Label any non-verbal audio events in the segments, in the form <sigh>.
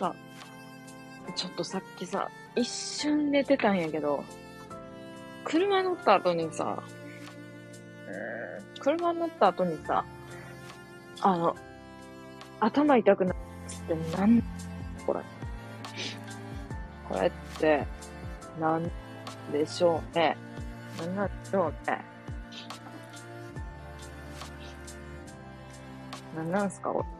か、ちょっとさっきさ、一瞬寝てたんやけど、車乗った後にさ、車乗った後にさ、あの、頭痛くなってなん、これ。これって、なんでしょうね。なんなんでしょうね。なんなんすか、これ。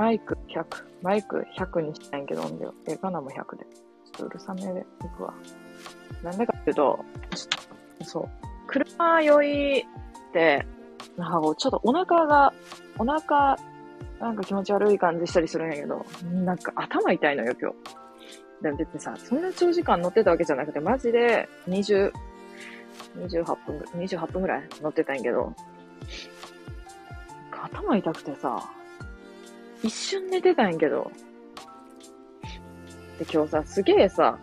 マイク100、マイク100にしたいんけど、音量。え、ガナも100で。ちょっとうるさめでいくわ。なんでかっていうと、そう。車酔いって、なんかちょっとお腹が、お腹、なんか気持ち悪い感じしたりするんやけど、なんか頭痛いのよ、今日。でも別にさ、そんな長時間乗ってたわけじゃなくて、マジで20、28分、28分ぐらい乗ってたんやけど、頭痛くてさ、一瞬寝てたんやけど、で今日さ、すげえさ、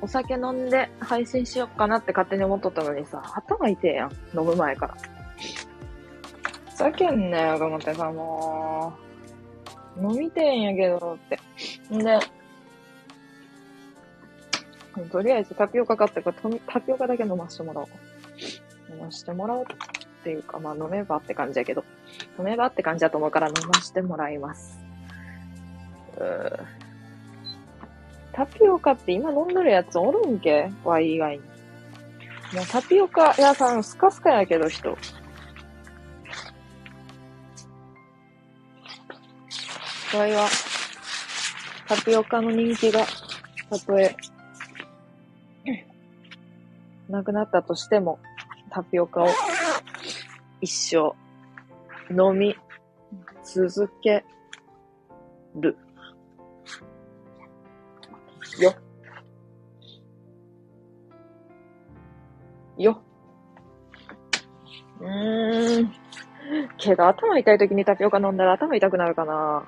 お酒飲んで配信しよっかなって勝手に思っとったのにさ、頭痛えやん。飲む前から。ふざけんなよと思ってさ、もう、飲みてえんやけどって。んで、とりあえずタピオカ買ってからタピオカだけ飲ましてもらおう。飲ましてもらおうっていうか、まあ飲めばって感じやけど、飲めばって感じだと思うから飲ましてもらいます。うータピオカって今飲んどるやつおるんけ？ワイ以外に。もうタピオカ屋さんスカスカやけど人。ワイは、タピオカの人気が、たとえ、なくなったとしても、タピオカを一生飲み続ける。よ。よ。うーん。けど頭痛い時にタピオカ飲んだら頭痛くなるかな。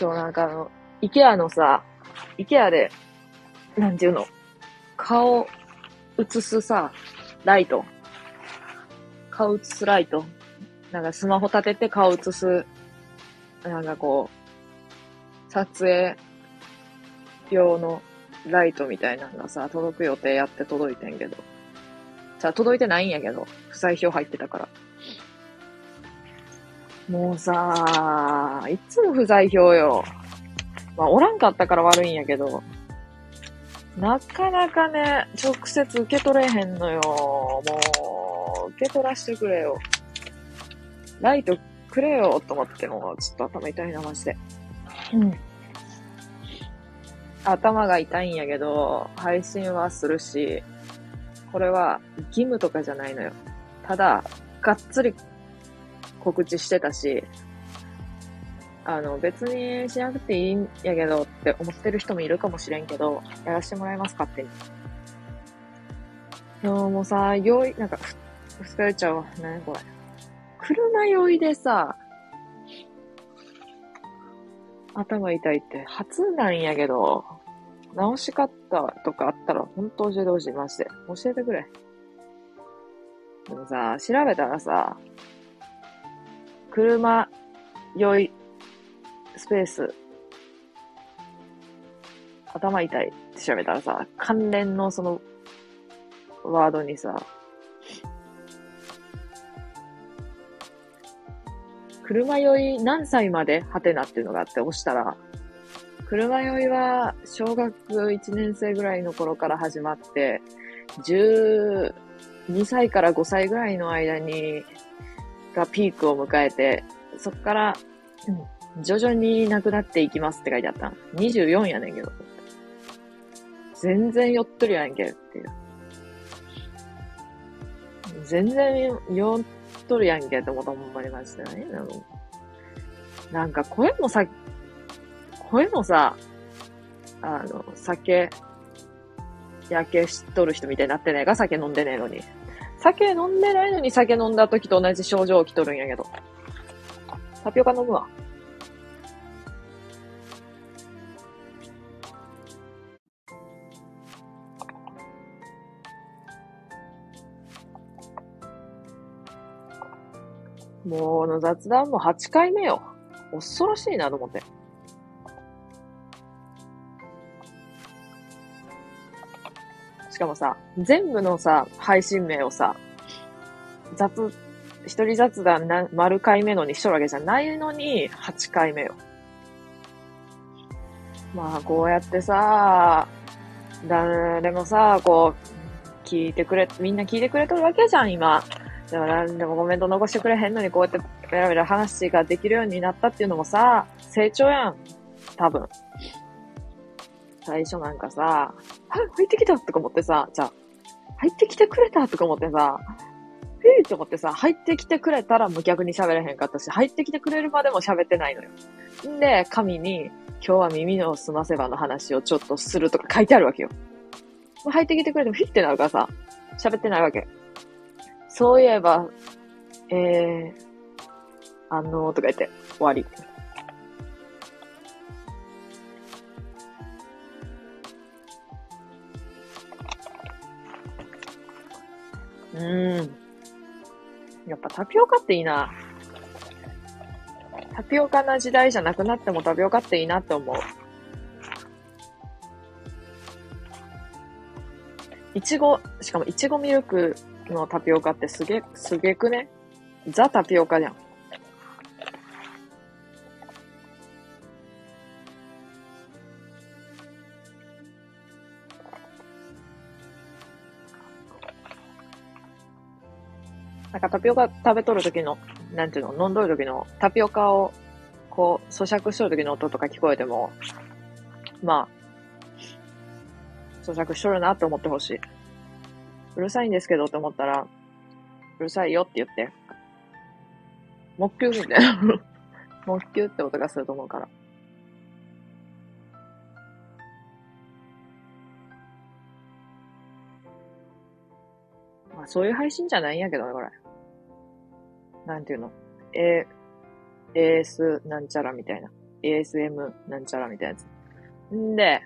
今日なんかあの、イケアのさ、イケアで、なんていうの、顔映すさ、ライト。顔映すライト。なんかスマホ立てて顔映す、なんかこう、撮影用のライトみたいなのがさ、届く予定やって届いてんけど。さ、届いてないんやけど、不採票入ってたから。もうさ、いつも不在票よ。まあ、おらんかったから悪いんやけど、なかなかね、直接受け取れへんのよ。もう、受け取らしてくれよ。ライトくれよと思っても、ちょっと頭痛いな、マジで。うん。頭が痛いんやけど、配信はするし、これは義務とかじゃないのよ。ただ、がっつり告知してたし、あの、別にしなくていいんやけどって思ってる人もいるかもしれんけど、やらせてもらいます、勝手に。でももうさ、酔い、なんか、ふ、疲れちゃうわ。何これ。車酔いでさ、頭痛いって初なんやけど、直し方とかあったら本当教えてほしい、マジで。教えてくれ。でもさ、調べたらさ、車酔いスペース。頭痛いって調べたらさ、関連のそのワードにさ、車酔い何歳まで？ハテナっていうのがあって押したら、車酔いは小学1年生ぐらいの頃から始まって、12歳から5歳ぐらいの間に、がピークを迎えて、そっから、うん徐々になくなっていきますって書いてあった。24やねんけど。全然酔っとるやんけっていう。全然酔っとるやんけって思ったほんまにマジでね。なんか声もさ、声もさ、あの、酒、焼けしとる人みたいになってねえか？酒飲んでねえのに。酒飲んでないのに酒飲んだ時と同じ症状起きとるんやけど。タピオカ飲むわ。もうの雑談も8回目よ。恐ろしいなと思って。しかもさ、全部のさ、配信名をさ、雑、一人雑談な、丸回目のにしとるわけじゃないのに、8回目よ。まあ、こうやってさ、誰もさ、こう、聞いてくれ、みんな聞いてくれとるわけじゃん、今。でも何でもコメント残してくれへんのに、こうやってベラベラ話ができるようになったっていうのもさ、成長やん。多分。最初なんかさ、入ってきたとか思ってさ、じゃあ、入ってきてくれたとか思ってさ、えーって思ってさ、入ってきてくれたら無逆に喋れへんかったし、入ってきてくれるまでも喋ってないのよ。んで、神に、今日は耳のすませばの話をちょっとするとか書いてあるわけよ。入ってきてくれてもヒッてなるからさ、喋ってないわけ。そういえば、えー、あのー、とか言って終わり。うん。やっぱタピオカっていいな。タピオカな時代じゃなくなってもタピオカっていいなって思う。いちご、しかもいちごミルクのタピオカってすげ、すげくね？ザタピオカじゃん。なんかタピオカ食べとる時の、なんていうの、飲んどる時のタピオカを、こう、咀嚼しとる時の音とか聞こえても、まあ、咀嚼しとるなって思ってほしい。うるさいんですけどって思ったら、うるさいよって言って。木球みたいな。<laughs> 木球って音がすると思うから。まあそういう配信じゃないんやけどね、これ。なんていうの、A、AS なんちゃらみたいな。ASM なんちゃらみたいなやつ。んで、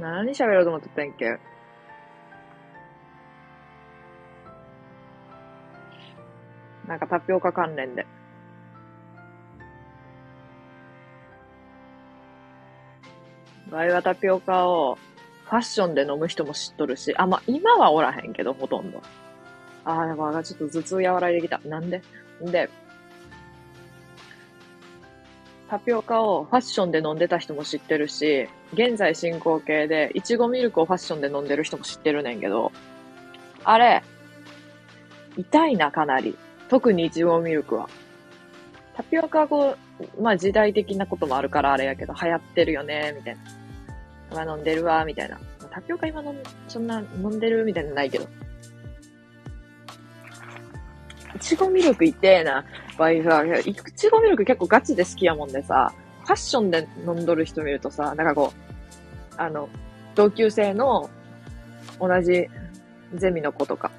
何喋ろうと思ってたんやっけ？なんかタピオカ関連で。ワイはタピオカをファッションで飲む人も知っとるし、あ、まあ、今はおらへんけど、ほとんど。ああ、でも、ちょっと頭痛和らいできた。なんで？で、タピオカをファッションで飲んでた人も知ってるし、現在進行形で、いちごミルクをファッションで飲んでる人も知ってるねんけど、あれ、痛いな、かなり。特にいちごミルクは。タピオカこう、まあ時代的なこともあるからあれやけど、流行ってるよね、みたいな。まあ飲んでるわ、みたいな。タピオカ今飲ん、そんな飲んでるみたいなのないけど。いちごミルクいてえな。わいさ、いちごミルク結構ガチで好きやもんでさ、ファッションで飲んどる人見るとさ、なんかこう、あの、同級生の同じゼミの子とか、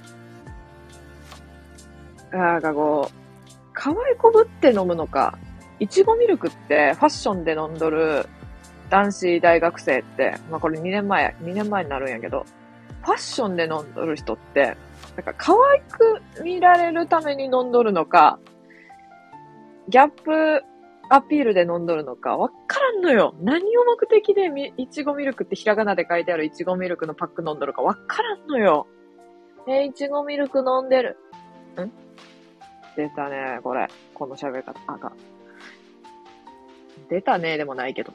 なんかこう、可愛こぶって飲むのか、いちごミルクってファッションで飲んどる男子大学生って、まあこれ2年前、2年前になるんやけど、ファッションで飲んどる人って、なんか可愛く見られるために飲んどるのか、ギャップアピールで飲んどるのか、わからんのよ。何を目的でみいちごミルクってひらがなで書いてあるいちごミルクのパック飲んどるかわからんのよ。えいちごミルク飲んでる。ん？出たね、これ。この喋り方。あか。出たね、でもないけど。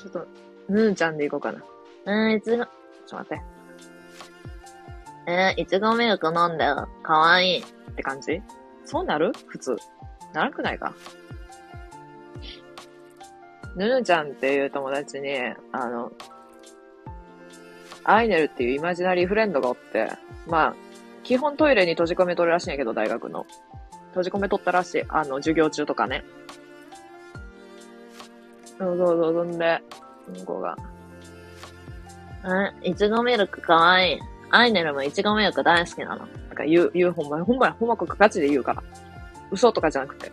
ちょっと、ぬーちゃんでいこうかな。うん、いつご、ちょっと待って。えー、いちごミルク飲んでよ。かわいい。って感じ？そうなる？普通。ならくないか？ぬぬちゃんっていう友達に、あの、アイネルっていうイマジナリーフレンドがおって、まあ、基本トイレに閉じ込めとるらしいんやけど、大学の。閉じ込めとったらしい。あの、授業中とかね。そうそうそう、そんで、向こうが。え、いちごミルクかわいい。アイネルもいちごミルク大好きなの。なんか言う、言う、ほんま、ほんま、ほんまガチで言うから。嘘とかじゃなくて。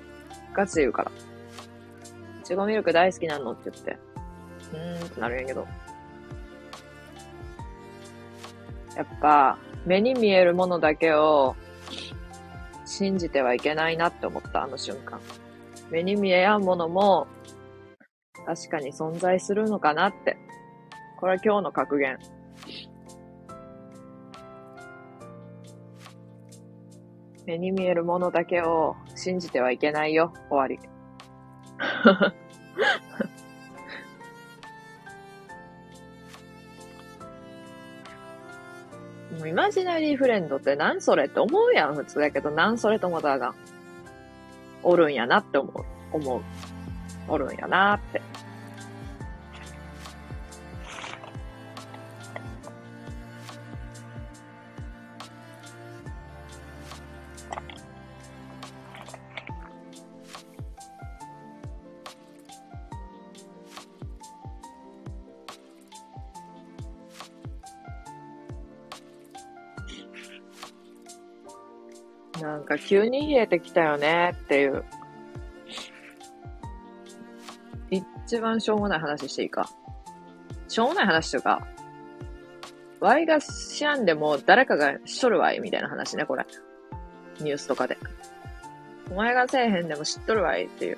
ガチで言うから。いちごミルク大好きなのって言って。うーんってなるんやけど。やっぱ、目に見えるものだけを信じてはいけないなって思った、あの瞬間。目に見えやんものも確かに存在するのかなって。これは今日の格言。目に見えるものだけを信じてはいけないよ。終わり。<laughs> もうイマジナリーフレンドって何それって思うやん、普通やけど、何それと思ったらがおるんやなって思う。思う。おるんやなって。急に冷えてきたよねっていう。一番しょうもない話していいか。しょうもない話とか、ワイが知らんでも誰かがしとるわいみたいな話ね、これ。ニュースとかで。お前がせえへんでも知っとるわいっていう。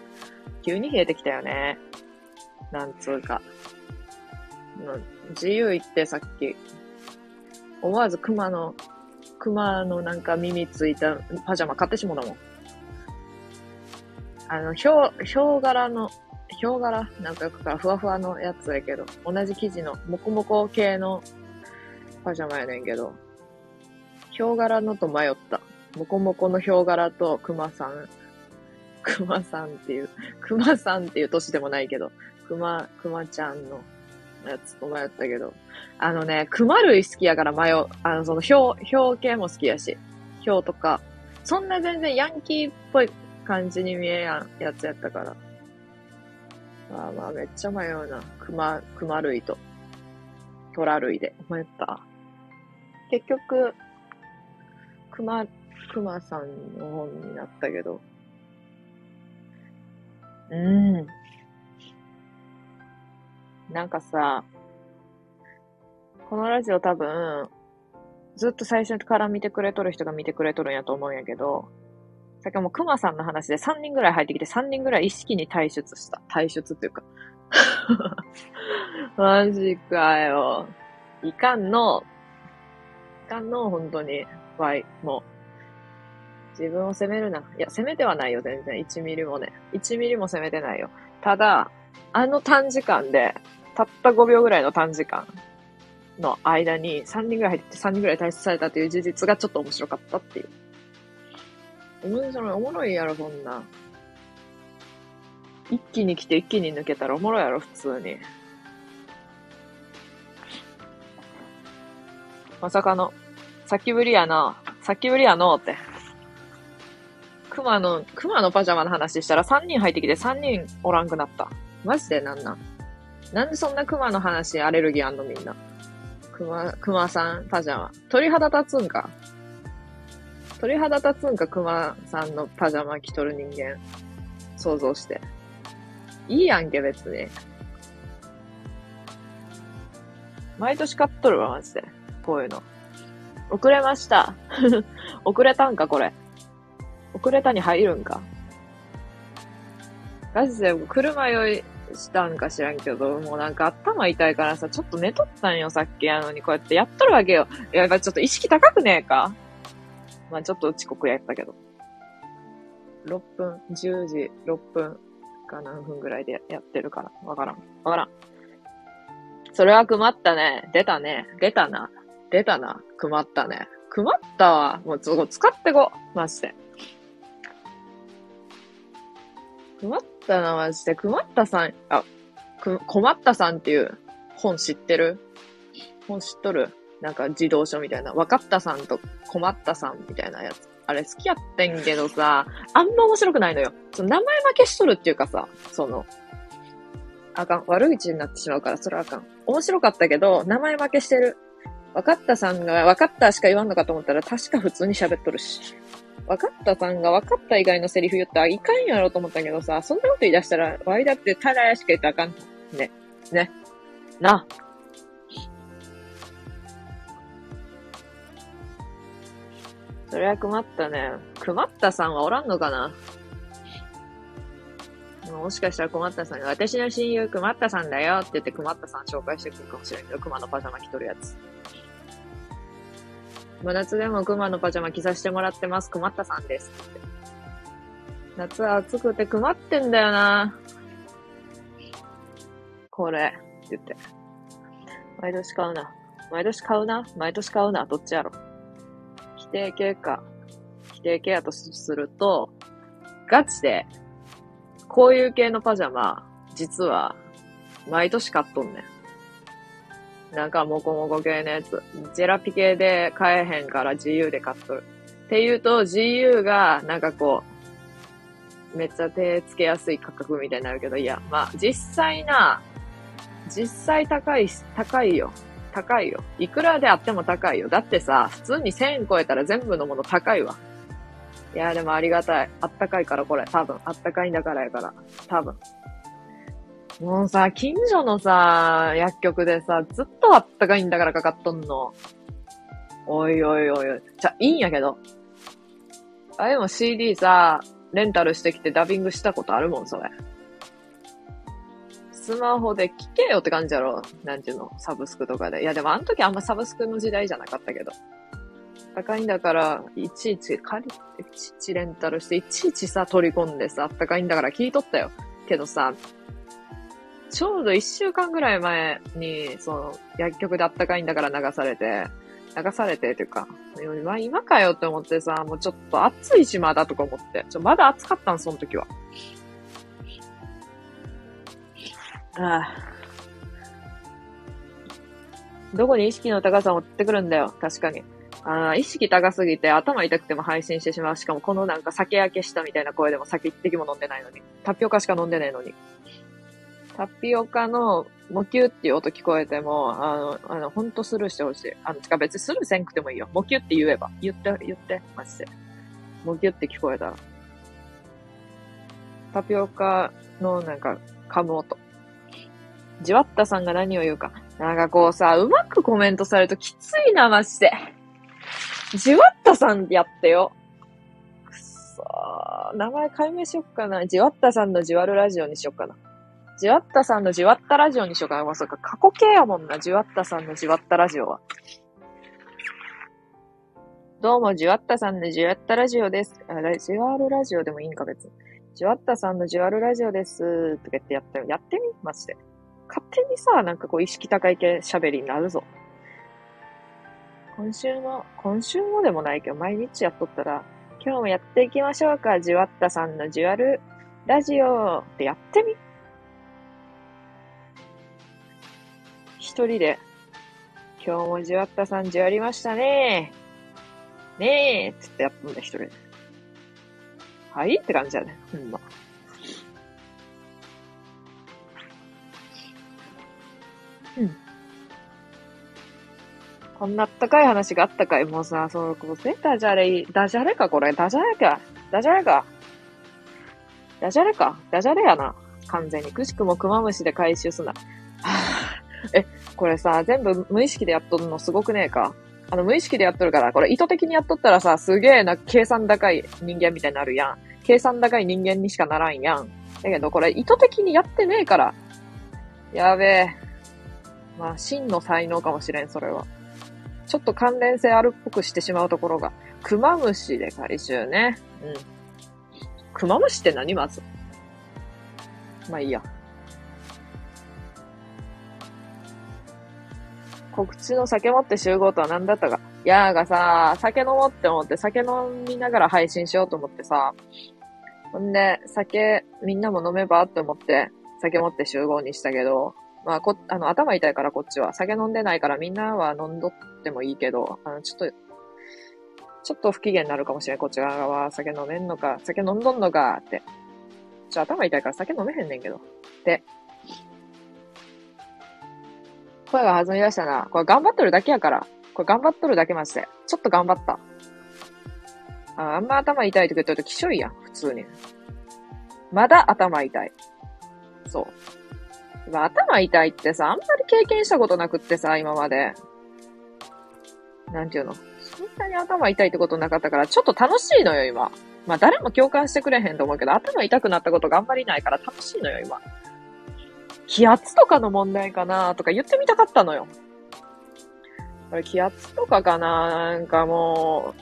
急に冷えてきたよね。なんつうか。自由言ってさっき、思わず熊の熊のなんか耳ついたパジャマ買ってしもたもん。あの、ヒョウ、ヒョウ柄の、ヒョウ柄？なんかよくかふわふわのやつやけど、同じ生地のモコモコ系のパジャマやねんけど、ヒョウ柄のと迷った。モコモコのヒョウ柄と熊さん。熊さんっていう、熊さんっていう年でもないけど、熊、熊ちゃんのやつと迷ったけど、あのね、熊類好きやから迷う。あの、その、表、表系も好きやし、表とか、そんな全然ヤンキーっぽい感じに見えやんやつやったから。まあまあ、めっちゃ迷うな。熊、熊類と、虎類で迷った。結局、熊、熊さんの本になったけど、うん。なんかさ、このラジオ多分、ずっと最初から見てくれとる人が見てくれとるんやと思うんやけど、さっきも熊さんの話で3人ぐらい入ってきて3人ぐらい意識に退出した。退出っていうか <laughs> マジかよ。いかんの。いかんの、本当に。わい、もう。自分を責めるな。いや、責めてはないよ、全然。1ミリもね。1ミリも責めてないよ。ただ、あの短時間で、たった5秒ぐらいの短時間の間に3人ぐらい入って3人ぐらい退出されたという事実がちょっと面白かったっていう。面白い、おもろいやろ、こんな。一気に来て一気に抜けたらおもろいやろ、普通に。まさかの、先ぶりやな、先ぶりやのって。熊の、熊のパジャマの話したら3人入ってきて3人おらんくなった。マジでなんなん？なんでそんな熊の話アレルギーあんのみんな。熊、熊さんパジャマ。鳥肌立つんか？鳥肌立つんか、熊さんのパジャマ着とる人間。想像して。いいやんけ、別に。毎年買っとるわ、マジで。こういうの。遅れました。<laughs> 遅れたんか、これ。遅れたに入るんか。マジで、車酔いしたんか知らんけど、もうなんか頭痛いからさ、ちょっと寝とったんよ、さっきやのに、こうやってやっとるわけよ。やっぱちょっと意識高くねえかまあちょっと遅刻やったけど。6分、10時6分か何分ぐらいでやってるから。わからん。わからん。それはくまったね。出たね。出たな。出たな。くまったね。くまったわ。もうちょっと使ってこ。マジで。くまっったな、マジで。くまったさん、あ、く、困ったさんっていう本知ってる？本知っとる？なんか自動書みたいな。わかったさんと困ったさんみたいなやつ。あれ好きやってんけどさ、あんま面白くないのよ。その名前負けしとるっていうかさ、その、あかん。悪口になってしまうから、それはあかん。面白かったけど、名前負けしてる。わかったさんが、わかったしか言わんのかと思ったら、確か普通に喋っとるし。分かったさんが分かった以外のセリフ言ったらいかんやろと思ったけどさ、そんなこと言い出したら、ワイだってただやしか言ったらあかん。ね。ね。な。それは困ったね。困ったさんはおらんのかな？もしかしたら困ったさんが、私の親友困ったさんだよって言って困ったさん紹介してくるかもしれんけど、熊のパジャマ着とるやつ。真夏でも熊のパジャマ着させてもらってます。困ったさんです。夏は暑くて困ってんだよな。これ。って言って。毎年買うな。毎年買うな？毎年買うな？どっちやろ？否定形か。否定形やとすると、ガチで、こういう系のパジャマ、実は、毎年買っとんねん。なんか、もこもこ系のやつ。ジェラピ系で買えへんから自由で買っとる。っていうと、GU が、なんかこう、めっちゃ手つけやすい価格みたいになるけど、いや、まあ、実際な、実際高い、高いよ。高いよ。いくらであっても高いよ。だってさ、普通に1000超えたら全部のもの高いわ。いや、でもありがたい。あったかいからこれ。多分。あったかいんだからやから。多分。もうさ、近所のさ、薬局でさ、ずっとあったかいんだからかかっとんの。おいおいおいおい。じゃ、いいんやけど。あれも CD さ、レンタルしてきてダビングしたことあるもん、それ。スマホで聞けよって感じやろ。なんていうのサブスクとかで。いや、でもあの時あんまサブスクの時代じゃなかったけど。高いんだから、いちいち借りて、いちいちレンタルして、いちいちさ、取り込んでさ、あったかいんだから聞いとったよ。けどさ、ちょうど一週間ぐらい前に、その、薬局であったかいんだから流されて、流されてっていうか、まあ、今かよって思ってさ、もうちょっと暑いしまだとか思って。ちょ、まだ暑かったん、その時は。ああ。どこに意識の高さを持ってくるんだよ。確かに。ああ意識高すぎて頭痛くても配信してしまう。しかもこのなんか酒焼けしたみたいな声でも酒一滴も飲んでないのに。タピオカしか飲んでないのに。タピオカのモキュっていう音聞こえても、あの、あの、ほんとスルーしてほしい。あの、つか別にスルーせんくてもいいよ。モキュって言えば。言って、言って、マジで。モキュって聞こえたら。タピオカのなんか噛む音。じわったさんが何を言うか。なんかこうさ、うまくコメントされるときついな、マジで。じわったさんやってよ。くそー。名前解明しよっかな。じわったさんのじわるラジオにしよっかな。じわったさんのじわったラジオにしようか。まあ、そうか、過去形やもんな。じわったさんのじわったラジオは。どうも、じわったさんのじわったラジオです。あ、じわるラジオでもいいんか、別に。じわったさんのじわるラジオです。とか言ってやって、やってみ？マジで。勝手にさ、なんかこう意識高い系喋りになるぞ。今週も、今週もでもないけど、毎日やっとったら、今日もやっていきましょうか。じわったさんのじわるラジオってやってみ？一人で、今日もじわったさんじわりましたねねえつってやったんだ、一人で。はい？って感じだね。ほんま。うん。こんなあったかい話があったかい。もうさ、そう、こう、ダジャレ、ダジャレかこれ？ダジャレか。ダジャレか。ダジャレか。ダジャレやな。完全に。くしくもクマムシで回収すな。はぁ <laughs> え、これさ、全部無意識でやっとるのすごくねえか？あの、無意識でやっとるから、これ意図的にやっとったらさ、すげえな、計算高い人間みたいになるやん。計算高い人間にしかならんやん。だけど、これ意図的にやってねえから。やべえ。まあ、真の才能かもしれん、それは。ちょっと関連性あるっぽくしてしまうところが。クマムシで回収ね。うん。クマムシって何まず？まあいいや。告知の酒持って集合とは何だったか。いやーがさ、酒飲もうって思って酒飲みながら配信しようと思ってさ。ほんで、酒みんなも飲めばって思って酒持って集合にしたけど、まあ、こ、あの、頭痛いからこっちは。酒飲んでないからみんなは飲んどってもいいけど、あの、ちょっと、ちょっと不機嫌になるかもしれん。こっち側は酒飲めんのか、酒飲んどんのかって。ちょ、頭痛いから酒飲めへんねんけど。で、声が弾み出したな。これ頑張っとるだけやから。これ頑張っとるだけまして。ちょっと頑張った。ああんま頭痛いとか言ってるときしょいやん、普通に。まだ頭痛い。そう。今頭痛いってさ、あんまり経験したことなくってさ、今まで。なんていうの？そんなに頭痛いってことなかったから、ちょっと楽しいのよ、今。まあ誰も共感してくれへんと思うけど、頭痛くなったことがあんまりないから楽しいのよ、今。気圧とかの問題かなとか言ってみたかったのよ。これ気圧とかかな？なんかもう、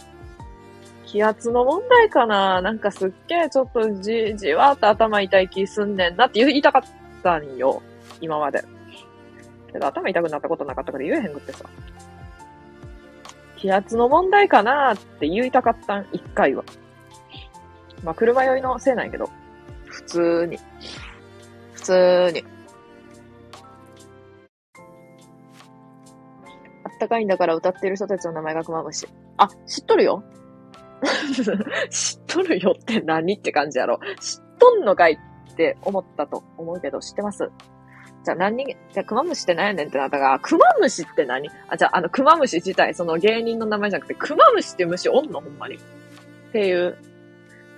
気圧の問題かな？なんかすっげえちょっとじ、じわーっと頭痛い気すんねんなって言いたかったんよ。今まで。けど頭痛くなったことなかったから言えへんくってさ。気圧の問題かなって言いたかったん、一回は。まあ、車酔いのせいなんやけど。普通に。普通に。ったかいんだから歌ってる人たちの名前がクマムシ。あ、知っとるよ <laughs> 知っとるよって何って感じやろ。知っとんのかいって思ったと思うけど、知ってますじゃあ何、じゃあクマムシって何やねんってなったが、クマムシって何？あ、じゃああのクマムシ自体、その芸人の名前じゃなくて、クマムシっていう虫おんのほんまに。っていう。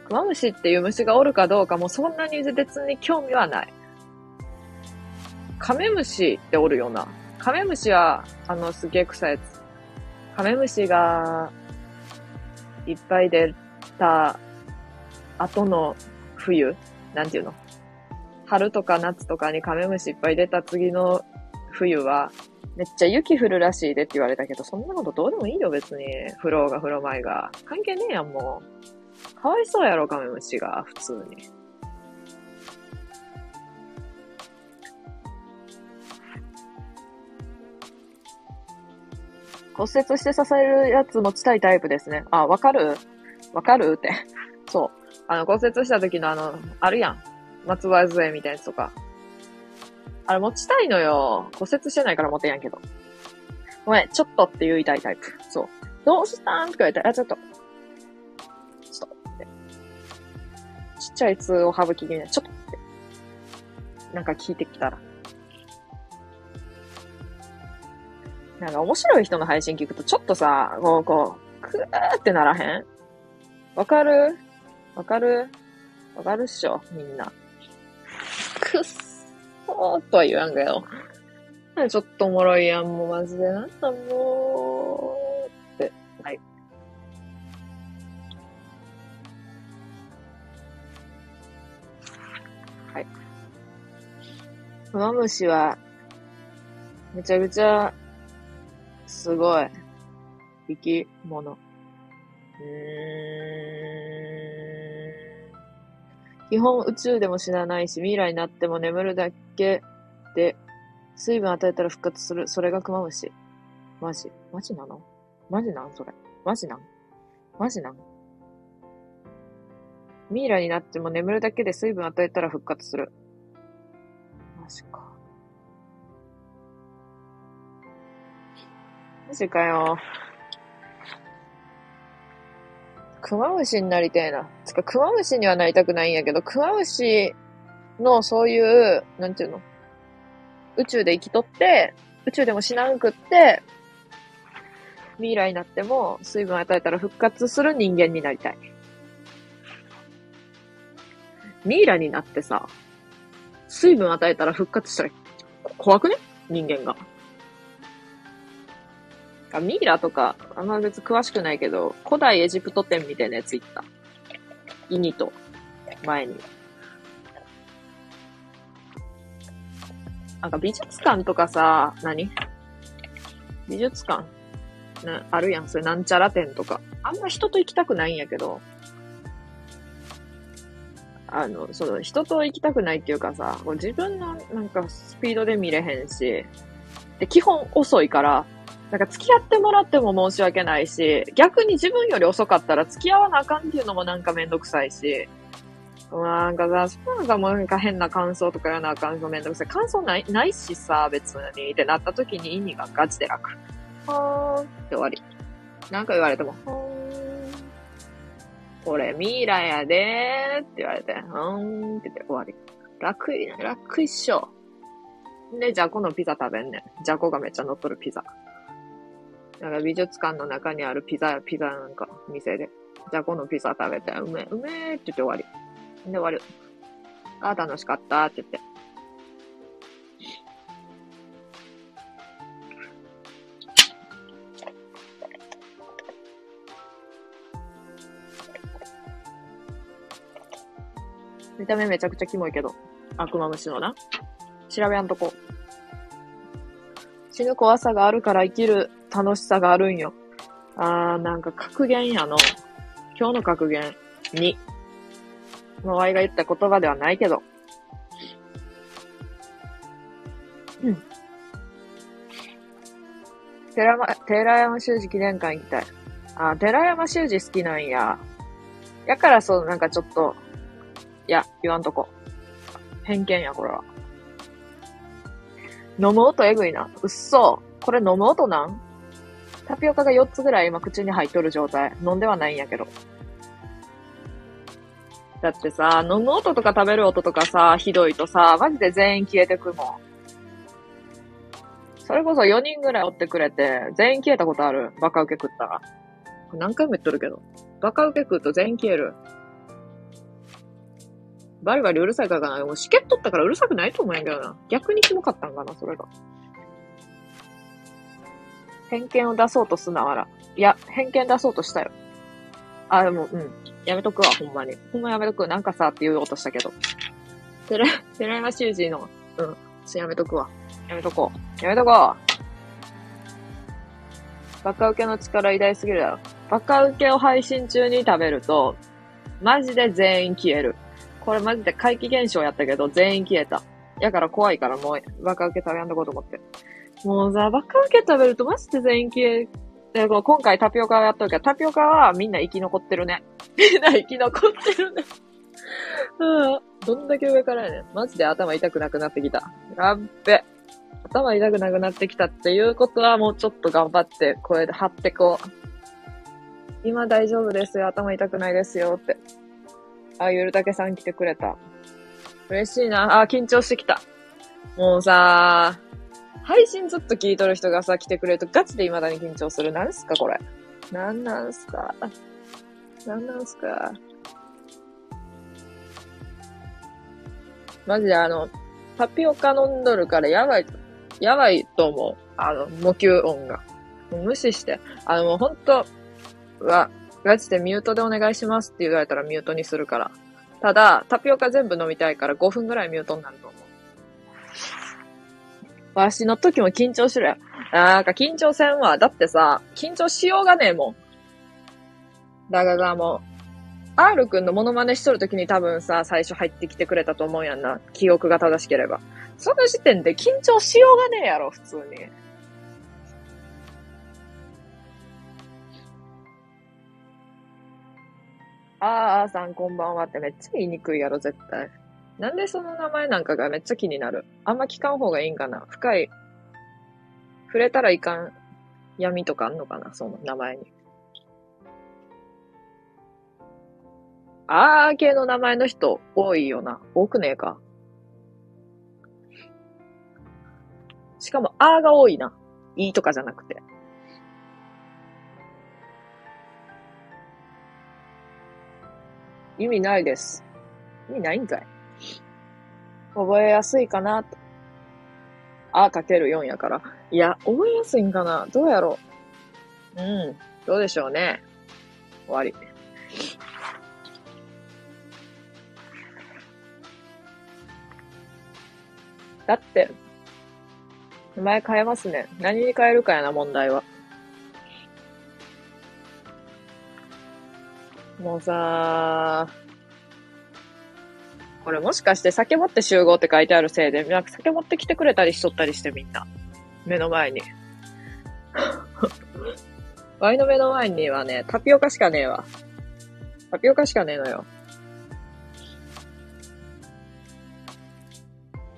クマムシっていう虫がおるかどうかもそんなに別に興味はない。カメムシっておるよな。カメムシは、あの、すげえ臭いやつ。カメムシが、いっぱい出た後の冬なんていうの？春とか夏とかにカメムシいっぱい出た次の冬は、めっちゃ雪降るらしいでって言われたけど、そんなことどうでもいいよ、別に。降ろうが降ろまいが。関係ねえやん、もう。かわいそうやろ、カメムシが、普通に。骨折して支えるやつ持ちたいタイプですね。あ、わかる？わかるって。<laughs> そう。あの、骨折した時のあの、あるやん。松葉杖みたいなやつとか。あれ持ちたいのよ。骨折してないから持てやんけど。ごめん、ちょっとって言いたいタイプ。そう。どうしたん？とか言ったら、あ、ちょっと。ちょっとって。ちっちゃい通を省き気味で、ちょっとって。なんか聞いてきたら。なんか面白い人の配信聞くとちょっとさ、こう、こう、くーってならへん？わかる？わかる？わかるっしょみんな。くっそーとは言わんけど。ちょっとおもろいやん、もうマジで。なんだもう、って。はい。はい。クマムシは、めちゃくちゃすごい。生き物。うーん。基本宇宙でも死なないし、未来になっても眠るだけで、水分与えたら復活する。それがクマムシ。マジ？マジなの？マジなんそれ？マジなん？マジなん？ミイラになっても眠るだけで水分与えたら復活する。マジか。マジかよ。クマムシになりたいな。つか、クマムシにはなりたくないんやけど、クマムシのそういう、なんていうの？宇宙で生きとって、宇宙でも死なんくって、未来になっても水分与えたら復活する人間になりたい。ミイラになってさ、水分与えたら復活したら怖くね？人間が。あ、ミイラとか、あんま別詳しくないけど、古代エジプト展みたいなやつ行った。イニと、前に。なんか美術館とかさ、何？美術館？な、あるやん。それなんちゃら展とか。あんま人と行きたくないんやけど、あの、その人と行きたくないっていうかさ、自分のなんかスピードで見れへんし、で、基本遅いから、なんか付き合ってもらっても申し訳ないし、逆に自分より遅かったら付き合わなあかんっていうのもなんかめんどくさいし、なんかさ、そうなんかもうなんか変な感想とか言わなあかんのめんどくさい。感想ない、ないしさ、別に。ってなった時に意味がガチで楽。はーんって終わり。なんか言われても、はーん。これミイラやでーって言われて、はーんって終わり。楽い、楽一緒。で、じゃこのピザ食べんねん。じゃこがめっちゃ乗っとるピザ。なんか美術館の中にあるピザピザなんか店で、じゃあこのピザ食べて、うめえ、うめえって言って終わり。で終わり。ああ、楽しかったって言って。見た目めちゃくちゃキモいけど。悪魔虫のな。調べやんとこ。死ぬ怖さがあるから生きる楽しさがあるんよ。あー、なんか格言やの。今日の格言2。まあ、ワイが言った言葉ではないけど。うん。寺山、寺山修司記念館行きたい。あ、寺山修司好きなんや。やからそう、なんかちょっと、いや、言わんとこ。偏見や、これは。飲む音えぐいな。うっそ。これ飲む音なん？タピオカが4つぐらい今口に入っとる状態。飲んではないんやけど。だってさ、飲む音とか食べる音とかさ、ひどいとさ、マジで全員消えてくもん。それこそ4人ぐらいおってくれて、全員消えたことある。バカ受け食ったら。何回も言っとるけど。バカ受け食うと全員消える。バリバリうるさいからかな。もうしけっとったからうるさくないと思うんやけどな。逆にキモかったんかな、それが。偏見を出そうとすなわら。いや、偏見出そうとしたよ。あ、でも、うん。やめとくわ、ほんまに。ほんまやめとく。なんかさ、って言おうとしたけど。てら、寺山修司の、うん。ちょやめとくわ。やめとこう。やめとこう。バカ受けの力偉大すぎるだろ。バカ受けを配信中に食べると、マジで全員消える。これマジで怪奇現象やったけど、全員消えた。やから怖いからもう、バカ受け食べやんとこうと思って。もうさ、バカ受け食べるとマジで全員消え、で、今回タピオカをやったけど、タピオカはみんな生き残ってるね。<laughs> みんな生き残ってるね。うん。どんだけ上からやねん。マジで頭痛くなくなってきた。やっべ。頭痛くなくなってきたっていうことはもうちょっと頑張って声で張ってこう。今大丈夫ですよ。頭痛くないですよって。あ、ゆるたけさん来てくれた。嬉しいな。あ、緊張してきた。もうさ、配信ずっと聞いとる人がさ、来てくれるとガチで未だに緊張する。なんすかこれ。なんなんすかなんなんすかマジであの、タピオカ飲んどるからやばい、やばいと思う。あの、模球音が。無視して。あの、もうほんと、は、ガチでミュートでお願いしますって言われたらミュートにするから。ただ、タピオカ全部飲みたいから5分ぐらいミュートになると。わしの時も緊張しろよ。なんか緊張せんわ。だってさ、緊張しようがねえもん。だがもう、R くんのモノマネしとる時に多分さ、最初入ってきてくれたと思うやんな。記憶が正しければ。その時点で緊張しようがねえやろ、普通に。あーあーさんこんばんはってめっちゃ言いにくいやろ、絶対。なんでその名前なんかがめっちゃ気になる？あんま聞かん方がいいんかな？深い、触れたらいかん闇とかあんのかな、その名前に。あー系の名前の人多いよな。多くねえか。しかも、あーが多いな。いいとかじゃなくて。意味ないです。意味ないんかい。覚えやすいかなと。あかける4やから。いや、覚えやすいんかなどうやろう。うん。どうでしょうね。終わり。だって、名前変えますね。何に変えるかやな、問題は。もうさーこれもしかして酒持って集合って書いてあるせいで、なんか酒持ってきてくれたりしとったりしてみんな。目の前に。<laughs> ワイの目の前にはね、タピオカしかねえわ。タピオカしかねえのよ。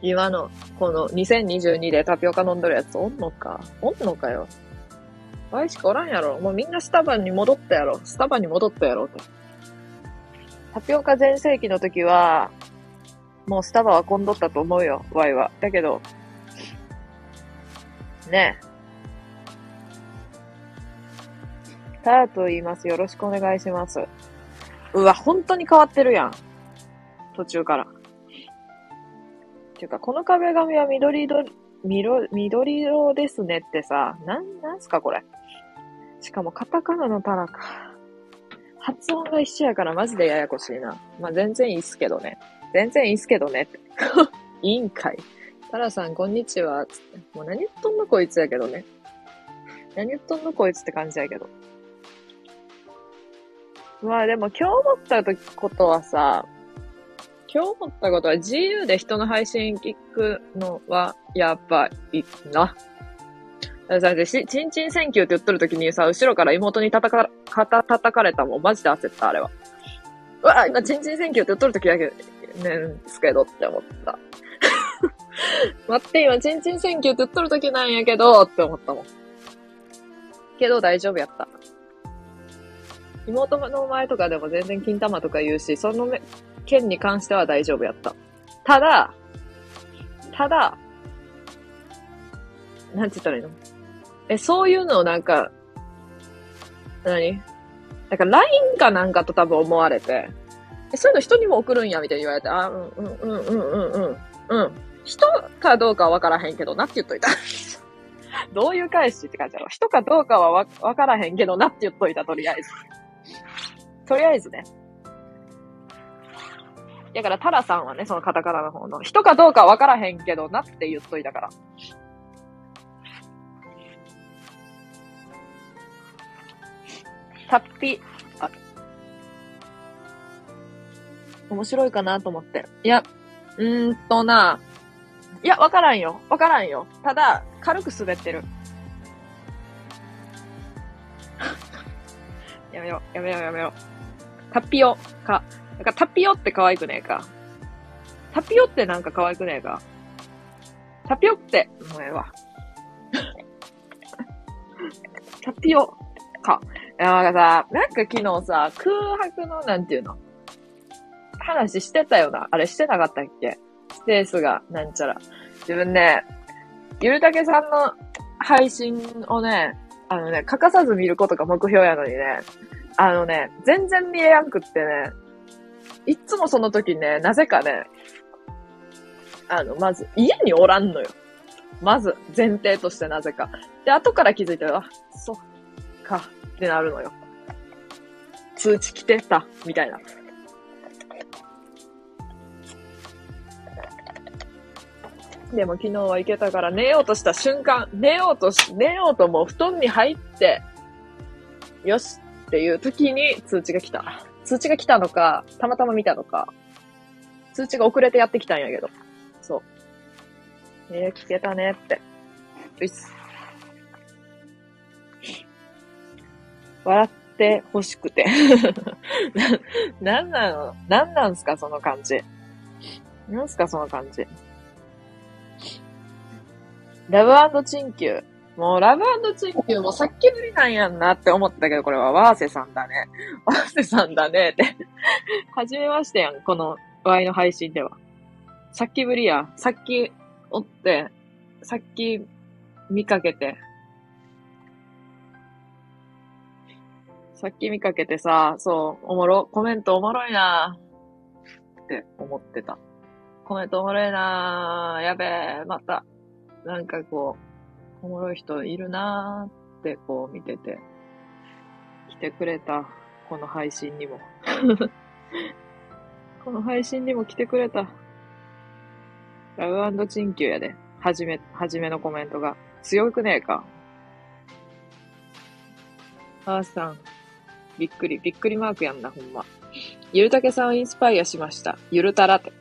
今の、この2022でタピオカ飲んどるやつおんのか？おんのかよ。ワイしかおらんやろ。もうみんなスタバに戻ったやろ。スタバに戻ったやろと。タピオカ全盛期の時は、もうスタバは混んどったと思うよ、ワイは。だけど、ねえ。タラと言います。よろしくお願いします。うわ、本当に変わってるやん。途中から。ていうか、この壁紙は緑色、緑色ですねってさ、なん、なんすかこれ。しかもカタカナのタラか。発音が一緒やからマジでややこしいな。まあ、全然いいっすけどね。全然いいっすけどねって。<laughs> いいんかい。タラさん、こんにちは。つって。もう何言っとんのこいつやけどね。何言っとんのこいつって感じやけど。まあでも今日思ったことはさ、今日思ったことは自由で人の配信聞くのはやっぱいいな。だってちんちん選挙って言っとる時にさ、後ろから妹に叩か、肩叩かれたもん。マジで焦った、あれは。うわ、今ちんちん選挙って言っとる時だけ、ねんすけどって思った。<laughs> 待って、今ちんちん選挙って言っとる時なんやけどって思ったもん。けど大丈夫やった。妹の前とかでも全然金玉とか言うし、その件に関しては大丈夫やった。ただ、ただ、なんて言ったらいいの？え、そういうのをなんか、何？なんか LINE かなんかと多分思われて、え、そういうの人にも送るんや、みたいに言われて、あ、うん、うん、うん、うん、うん、うん。うん。人かどうかはわからへんけどなって言っといた。<laughs> どういう返しって感じだろう。人かどうかはわ、わからへんけどなって言っといた、とりあえず。とりあえずね。だから、タラさんはね、そのカタカナの方の、人かどうかわからへんけどなって言っといたから。タッピ、面白いかなと思って。いや、うーんとな、いや、わからんよ。わからんよ。ただ、軽く滑ってる。<laughs> やめよう、やめよう、やめよう。タピオか。なんかタピオって可愛くねえか。タピオってなんか可愛くねえか。タピオって、もうええわ。<laughs> タピオか。なんかさ、なんか昨日さ、空白のなんていうの？話してたよな。あれしてなかったっけ？スペースが、なんちゃら。自分ね、ゆるたけさんの配信をね、あのね、欠かさず見ることが目標やのにね、あのね、全然見えやんくってね、いつもその時ね、なぜかね、あの、まず、家におらんのよ。まず、前提としてなぜか。で、後から気づいて、あ、そっか、ってなるのよ。通知来てた、みたいな。でも昨日は行けたから寝ようとした瞬間、寝ようとし、寝ようともう布団に入って、よしっていう時に通知が来た。通知が来たのか、たまたま見たのか、通知が遅れてやってきたんやけど。そう。えー、聞けたねって。ういっす。笑って欲しくて <laughs> な、なんなの？なんなんすかその感じ。なんすかその感じ。ラブチンキュー。もうラブチンキューもさっきぶりなんやんなって思ったけど、これはワーセさんだね。<laughs> ワーセさんだねって。はじめましてやん、この Y の配信では。さっきぶりや。さっきおって、さっき見かけて。さっき見かけてさ、そう、おもろ、コメントおもろいなって思ってた。コメントおもろいなやべえ、また、なんかこう、おもろい人いるなーってこう見てて、来てくれた、この配信にも。<laughs> この配信にも来てくれた。ラブチンキューやで。はじめ、はじめのコメントが。強くねえか。あーさん。びっくり、びっくりマークやんな、ほんま。ゆるたけさんインスパイアしました。ゆるたらって。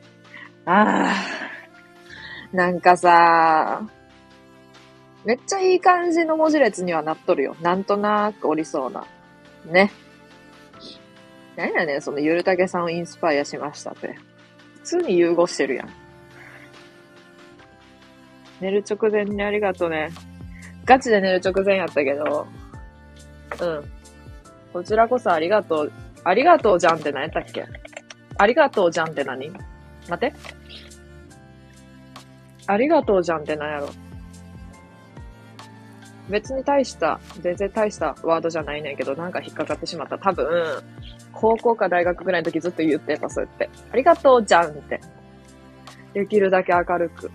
ああ。なんかさ、めっちゃいい感じの文字列にはなっとるよ。なんとなーくおりそうな。ね。何やねん、そのゆるたけさんをインスパイアしましたって。普通に融合してるやん。寝る直前にありがとうね。ガチで寝る直前やったけど、うん。こちらこそありがとう。ありがとうじゃんって何やったっけ？ありがとうじゃんって何？待って。ありがとうじゃんってなんやろ。別に大した、全然大したワードじゃないねんけど、なんか引っかかってしまった。多分、高校か大学ぐらいの時ずっと言ってた、そうやって。ありがとうじゃんって。できるだけ明るく、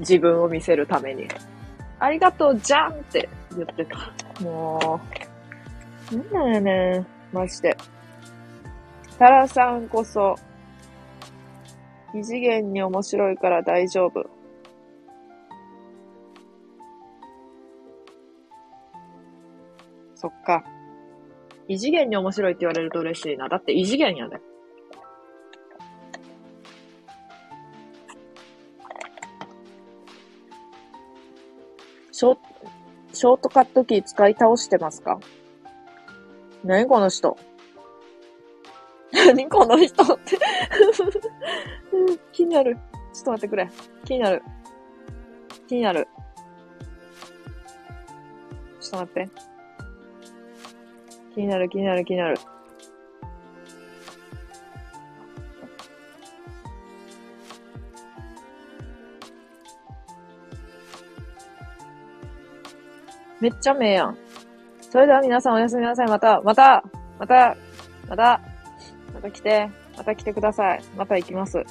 自分を見せるために。ありがとうじゃんって言ってた。もう、なんだよねマジで。タラさんこそ、異次元に面白いから大丈夫。そっか。異次元に面白いって言われると嬉しいな。だって異次元やで。ショショートカットキー使い倒してますか？何この人？何この人って気になる。ちょっと待ってくれ。気になる。気になる。ちょっと待って。気になる、気になる、気になる。めっちゃ名やん。それでは皆さんおやすみなさい。また、また、また、また、また来て、また来てください。また行きます。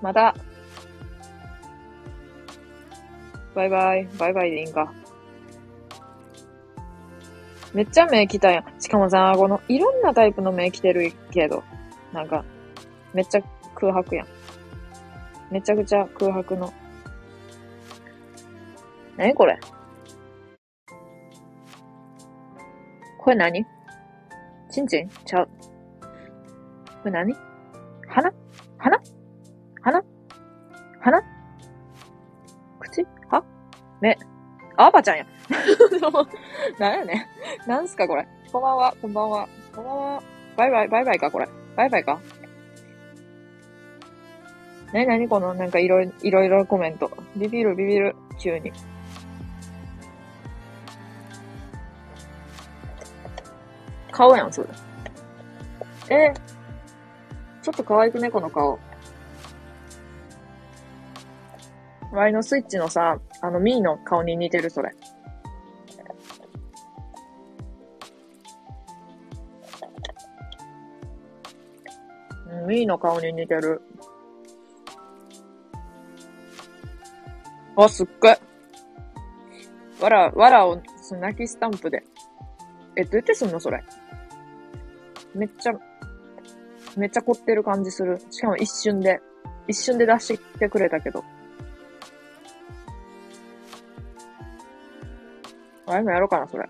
また。バイバイ。バイバイでいいんか。めっちゃ目来たやん。しかもさ、この、いろんなタイプの目来てるけど、なんか、めっちゃ空白やん。めちゃくちゃ空白の何これ？これ何？ちんちんちゃう。これ何？鼻？鼻？鼻？鼻？口？は？目。あばちゃんや。<laughs> なんやねん。なんすかこれ。こんばんは、こんばんは。こんばんは。バイバイ、バイバイかこれ。バイバイかなになにこのなんかいろいろいろコメント。ビビるビビる。急に。顔やん、それ。え、ちょっと可愛くね、この顔。ワイのスイッチのさ、あの、ミーの顔に似てる、それ。うん、ミーの顔に似てる。あ、すっごい。わら、わらを、泣きスタンプで。え、どうやってすんのそれ？めっちゃ、めっちゃ凝ってる感じする。しかも一瞬で、一瞬で出してきてくれたけど。あれもやろうかな、それ。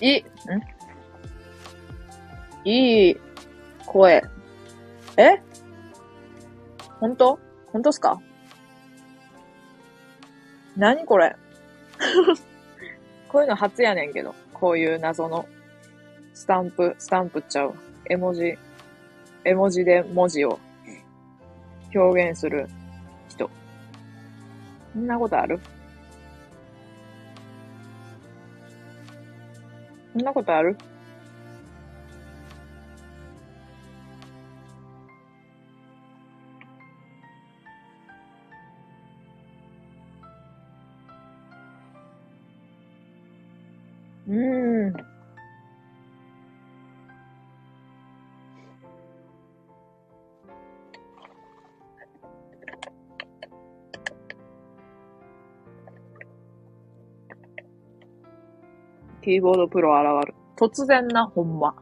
いい、ん？いい声。え？本当？本当っすか？何これ？<laughs> こういうの初やねんけど。こういう謎のスタンプ、スタンプちゃう。絵文字、絵文字で文字を表現する人。そんなことある？そんなことある？うん。キーボードプロ現る。突然な、ほんま。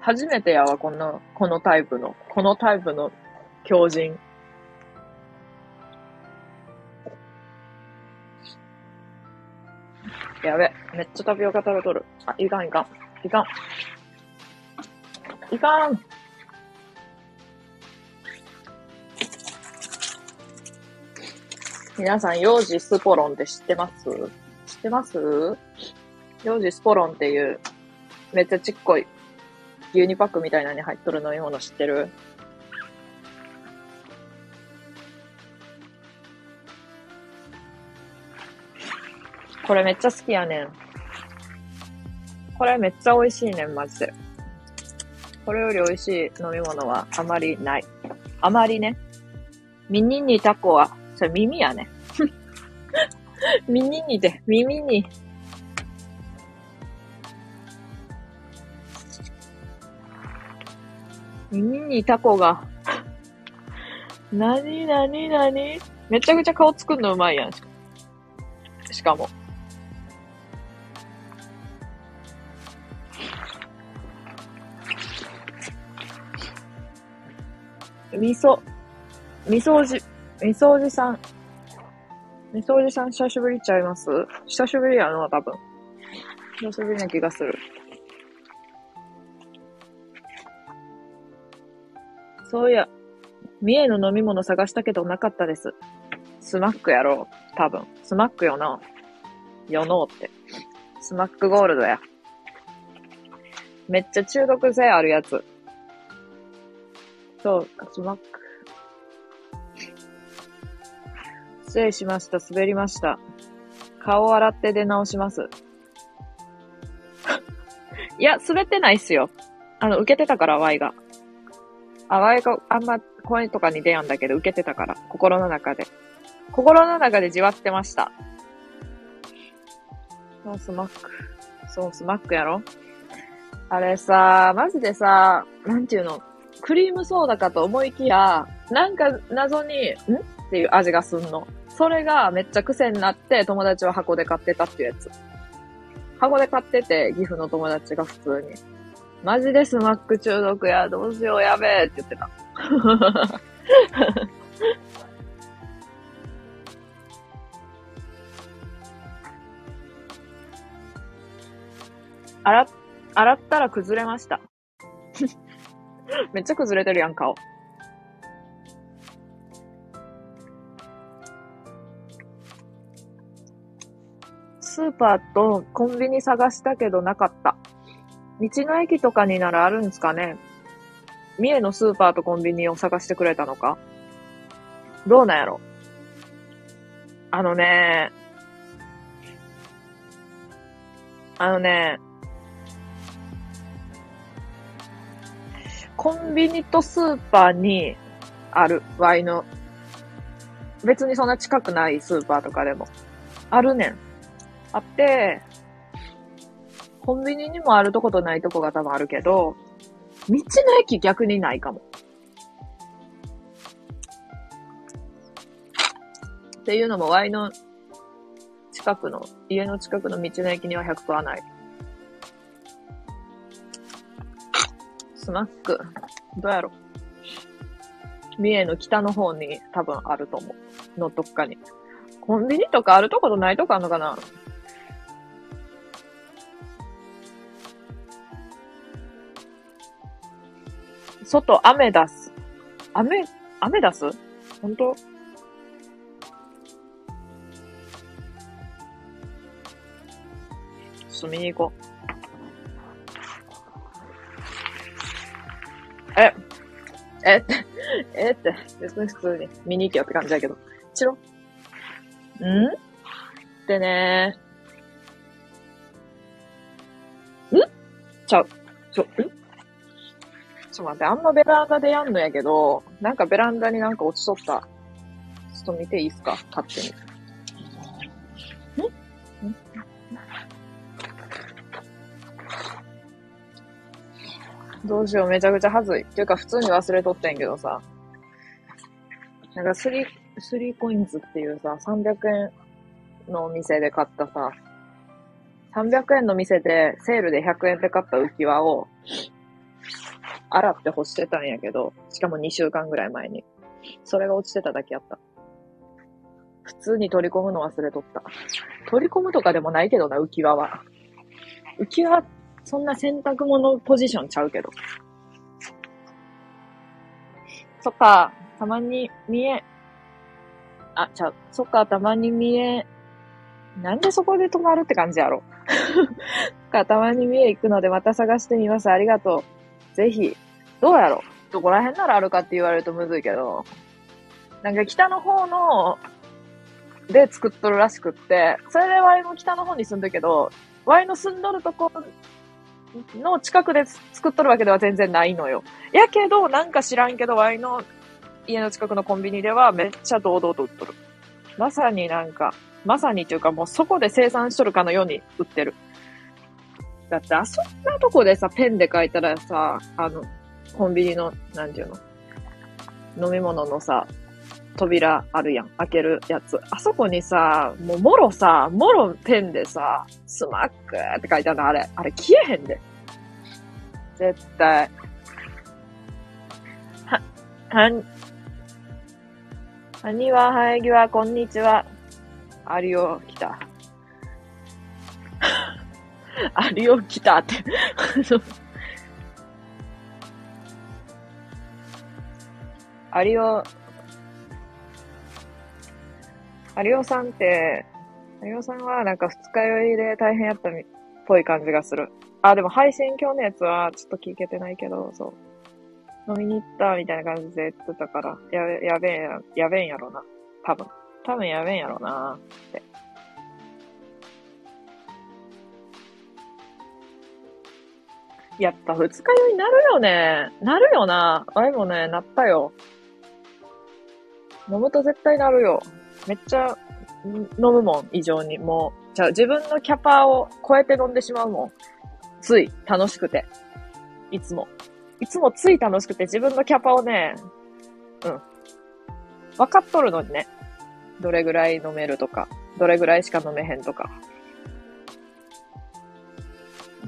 初めてやわ、こんな、このタイプの、このタイプの狂人。やべ。めっちゃタピオカ食べとる。あ、いかんいかん。いかん。いかん。皆さん、幼児スポロンって知ってます？知ってます？幼児スポロンっていう、めっちゃちっこい牛乳パックみたいなのに入っとる飲み物知ってる？これめっちゃ好きやねん。これめっちゃ美味しいねん、マジで。これより美味しい飲み物はあまりない。あまりね。ミニにタコは、それ耳やね。<laughs> ミニにで、耳に。耳にタコが。なになになにめちゃくちゃ顔作るのうまいやん。しかも。みそ、みそおじ、みそおじさん。みそおじさん久しぶりちゃいます？久しぶりやな、多分。久しぶりな気がする。そういや、三重の飲み物探したけどなかったです。スマックやろう。多分。スマックよな。よのうって。スマックゴールドや。めっちゃ中毒性あるやつ。そう、スマック。失礼しました。滑りました。顔洗って出直します。<laughs> いや、滑ってないっすよ。あの、受けてたから、Y が。あ、Y があんま声とかに出やんだけど、受けてたから。心の中で。心の中でじわってました。そう、スマック。そう、スマックやろ？あれさ、マジでさ、なんていうの、クリームソーダかと思いきや、なんか謎に、ん？っていう味がすんの。それがめっちゃ癖になって、友達は箱で買ってたっていうやつ。箱で買ってて、岐阜の友達が普通に。マジでスマック中毒や、どうしよう、やべえって言ってた。洗、洗ったら崩れました。<laughs> めっちゃ崩れてるやん、顔。スーパーとコンビニ探したけどなかった。道の駅とかにならあるんですかね？三重のスーパーとコンビニを探してくれたのか？どうなんやろ？あのね、あのね、コンビニとスーパーにある、ワイの。別にそんな近くないスーパーとかでも。あるねん。あって、コンビニにもあるとことないとこが多分あるけど、道の駅逆にないかも。っていうのも、ワイの近くの、家の近くの道の駅には100%ない。スナック、どうやろ三重の北の方に多分あると思う。のどっかに。コンビニとかあるとことないとこあるのかな外、雨出す。雨、雨出す？本当？ちょっと見に行こう。え、えって、えって、別に普通に見に行けよって感じだけど。チロ。ん？ってねん？ちゃう。ちょ、ん？ちょっと待って、あんまベランダでやんのやけど、なんかベランダになんか落ちとった。ちょっと見ていいっすか勝手に。ん？ん？どうしよう、めちゃくちゃはずい。っていうか、普通に忘れとってんけどさ。なんか、スリー、スリーコインズっていうさ、300円のお店で買ったさ、300円の店でセールで100円で買った浮き輪を、洗って干してたんやけど、しかも2週間ぐらい前に。それが落ちてただけやった。普通に取り込むの忘れとった。取り込むとかでもないけどな、浮き輪は。浮き輪、そんな洗濯物ポジションちゃうけど。そっか、たまに見え、あ、ちゃう。そっか、たまに見え、なんでそこで止まるって感じやろ。<laughs> そっか、たまに見え行くのでまた探してみます。ありがとう。ぜひ。どうやろ？どこら辺ならあるかって言われるとむずいけど、なんか北の方の、で作っとるらしくって、それでワイの北の方に住んでるけど、ワイの住んどるとこの近くで作っとるわけでは全然ないのよ。やけど、なんか知らんけど、ワイの家の近くのコンビニではめっちゃ堂々と売っとる。まさになんか、まさにっていうかもうそこで生産しとるかのように売ってる。だってあそんなとこでさ、ペンで書いたらさ、あの、コンビニの、なんていうの、飲み物のさ、扉あるやん。開けるやつ。あそこにさ、もうもろさ、もろペンでさ、スマックって書いてあるの、あれ。あれ消えへんで。絶対。は、はん、はにわ、はえぎは、こんにちは。ありよ、来た。<laughs> ありよ、来たって <laughs> ありお、ありおさんって、ありおさんはなんか二日酔いで大変やったみ、っぽい感じがする。あ、でも配信今日のやつはちょっと聞けてないけど、そう。飲みに行ったみたいな感じで言ってたから、や、やべえや、やべえんやろな。多分。多分やべえんやろなって。やっぱ二日酔いになるよね。なるよな。あれもね、なったよ。飲むと絶対なるよ。めっちゃ飲むもん、異常に。もう、じゃあ自分のキャパを超えて飲んでしまうもん。つい、楽しくて。いつも。いつもつい楽しくて自分のキャパをね、うん。分かっとるのにね。どれぐらい飲めるとか、どれぐらいしか飲めへんとか。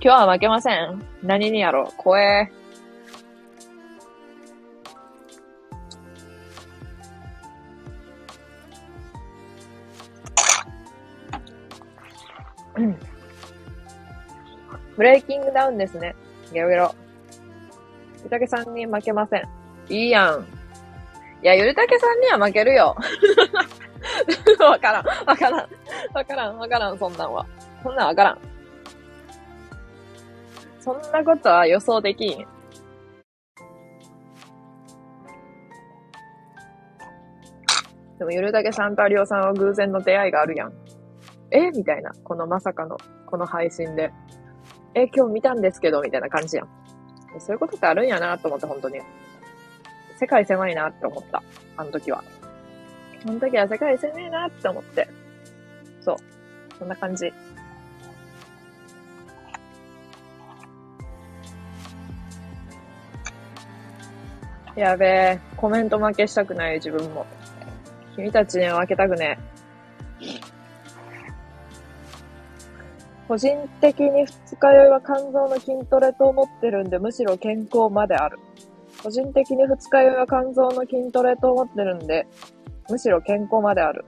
今日は負けません。何にやろう怖え。ブレイキングダウンですね。ゲロゲロ。ゆるたけさんに負けません。いいやん。いや、ゆるたけさんには負けるよ。<laughs> わからん。わからん。わからん。わからん。そんなんは。そんなんわからん。そんなことは予想できん。でも、ゆるたけさんと有オさんは偶然の出会いがあるやん。え？みたいな。このまさかの、この配信で。え、今日見たんですけど、みたいな感じやん。そういうことってあるんやなと思って、本当に。世界狭いなって思った。あの時は。あの時は世界狭いなって思って。そう。そんな感じ。やべえ。コメント負けしたくない自分も。君たちには負けたくねえ。個人的に二日酔いは肝臓の筋トレと思ってるんで、むしろ健康まである。個人的に二日酔いは肝臓の筋トレと思ってるんで、むしろ健康まである。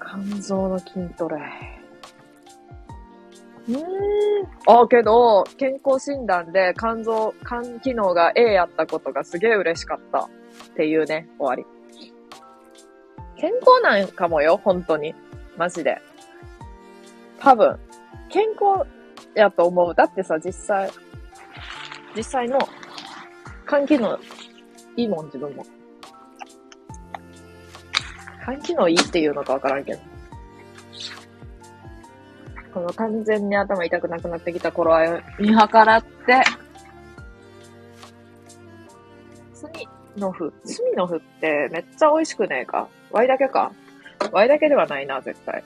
肝臓の筋トレ。うーん。あ、けど、健康診断で肝臓、肝機能が A やったことがすげえ嬉しかった。っていうね、終わり。健康なんかもよ、本当に。マジで。多分。健康やと思う。だってさ、実際、実際の、換気のいいもん、自分も。換気のいいっていうのかわからんけど。この完全に頭痛くなくなってきた頃合い見計らって、次罪のふ、罪のふってめっちゃ美味しくねえか？ワイだけか？ワイだけではないな、絶対。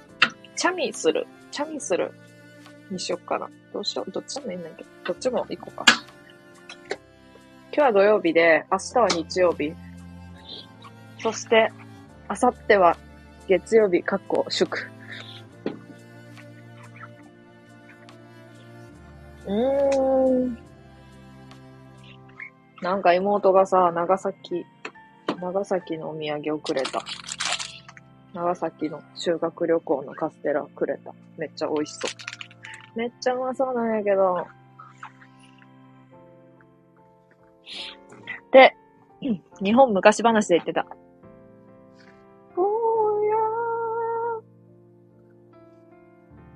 チャミする。チャミする。にしよっかな。どうしよう？どっちもいいんだけど。どっちも行こうか。今日は土曜日で、明日は日曜日。そして、明後日は月曜日、かっこ祝。うーん。なんか妹がさ、長崎、長崎のお土産をくれた。長崎の修学旅行のカステラくれた。めっちゃ美味しそう。めっちゃうまそうなんやけど。で、日本昔話で言ってた。おや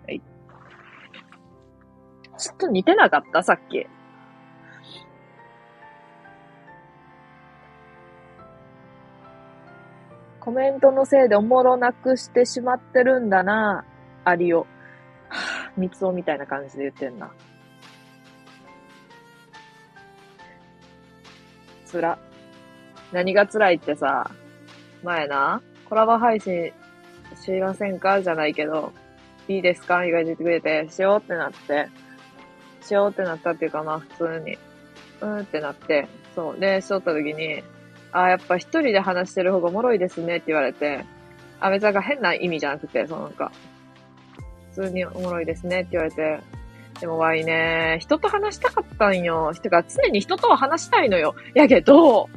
はい。ちょっと似てなかった？さっき。コメントのせいでおもろなくしてしまってるんだな、アリオ。はぁ、三つおみたいな感じで言ってんな。つら。何が辛いってさ、前な、コラボ配信しませんか？じゃないけど、いいですか？意外と言ってくれて、しようってなって、しようってなったっていうかまあ普通に、うんってなって、そそう。で、しとった時に、あ、やっぱ一人で話してる方がおもろいですねって言われて、あ、別に変な意味じゃなくて、そのなんか、普通におもろいですねって言われて、でもわいね、人と話したかったんよ。てか、常に人とは話したいのよ。やけど、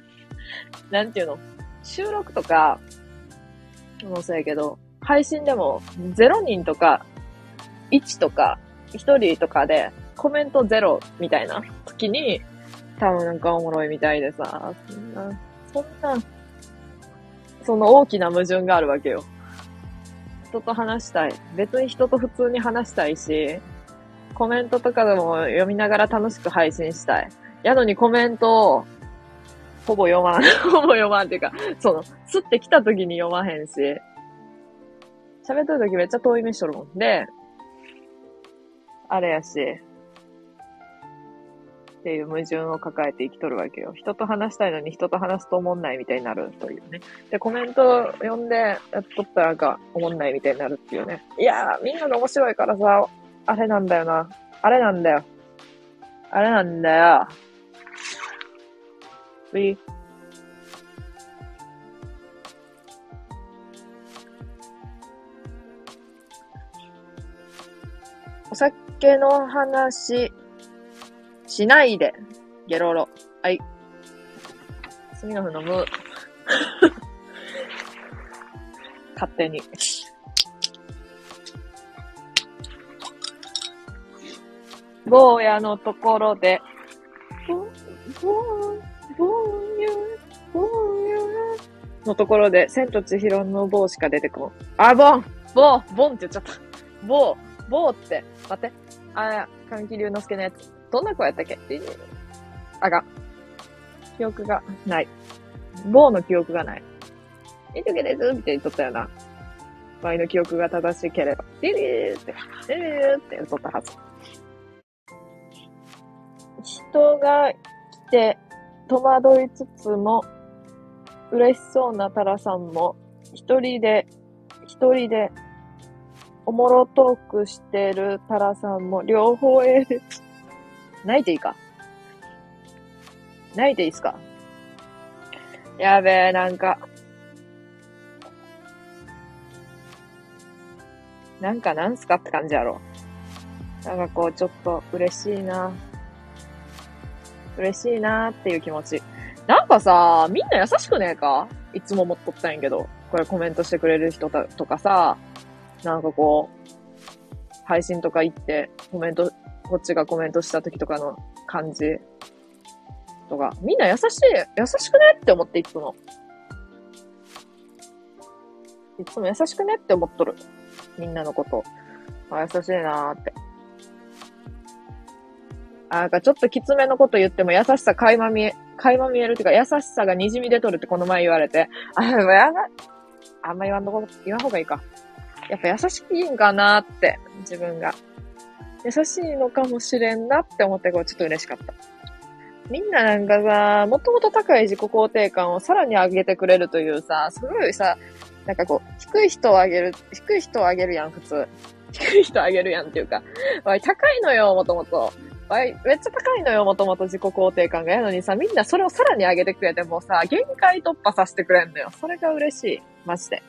<laughs> なんていうの？収録とか、もうそうやけど、配信でも0人とか、1とか、1人とかでコメント0みたいな時に、多分なんかおもろいみたいでさ、そんな、そんな、その大きな矛盾があるわけよ。人と話したい。別に人と普通に話したいし、コメントとかでも読みながら楽しく配信したい。やのにコメントを、ほぼ読まん。<laughs> ほぼ読まんっていうか、その、すって来た時に読まへんし、喋っとる時めっちゃ遠い目しとるもん。で、あれやし、っていう矛盾を抱えて生きとるわけよ。人と話したいのに人と話すと思んないみたいになるというね。で、コメント読んでやっとったらなんか思んないみたいになるっていうね。いやー、みんなが面白いからさ、あれなんだよな。あれなんだよ。あれなんだよ。次。お酒の話しないで。ゲロロ。はい。スミノフ飲む。<laughs> 勝手に。坊やのところで、ぼ、ぼ、ぼーや、のところで、千と千尋の棒しか出てこん。あ、ボンボーボンって言っちゃった。ボー、ボーって、待って。あ、神木隆之介のやつ。どんな子やったっけ？あが。記憶がない。ボーの記憶がない。いとけですって言っとったよな。場合の記憶が正しければ。ディリーって、ディリーって言っとったはず。人が来て戸惑いつつも、嬉しそうなタラさんも、一人で、一人で、おもろトークしてるタラさんも、両方ええ。泣いていいか泣いていいっすかやべえ、なんか。なんかなんすか？って感じやろ。なんかこう、ちょっと嬉しいな。嬉しいなーっていう気持ち。なんかさ、みんな優しくねえか？いつも思っとったんやけど。これコメントしてくれる人とかさ、なんかこう、配信とか行ってコメント、こっちがコメントした時とかの感じとか、みんな優しい、優しくねって思っていつも。いつも優しくねって思っとる。みんなのこと。あ、優しいなーって。あ、なんかちょっときつめのこと言っても優しさ垣間見え、垣間見えるっていうか優しさが滲み出とるってこの前言われて、あ、やばい。あんま言わんとこ、言わん方がいいか。やっぱ優しいんかなーって、自分が。優しいのかもしれんなって思ってこうちょっと嬉しかった。みんななんかさ、もともと高い自己肯定感をさらに上げてくれるというさ、すごいさ、なんかこう、低い人を上げる、低い人を上げるやん、普通。低い人を上げるやんっていうか、わい高いのよ、もともと。わいめっちゃ高いのよ、もともと自己肯定感が。やのにさ、みんなそれをさらに上げてくれてもさ、限界突破させてくれんのよ。それが嬉しい。マジで。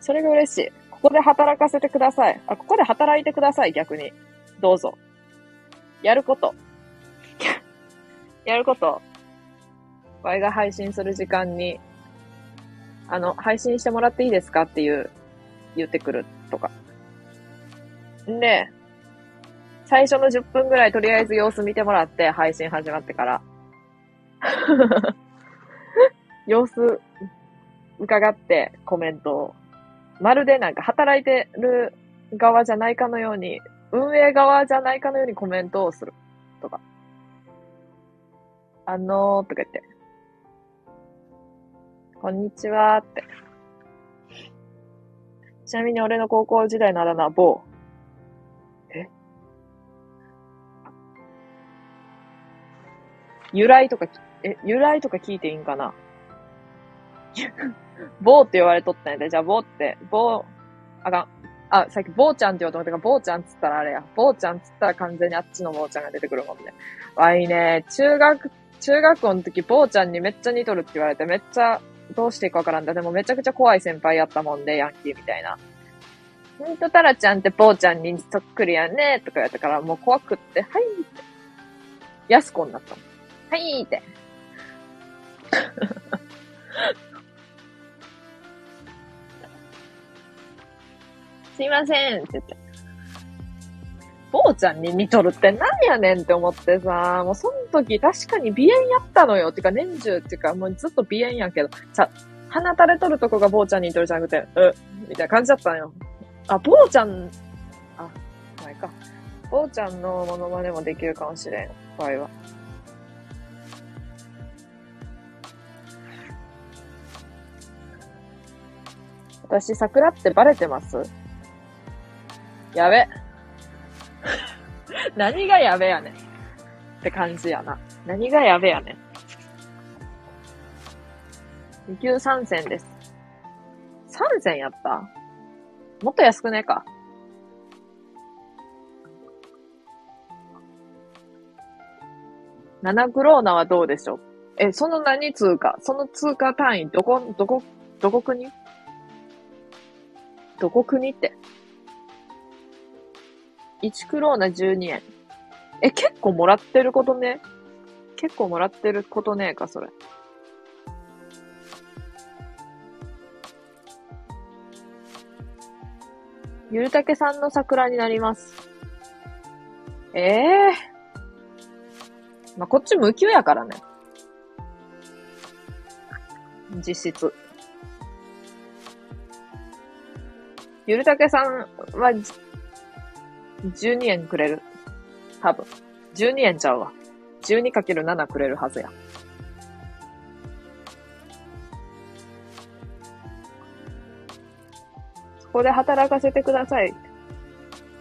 それが嬉しい。ここで働かせてください。あ、ここで働いてください、逆に。どうぞ。やること。<laughs> やること。ワイが配信する時間に、あの、配信してもらっていいですかっていう、言ってくるとか。んで、最初の10分ぐらいとりあえず様子見てもらって、配信始まってから。<laughs> 様子伺ってコメントを。まるでなんか働いてる側じゃないかのように、運営側じゃないかのようにコメントをする。とか。あのー、とか言って。こんにちはって。ちなみに俺の高校時代のあだ名は某。え？由来とか、え、由来とか聞いていいんかな？棒って言われとったんやで。じゃあ棒って、棒、あかん。あ、さっき、坊ちゃんって言おうと思ったから、坊ちゃんっつったらあれや。坊ちゃんっつったら完全にあっちの坊ちゃんが出てくるもんね。わいね、中学、中学校の時、坊ちゃんにめっちゃ似とるって言われて、めっちゃ、どうしていいかわからんだ。でもめちゃくちゃ怖い先輩やったもんで、ヤンキーみたいな。ほんと、タラちゃんって坊ちゃんにそっくりやね、とか言われたから、もう怖くって、はいって。やすこになったはいって。すいませんって言って。坊ちゃんに似とるって何やねんって思ってさ、もうその時確かに鼻炎やったのよ。てか年中っていうかもうずっと鼻炎やけど、さ、鼻垂れとるとこが坊ちゃんに似とるじゃなくて、う、みたいな感じだったんよ。あ、坊ちゃん、あ、前か。坊ちゃんのモノマネもできるかもしれん、場合は。私、桜ってバレてます？やべ。<laughs> 何がやべやねん。って感じやな。何がやべやねん。2級3戦です。3戦やった？もっと安くねえか。7クローナはどうでしょう？え、その何通貨？その通貨単位、どこ、どこ、どこ国？どこ国って？1クローナ12円。え、結構もらってることね。結構もらってることねえか、それ。ゆるたけさんの桜になります。ええー。まあ、こっち無給やからね。実質。ゆるたけさんは、12円くれる。多分。12円ちゃうわ。12×7 くれるはずや。そこで働かせてください。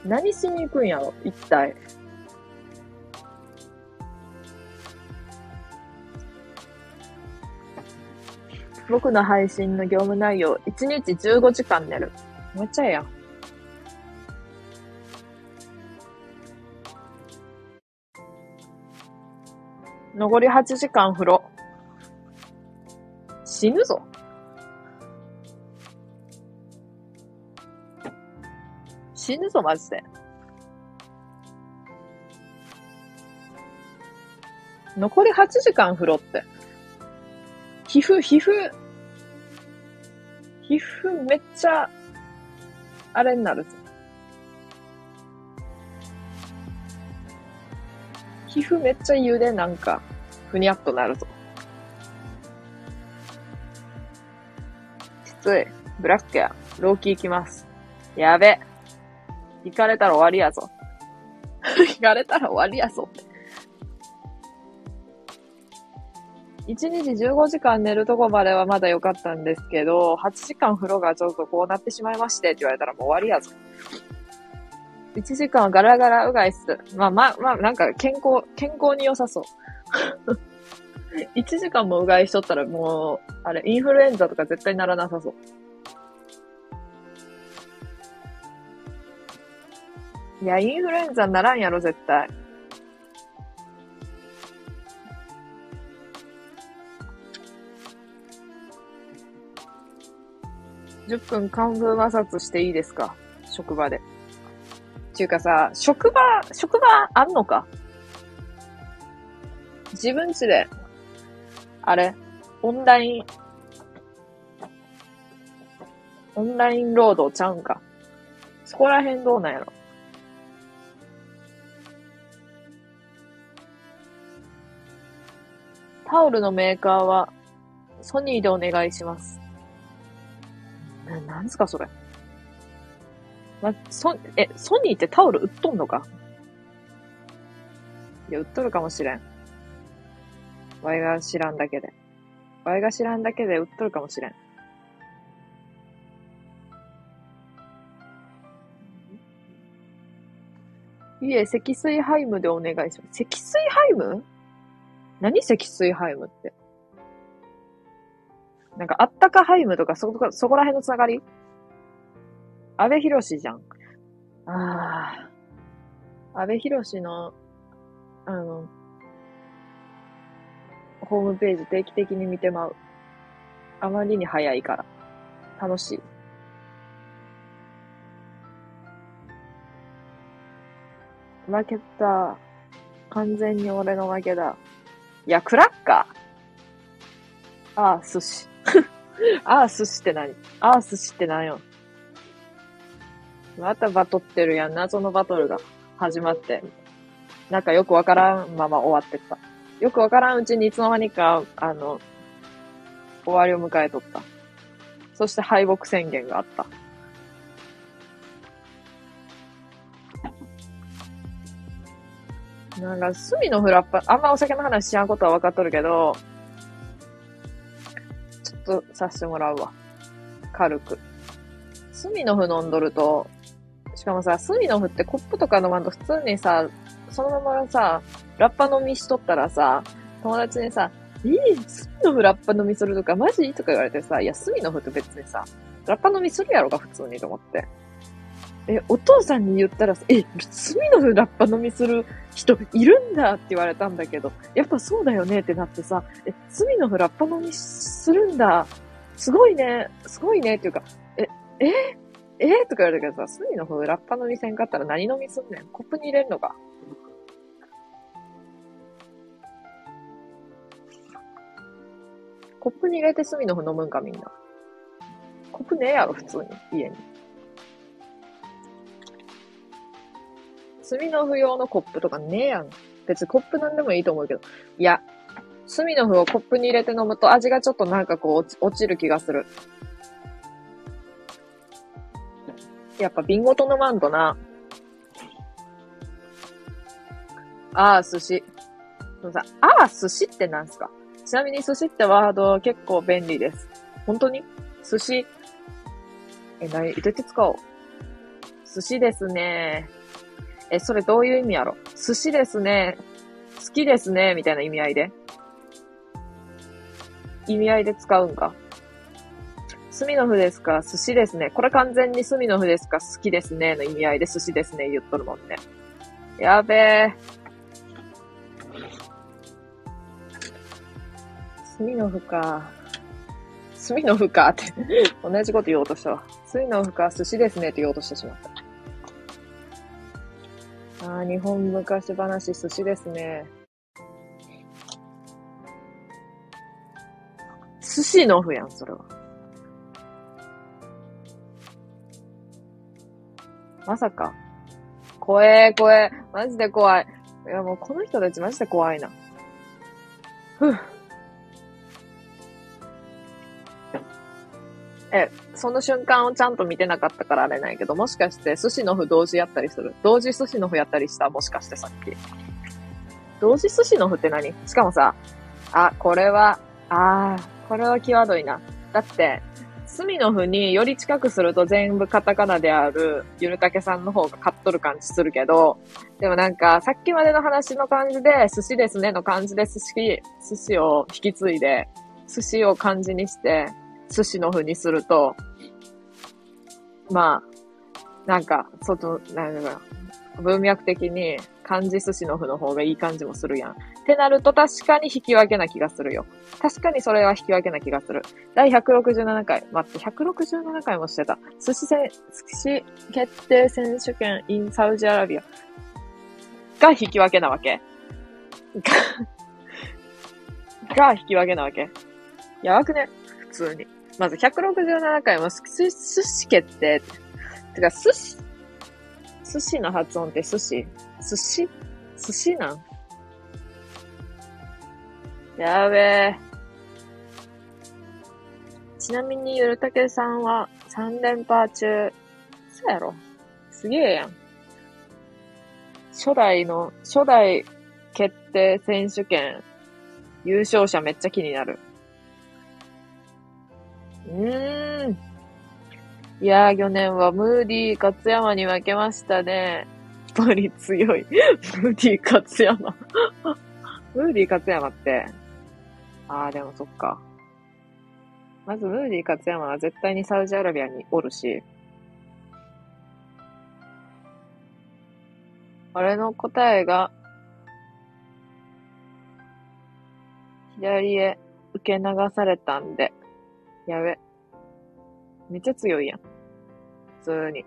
何しに行くんやろ？一体。僕の配信の業務内容、1日15時間寝る。めっちゃええやん。残り8時間風呂。死ぬぞ。死ぬぞ、マジで。残り8時間風呂って。皮膚、皮膚、皮膚めっちゃ、あれになるぞ。皮膚めっちゃ茹でなんか、ふにゃっとなるぞ。きつい。ブラックや。ローキー行きます。やべ。行かれたら終わりやぞ。<laughs> 行かれたら終わりやぞって。1日15時間寝るとこまではまだ良かったんですけど、8時間風呂がちょっとこうなってしまいましてって言われたらもう終わりやぞ。1時間はガラガラうがいっす。まあまあまあ、なんか健康、健康に良さそう。<laughs> 1時間もうがいしとったらもう、あれ、インフルエンザとか絶対ならなさそう。いや、インフルエンザならんやろ、絶対。10分漢文摩擦していいですか？職場で。っていうかさ、職場、職場あんのか？自分家で、あれ、オンライン、オンライン労働ちゃうんか？そこら辺どうなんやろ？タオルのメーカーは、ソニーでお願いします。な、なんすかそれ？ま、そ、え、ソニーってタオル売っとんのか？いや、売っとるかもしれん。ワイが知らんだけで。ワイが知らんだけで売っとるかもしれん。いえ、積水ハイムでお願いします。積水ハイム？何積水ハイムって？なんか、あったかハイムとか、そこ、そこら辺のつながり？安倍博士じゃん。ああ。安倍博士の、あの、ホームページ定期的に見てまう。あまりに早いから。楽しい。負けた。完全に俺の負けだ。いや、クラッカー。ああ、寿司。<laughs> ああ、寿司って何？ああ、寿司って何よ？またバトってるやん。謎のバトルが始まって。なんかよくわからんまま終わってった。よくわからんうちにいつの間にか、あの、終わりを迎えとった。そして敗北宣言があった。なんか、隅のフラッパ、あんまお酒の話しやんことは分かっとるけど、ちょっとさせてもらうわ。軽く。隅のフ飲んどると、しかもさ、隅のフってコップとか飲まんと普通にさ、そのままさ、ラッパ飲みしとったらさ、友達にさ、えー、スミノフラッパ飲みするとかマジ？とか言われてさ、いや、スミノフって別にさ、ラッパ飲みするやろが普通にと思って。え、お父さんに言ったらさ、え、スミノフラッパ飲みする人いるんだって言われたんだけど、やっぱそうだよねってなってさ、え、スミノフラッパ飲みするんだ。すごいね、すごいねっていうか、え、え？えー、とか言われたけどさ、スミノフラッパ飲みせんかったら何飲みすんねんコップに入れんのかコップに入れて隅のフ飲むんか、みんな。コップねえやろ、普通に。家に。隅のフ用のコップとかねえやん。別にコップなんでもいいと思うけど。いや、隅のフをコップに入れて飲むと味がちょっとなんかこう落ちる気がする。やっぱ瓶ごと飲まんとな。ああ、寿司。さ、ああ、寿司ってなんすか？ちなみに寿司ってワード結構便利です。本当に？寿司、え、なに、どうやって使おう寿司ですね。え、それどういう意味やろ？寿司ですね。好きですね。みたいな意味合いで。意味合いで使うんか。スミノフですか？寿司ですね。これ完全にスミノフですか？好きですね。の意味合いで寿司ですね。言っとるもんね。やべえ。スミノフか。スミノフかって <laughs> 同じこと言おうとしたわ。スミノフか、寿司ですねって言おうとしてしまった。ああ、日本昔話、寿司ですね。寿司のフやん、それは。まさか。怖え、怖え。マジで怖い。いや、もうこの人たちマジで怖いな。ふぅ。え、その瞬間をちゃんと見てなかったからあれないけど、もしかして寿司の符同時やったりする？同時寿司の符やったりした？もしかしてさっき。同時寿司の符って何？しかもさ、あ、これは、あー、これは際どいな。だって、隅の符により近くすると全部カタカナであるゆるたけさんの方が買っとる感じするけど、でもなんか、さっきまでの話の感じで、寿司ですねの感じで寿司、寿司を引き継いで、寿司を漢字にして、寿司の風にすると、まあ、なんか、外、なんか、文脈的に漢字寿司の風の方がいい感じもするやん。ってなると確かに引き分けな気がするよ。確かにそれは引き分けな気がする。第167回、待って、167回もしてた。寿司せ、寿司決定選手権 in サウジアラビアが引き分けなわけが引き分けなわけやばくね？普通に。まず167回も寿司決定。てか、寿司、寿司の発音って寿司？寿司？寿司なん？やべえ。ちなみに、ゆるたけさんは3連覇中。そうやろすげえやん。初代の、初代決定選手権優勝者めっちゃ気になる。うーん。いやー、去年はムーディー勝山に負けましたね。やっぱり強い。ムーディー勝山ムーディー勝山って、あー、でもそっか。まずムーディー勝山は絶対にサウジアラビアにおるし、あれの答えが、左へ受け流されたんで、やべ。めっちゃ強いやん。通に。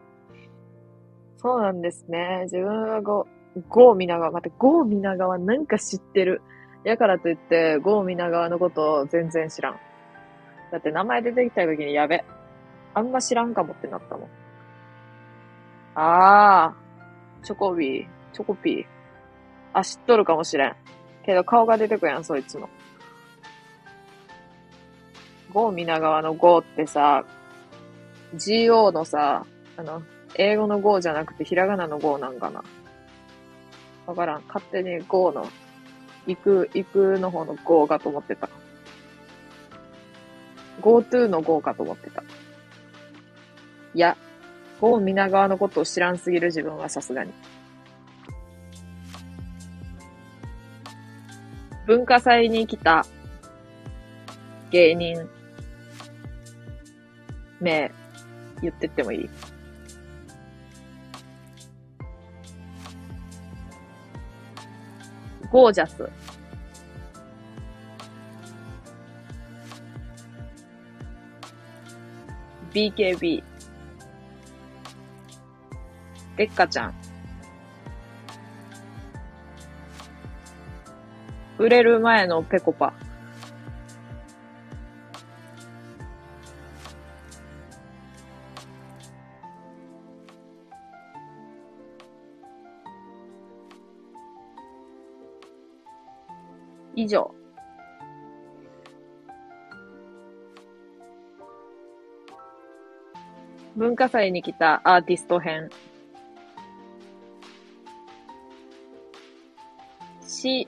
そうなんですね。自分はゴー、ゴー皆川、待って、ゴー皆川なんか知ってる。やからといって、ゴー皆川のことを全然知らん。だって名前出てきた時にやべ。あんま知らんかもってなったもん。あー、チョコビー、チョコピー。あ、知っとるかもしれん。けど顔が出てくやん、そいつの。ゴー皆川のゴーってさ、GO のさ、あの、英語の GO じゃなくてひらがなの GO なんかな。わからん。勝手に GO の、行く、行くの方の GO かと思ってた。GoTo の GO かと思ってた。いや、GO 皆川のことを知らんすぎる自分はさすがに。文化祭に来た芸人名言ってってもいいゴージャス。BKB。でっかちゃん。売れる前のペコパ。以上。文化祭に来たアーティスト編。し、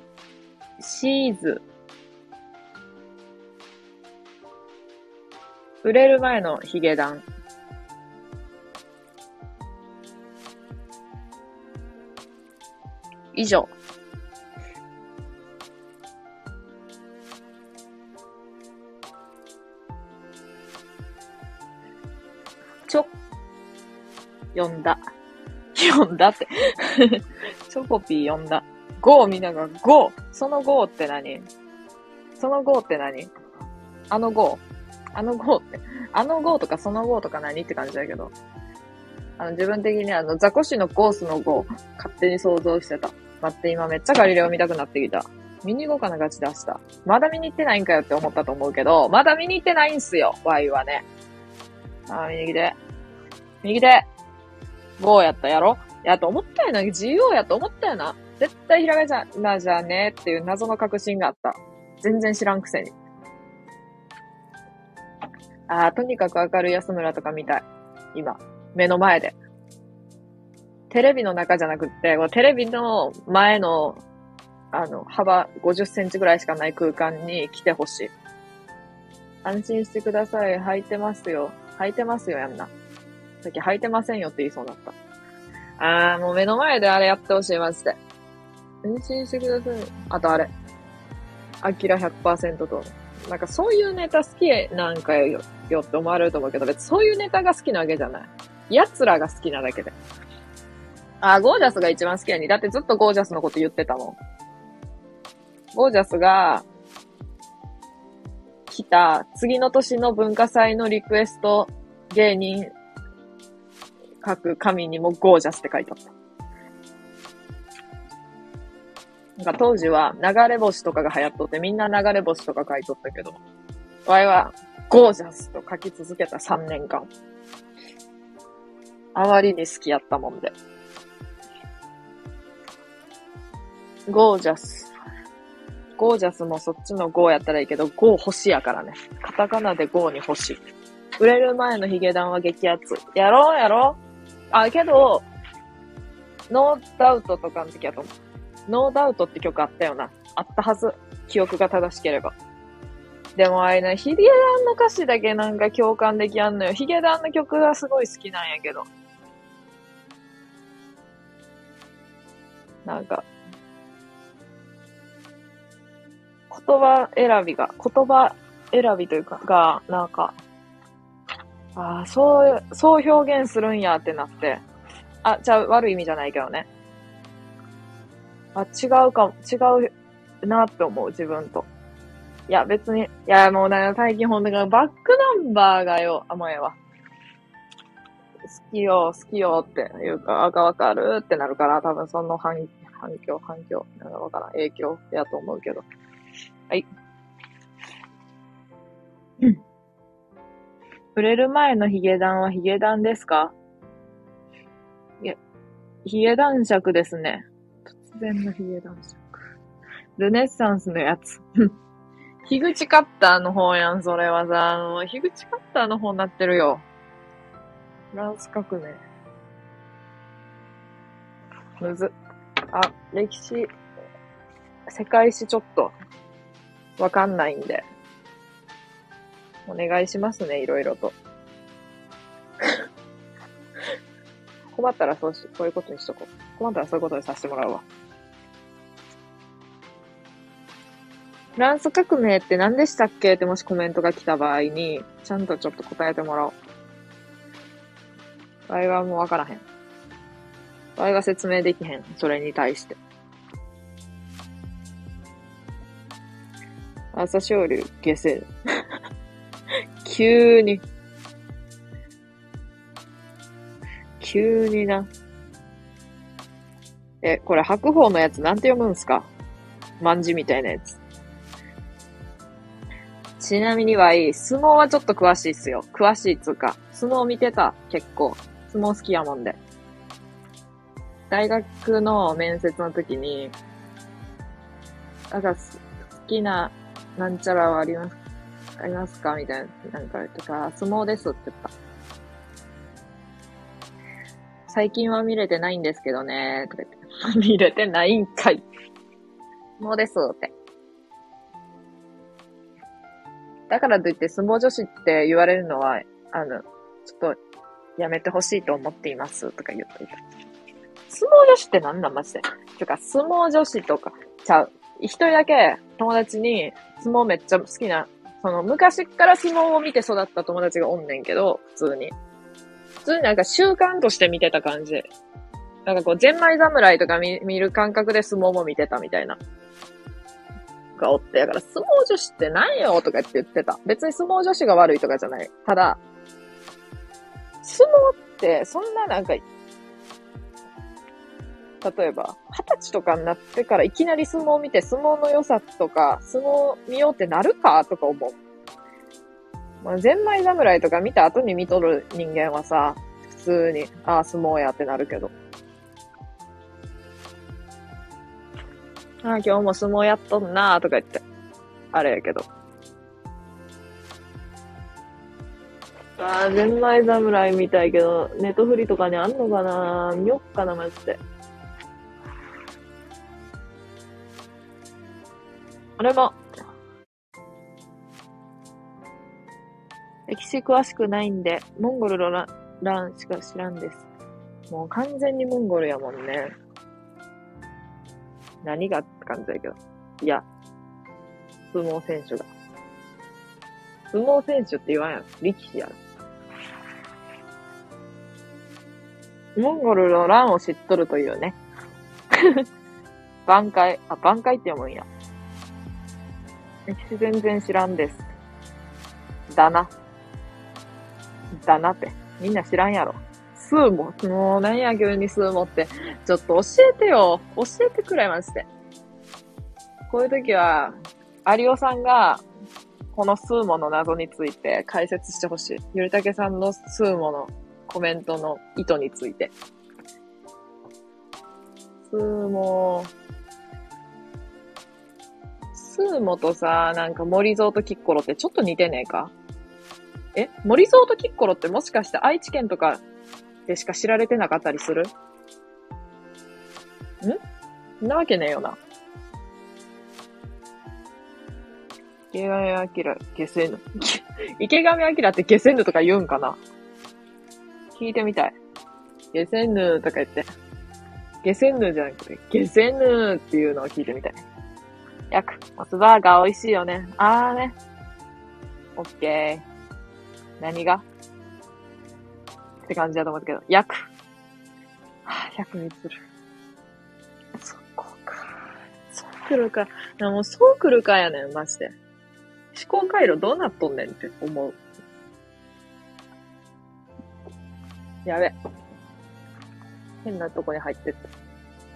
シーズ。売れる前のヒゲダン。以上。読んだ。読んだって <laughs> チョコピー読んだ。ゴー見ながら、ゴーそのゴーって何？そのゴーって何？あのゴーあのゴーって。あのゴーとかそのゴーとか何って感じだけど。あの、自分的にあの、ザコシのゴースのゴー、勝手に想像してた。待って、今めっちゃガリレオ見たくなってきた。見に行こうかな、ガチ出した。まだ見に行ってないんかよって思ったと思うけど、まだ見に行ってないんすよ、ワイはね。あー、右手。右手。ゴーやったやろ？やと思ったよな。自由やと思ったよな。絶対ひらがなじゃねっていう謎の確信があった。全然知らんくせに。ああ、とにかく明るい安村とか見たい。今。目の前で。テレビの中じゃなくって、テレビの前の、あの、幅50センチぐらいしかない空間に来てほしい。安心してください。履いてますよ。履いてますよ、やんな。さっき履いてませんよって言いそうだった。あー、もう目の前であれやってほしい、マジで。安心してください。あとあれ。アキラ100%と。なんかそういうネタ好きなんかよ、よって思われると思うけど、別にそういうネタが好きなわけじゃない。奴らが好きなだけで。あ、ゴージャスが一番好きやに。だってずっとゴージャスのこと言ってたもん。ゴージャスが、来た次の年の文化祭のリクエスト芸人各紙にもゴージャスって書いてあった。なんか当時は流れ星とかが流行っとってみんな流れ星とか書いとったけど、わいはゴージャスと書き続けた3年間。あまりに好きやったもんで。ゴージャス。ゴージャスもそっちのゴーやったらいいけど、ゴー星やからね。カタカナでゴーに星。売れる前のヒゲダンは激アツ。やろうやろうあ、けど、ノーダウトとかの時やと思う。ノーダウトって曲あったよな。あったはず。記憶が正しければ。でもあれな、ヒゲダンの歌詞だけなんか共感できやんのよ。ヒゲダンの曲がすごい好きなんやけど。なんか、言葉選びが、言葉選びというか、が、なんか、ああ、そう、そう表現するんやってなって。あ、じゃあ悪い意味じゃないけどね。あ、違うかも、違うなって思う、自分と。いや、別に、いや、もうね、最近ほんとバックナンバーがよ、甘えわ。好きよ、好きよっていうか、あかわかるってなるから、多分その反反響、反響、なんかわからん、影響やと思うけど。はい。売れる前のヒゲダンはヒゲダンですか？いや、ヒゲ男爵ですね。突然のヒゲ男爵。ルネッサンスのやつ。<laughs> 樋口カッターの方やん、それはさ。あの、樋口カッターの方になってるよ。フランス革命。むず。あ、歴史、世界史ちょっと、わかんないんで。お願いしますね、いろいろと。<laughs> 困ったらそうし、こういうことにしとこう。困ったらそういうことにさせてもらうわ。フランス革命って何でしたっけ？ってもしコメントが来た場合に、ちゃんとちょっと答えてもらおう。場合はもうわからへん。場合が説明できへん。それに対して。朝青龍、下世。急に。急にな。え、これ白鵬のやつなんて読むんすか？万字みたいなやつ。ちなみにはいい。相撲はちょっと詳しいっすよ。詳しいっつうか。相撲見てた、結構。相撲好きやもんで。大学の面接の時に、なんか好きななんちゃらはありますありますか？みたいな、なんか、とか、相撲ですって言った。最近は見れてないんですけどね、とか言って。<laughs> 見れてないんかい。相撲ですって。だからといって相撲女子って言われるのは、あの、ちょっとやめてほしいと思っていますとか言っていた。相撲女子って何なんマジで。てか、相撲女子とか、ちゃう。一人だけ友達に相撲めっちゃ好きな、その昔から相撲を見て育った友達がおんねんけど、普通に。普通になんか習慣として見てた感じ。なんかこう、ゼンマイ侍とか見見る感覚で相撲も見てたみたいな。がおって、だから相撲女子って何よとかって言ってた。別に相撲女子が悪いとかじゃない。ただ、相撲ってそんななんか例えば、二十歳とかになってからいきなり相撲を見て、相撲の良さとか、相撲見ようってなるかとか思う。まあ、ゼンマイ侍とか見た後に見とる人間はさ、普通に、ああ、相撲やってなるけど。ああ、今日も相撲やっとんなとか言って、あれやけど。ああ、ゼンマイ侍見たいけど、ネットフリとかにあんのかな見よっかな、マジで。俺も、歴史詳しくないんで、モンゴルの乱しか知らんです。もう完全にモンゴルやもんね。何がって感じだけど。いや、相撲選手が。相撲選手って言わんやん。力士や。モンゴルの乱を知っとるというね。<laughs> 挽回、あ、挽回って読むんや。歴史全然知らんです。だな。だなって。みんな知らんやろ。スーモ。もう何や急にスーモって。ちょっと教えてよ。教えてくれまして。こういう時は、有オさんが、このスーモの謎について解説してほしい。ゆりたけさんのスーモのコメントの意図について。スーモースーモとさ、なんか森蔵とキッコロってちょっと似てねえか？え？森蔵とキッコロってもしかして愛知県とかでしか知られてなかったりする？ん？なわけねえよな。池上彰、消せぬ。<laughs> 池上彰って消せぬとか言うんかな？聞いてみたい。消せぬとか言って。消せぬじゃなくて、消せぬっていうのを聞いてみたい。焼く。モスバーガー美味しいよね。あーね。オッケー。何が？って感じだと思ったけど、焼く。はぁ、100にする。そこか。そう来るか。なもうそう来るかやねん、マジで。思考回路どうなっとんねんって思う。やべ。変なとこに入ってった。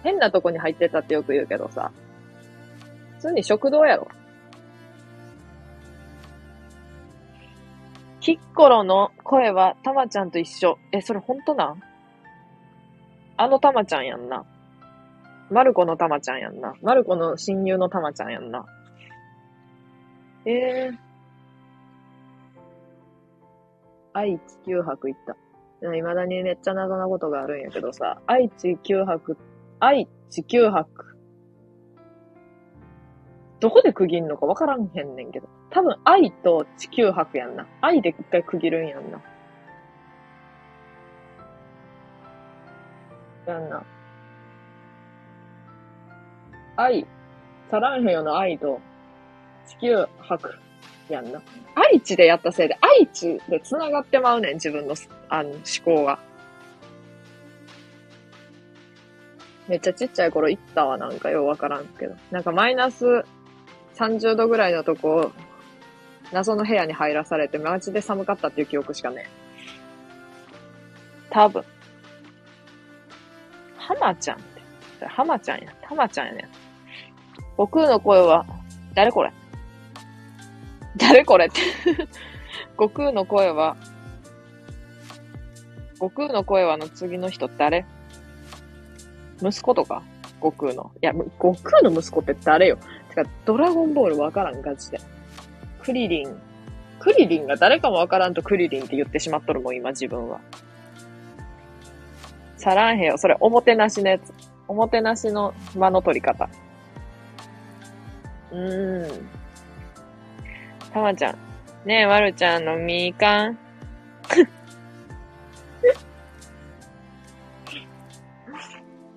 変なとこに入ってったってよく言うけどさ。通に食堂やろ。キッコロの声はたまちゃんと一緒。え、それほんとなん？あのたまちゃんやんな。マルコのたまちゃんやんな。マルコの親友のたまちゃんやんな。ええー。愛知九博行った。未だにめっちゃ謎なことがあるんやけどさ、愛知九博、愛知九博。どこで区切んのかわからんへんねんけど。多分愛と地球博やんな。愛で一回区切るんやんな。やんな。愛、サランヘヨの愛と地球博やんな。愛知でやったせいで、愛知で繋がってまうねん、自分の、あの、思考が。めっちゃちっちゃい頃行ったわ、なんかようわからんけど。なんかマイナス30度ぐらいのとこ、謎の部屋に入らされて、マジで寒かったっていう記憶しかね多分。浜ちゃんって。浜ちゃんや。浜ちゃんやねん。僕の声は、誰これ？誰これって <laughs> 悟空の声は、悟空の声はの次の人誰？息子とか？悟空の。いや、悟空の息子って誰よ？てか、ドラゴンボールわからん、ガチで。クリリン。クリリンが誰かもわからんとクリリンって言ってしまっとるもん、今自分は。サランヘヨ。それ、おもてなしのやつ。おもてなしの間の取り方。うーん。たまちゃん。ねえ、まるちゃんのみかん。<laughs>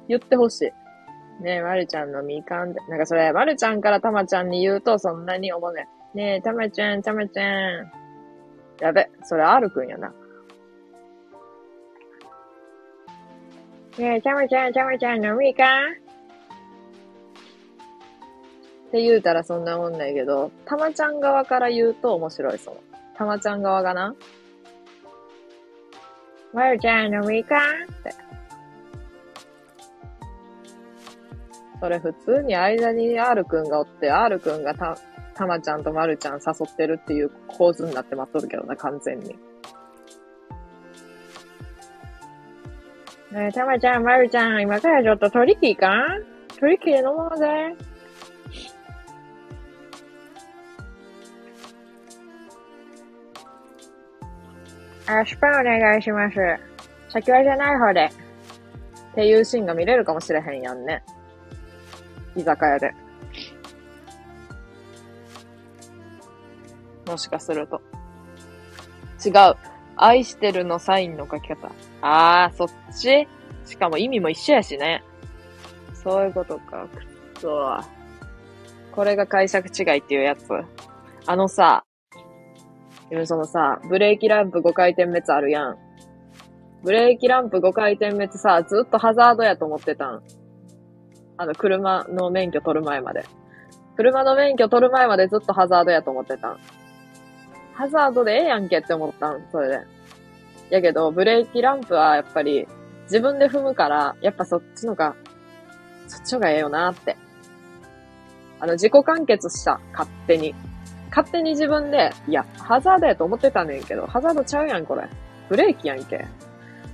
言ってほしい。ねえ、まるちゃんのみかんで。なんかそれ、まるちゃんからたまちゃんに言うとそんなに思うね。ねえ、たまちゃん、たまちゃん。やべ、それ R くんやな。ねえ、たまちゃん、たまちゃんのみかん？って言うたらそんなもんないけど、たまちゃん側から言うと面白い、その。たまちゃん側がな。まるちゃん飲みかって。それ普通に間に R くんがおって、R くんがた、たまちゃんとまるちゃん誘ってるっていう構図になって待っとるけどな、完全に。ねえ、たまちゃん、まるちゃん、今からちょっとトリキーか？トリキーで飲もうぜ。あ、スパンお願いします。先はじゃない方で。っていうシーンが見れるかもしれへんやんね。居酒屋で。もしかすると。違う。愛してるのサインの書き方。あー、そっち？しかも意味も一緒やしね。そういうことか。くっそこれが解釈違いっていうやつ。あのさ、でもそのさ、ブレーキランプ5回転滅あるやん。ブレーキランプ5回転滅さ、ずっとハザードやと思ってたん。あの、車の免許取る前まで。車の免許取る前までずっとハザードやと思ってたん。ハザードでええやんけって思ったん、それで。やけど、ブレーキランプはやっぱり自分で踏むから、やっぱそっちのが、そっちのがええよなって。あの、自己完結した、勝手に。勝手に自分で、いや、ハザードやと思ってたねんけど、ハザードちゃうやん、これ。ブレーキやんけ。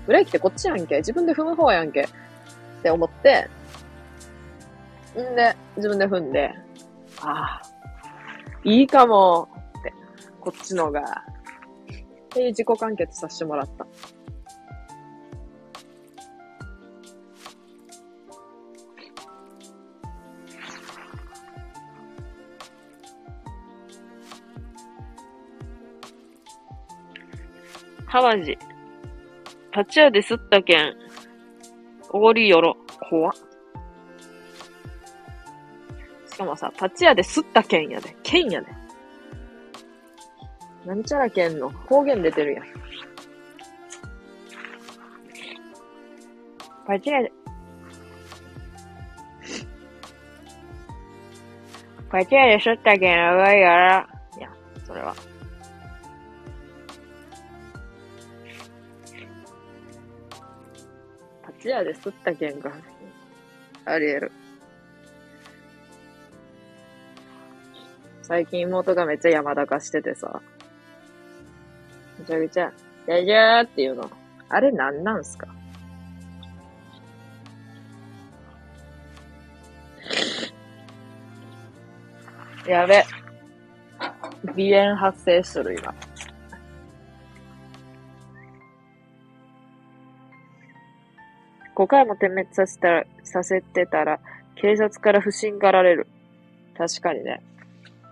ブレーキってこっちやんけ。自分で踏む方やんけ。って思って、んで、自分で踏んで、ああ、いいかもって、こっちのが、っていう自己完結させてもらった。淡路。立ち屋ですったけん。おごりよろ。怖っ。かもさ、立ち屋ですったけんやで。けんやで。なんちゃらけんの方言出てるやん。立ち屋で。こちらで吸ったけん上やら。いや、それは。パチ屋で吸ったけんが、あり得る。最近妹がめっちゃ山高しててさ、めちゃくちゃ、じゃじゃーっていうの。あれなんなんすか？やべ。鼻炎発生する、今。5回も点滅させた、させてたら、警察から不信がられる。確かにね。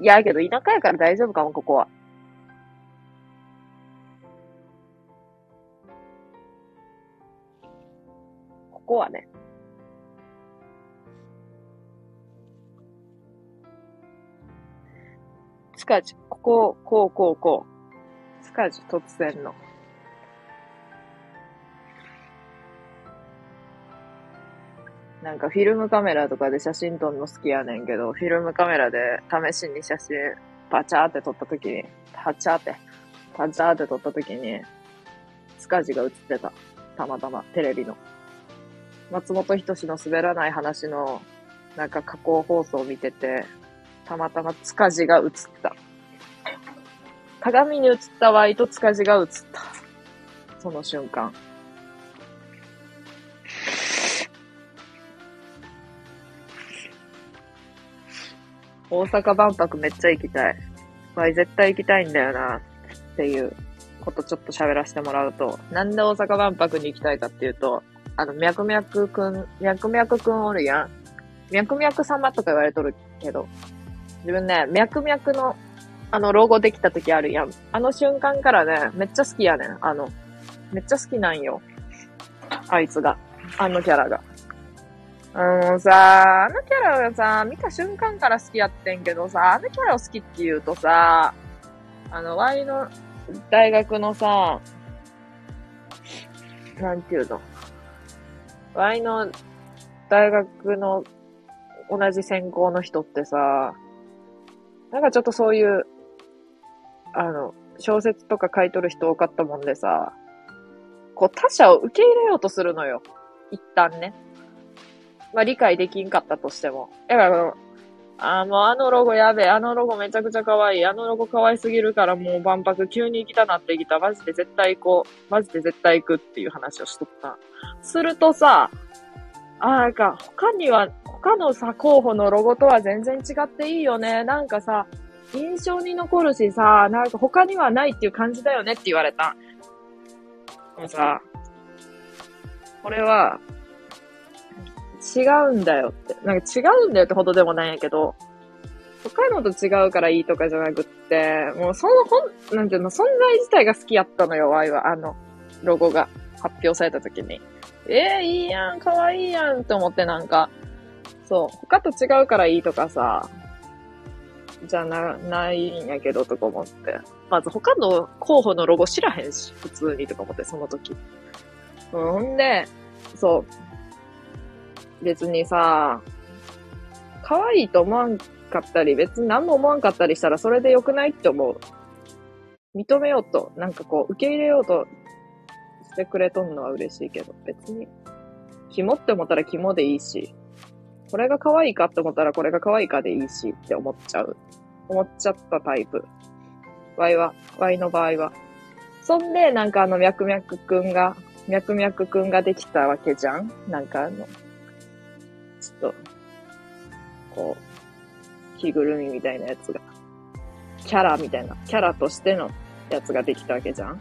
いや、けど田舎やから大丈夫かも、ここは。ここはね。塚地、ここ、こう、こう、こう。塚地突然の。なんかフィルムカメラとかで写真撮るの好きやねんけど、フィルムカメラで試しに写真パチャーって撮った時に、パチャーって、パチャーって撮った時に、塚地が映ってた。たまたま、テレビの。松本人志の滑らない話の、なんか加工放送を見てて、たまたま塚地が映った。鏡に映ったワイと塚地が映った。その瞬間。大阪万博めっちゃ行きたい。わい、絶対行きたいんだよな、っていうことちょっと喋らせてもらうと、なんで大阪万博に行きたいかっていうと、あの、脈々くん、脈々くんおるやん。脈々様とか言われとるけど、自分ね、脈々の、あの、ロゴできた時あるやん。あの瞬間からね、めっちゃ好きやねん。あの、めっちゃ好きなんよ。あいつが。あのキャラが。あのさ、あのキャラがさ、見た瞬間から好きやってんけどさ、あのキャラを好きって言うとさ、あの、ワイの大学のさ、なんていうの？ワイの大学の同じ専攻の人ってさ、なんかちょっとそういう、あの、小説とか書いとる人多かったもんでさ、こう他者を受け入れようとするのよ。一旦ね。まあ理解できんかったとしても。だから、あもうあのロゴやべえ、あのロゴめちゃくちゃ可愛い、あのロゴ可愛すぎるからもう万博急に行きたなってきた、マジで絶対行こう、マジで絶対行くっていう話をしとった。するとさ、あ、なんか他には、他のさ、候補のロゴとは全然違っていいよね。なんかさ、印象に残るしさ、なんか他にはないっていう感じだよねって言われた。でもさ、これは、違うんだよって。なんか違うんだよってほどでもないんやけど、他のと違うからいいとかじゃなくって、もうその本、なんていうの、存在自体が好きやったのよ、ワイは。あの、ロゴが発表された時に。えー、いいやん、かわいいやんって思ってなんか、そう、他と違うからいいとかさ、じゃな、ないんやけどとか思って。まず他の候補のロゴ知らへんし、普通にとか思って、その時。うん、ほんで、そう、別にさ、可愛いと思わんかったり、別に何も思わんかったりしたらそれで良くないって思う。認めようと、なんかこう、受け入れようとしてくれとんのは嬉しいけど、別に、肝って思ったら肝でいいし、これが可愛いかって思ったらこれが可愛いかでいいしって思っちゃう。思っちゃったタイプ。Y は、Y の場合は。そんで、なんかあの、脈々くんが、脈々くんができたわけじゃんなんかあの、と、こう、着ぐるみみたいなやつが、キャラみたいな、キャラとしてのやつができたわけじゃん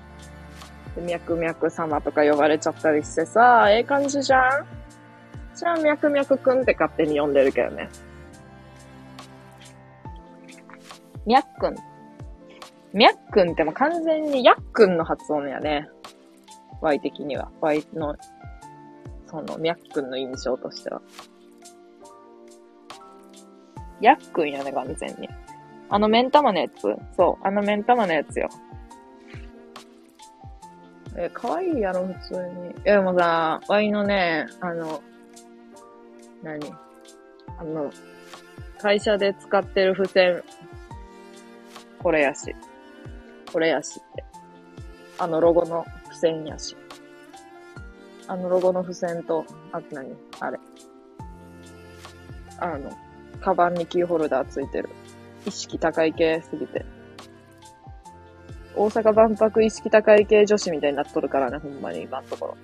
で、脈々様とか呼ばれちゃったりしてさ、ええ感じじゃんじゃあ、脈々くんって勝手に呼んでるけどね。みゃっくん。みゃっくんってもう完全にやっくんの発音やね。Y 的には。Y の、その、みゃっくんの印象としては。やっくんやね、完全に。あの目ん玉のやつ？そう、あの目ん玉のやつよ。え、かわいいやろ、普通に。え、でもさ、ワイのね、あの、何？あの、会社で使ってる付箋、これやし。これやしって。あのロゴの付箋やし。あのロゴの付箋と、あと何？あれ。あの、カバンにキーホルダーついてる。意識高い系すぎて。大阪万博意識高い系女子みたいになっとるからね、ほんまに今のところ。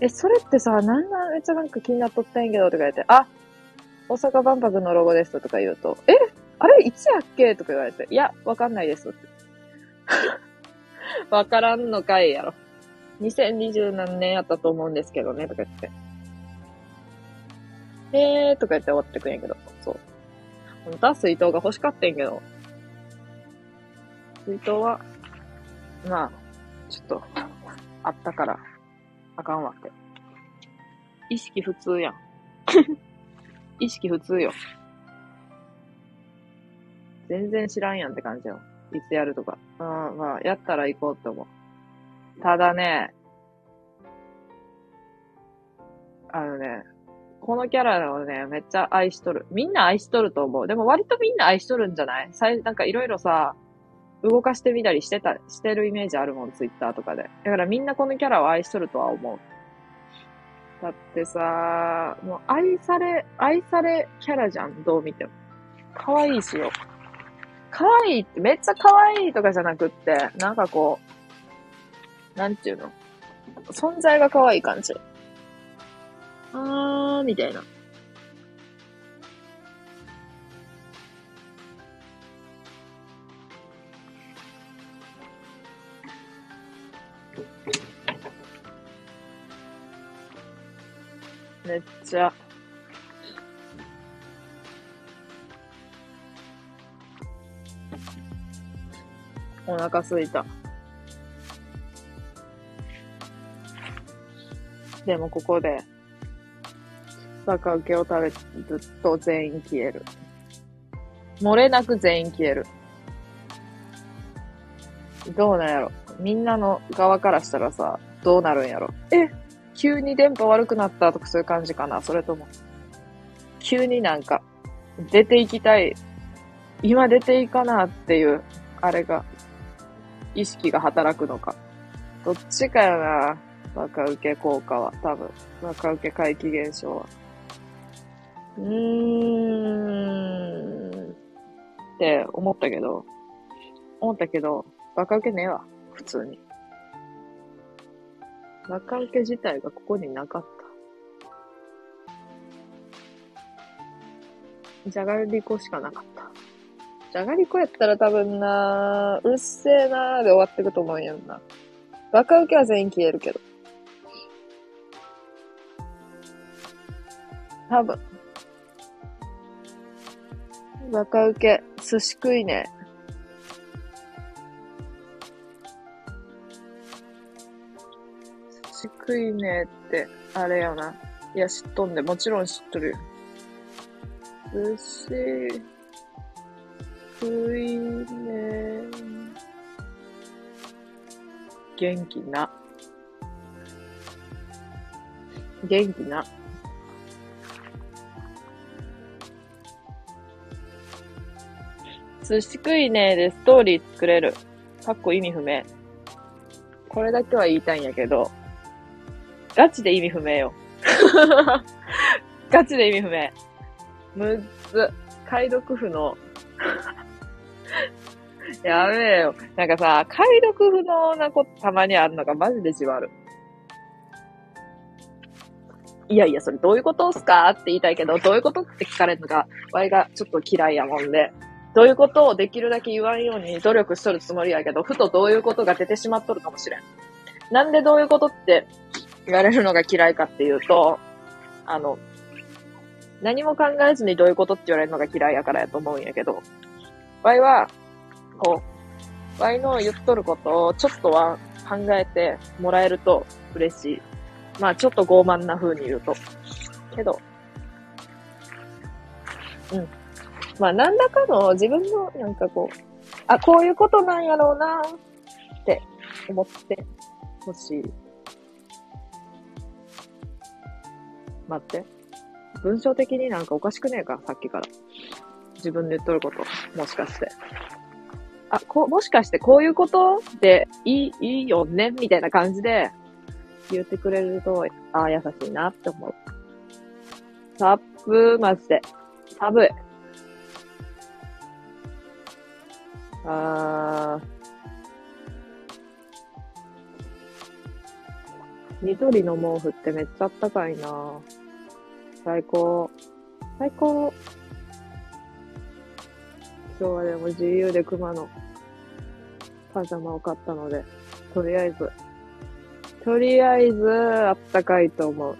え、それってさ、なんなんめっちゃなんか気になっとったんやけど、とか言って、あ、大阪万博のロゴですとか言うと、えあれいつやっけとか言われて、いや、わかんないですって。<laughs> わからんのかいやろ。2020何年やったと思うんですけどね、とか言って。えーとか言って終わってくんやけど、そう。本当は水筒が欲しかったんやけど、水筒は、まあ、ちょっと、あったから、あかんわけ。意識普通やん。<laughs> 意識普通よ。全然知らんやんって感じよ。いつやるとか。うん、まあ、やったら行こうって思う。ただね、あのね、このキャラをね、めっちゃ愛しとる。みんな愛しとると思う。でも割とみんな愛しとるんじゃない？さいなんかいろいろさ、動かしてみたりしてた、してるイメージあるもん、ツイッターとかで。だからみんなこのキャラを愛しとるとは思う。だってさ、もう愛され、愛されキャラじゃん、どう見ても。可愛いしよ。可愛いって、めっちゃ可愛いとかじゃなくって、なんかこう、なんていうの？存在が可愛い感じ。あー、みたいな。めっちゃ。お腹すいた。でもここで、バカウケを食べると全員消える。漏れなく全員消える。どうなんやろみんなの側からしたらさ、どうなるんやろえ急に電波悪くなったとかそういう感じかなそれとも、急になんか、出ていきたい、今出ていかなっていう、あれが、意識が働くのか。どっちかよな、バカ受け効果は、多分。バカ受け回帰現象は。うーん。って思ったけど、思ったけど、バカ受けねえわ、普通に。中受け自体がここになかった。じゃがりこしかなかった。じゃがりこやったら多分な、うっせえなーで終わってくと思うんやんな。バカ受けは全員消えるけど。多分。バカ受け、寿司食いね。し食いねって、あれよな。いや、知っとんで、もちろん知っとるよ。寿司、食いね元気な。元気な。寿司食いねでストーリー作れる。かっこ意味不明。これだけは言いたいんやけど、ガチで意味不明よ。<laughs> ガチで意味不明。むっず。解読不能。<laughs> やべえよ。なんかさ、解読不能なことたまにあるのがマジでじわる。いやいや、それどういうことっすかって言いたいけど、どういうことって聞かれるのが、ワイがちょっと嫌いやもんで、どういうことをできるだけ言わんように努力しとるつもりやけど、ふとどういうことが出てしまっとるかもしれん。なんでどういうことって言われるのが嫌いかっていうと、あの、何も考えずにどういうことって言われるのが嫌いやからやと思うんやけど、ワイは、こう、ワイの言っとることをちょっとは考えてもらえると嬉しい。まあちょっと傲慢な風に言うと。けど、うん。まあなんだかの自分のなんかこう、あ、こういうことなんやろうなって思ってほしい。待って。文章的になんかおかしくねえか？さっきから。自分で言っとること。もしかして。あ、こ、もしかしてこういうことでいい、いいよね？みたいな感じで言ってくれると、ああ、優しいなって思う。サップ、マジで。寒い。あー。緑の毛布ってめっちゃあったかいな最高。最高。今日はでも自由で熊のパジャマを買ったので、とりあえず、とりあえずあったかいと思う。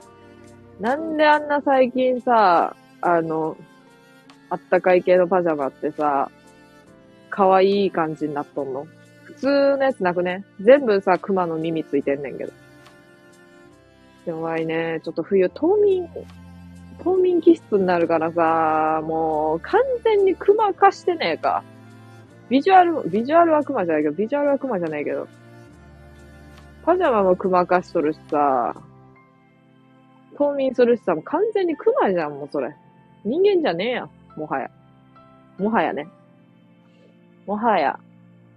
なんであんな最近さ、あの、あったかい系のパジャマってさ、可愛い感じになっとんの？普通のやつなくね？全部さ、熊の耳ついてんねんけど。弱いね。ちょっと冬、冬眠、冬眠気質になるからさ、もう完全に熊化してねえか。ビジュアル、ビジュアルは熊じゃないけど、ビジュアルは熊じゃないけど。パジャマも熊化しとるしさ、冬眠するしさ、もう完全に熊じゃん、もうそれ。人間じゃねえや。もはや。もはやね。もはや。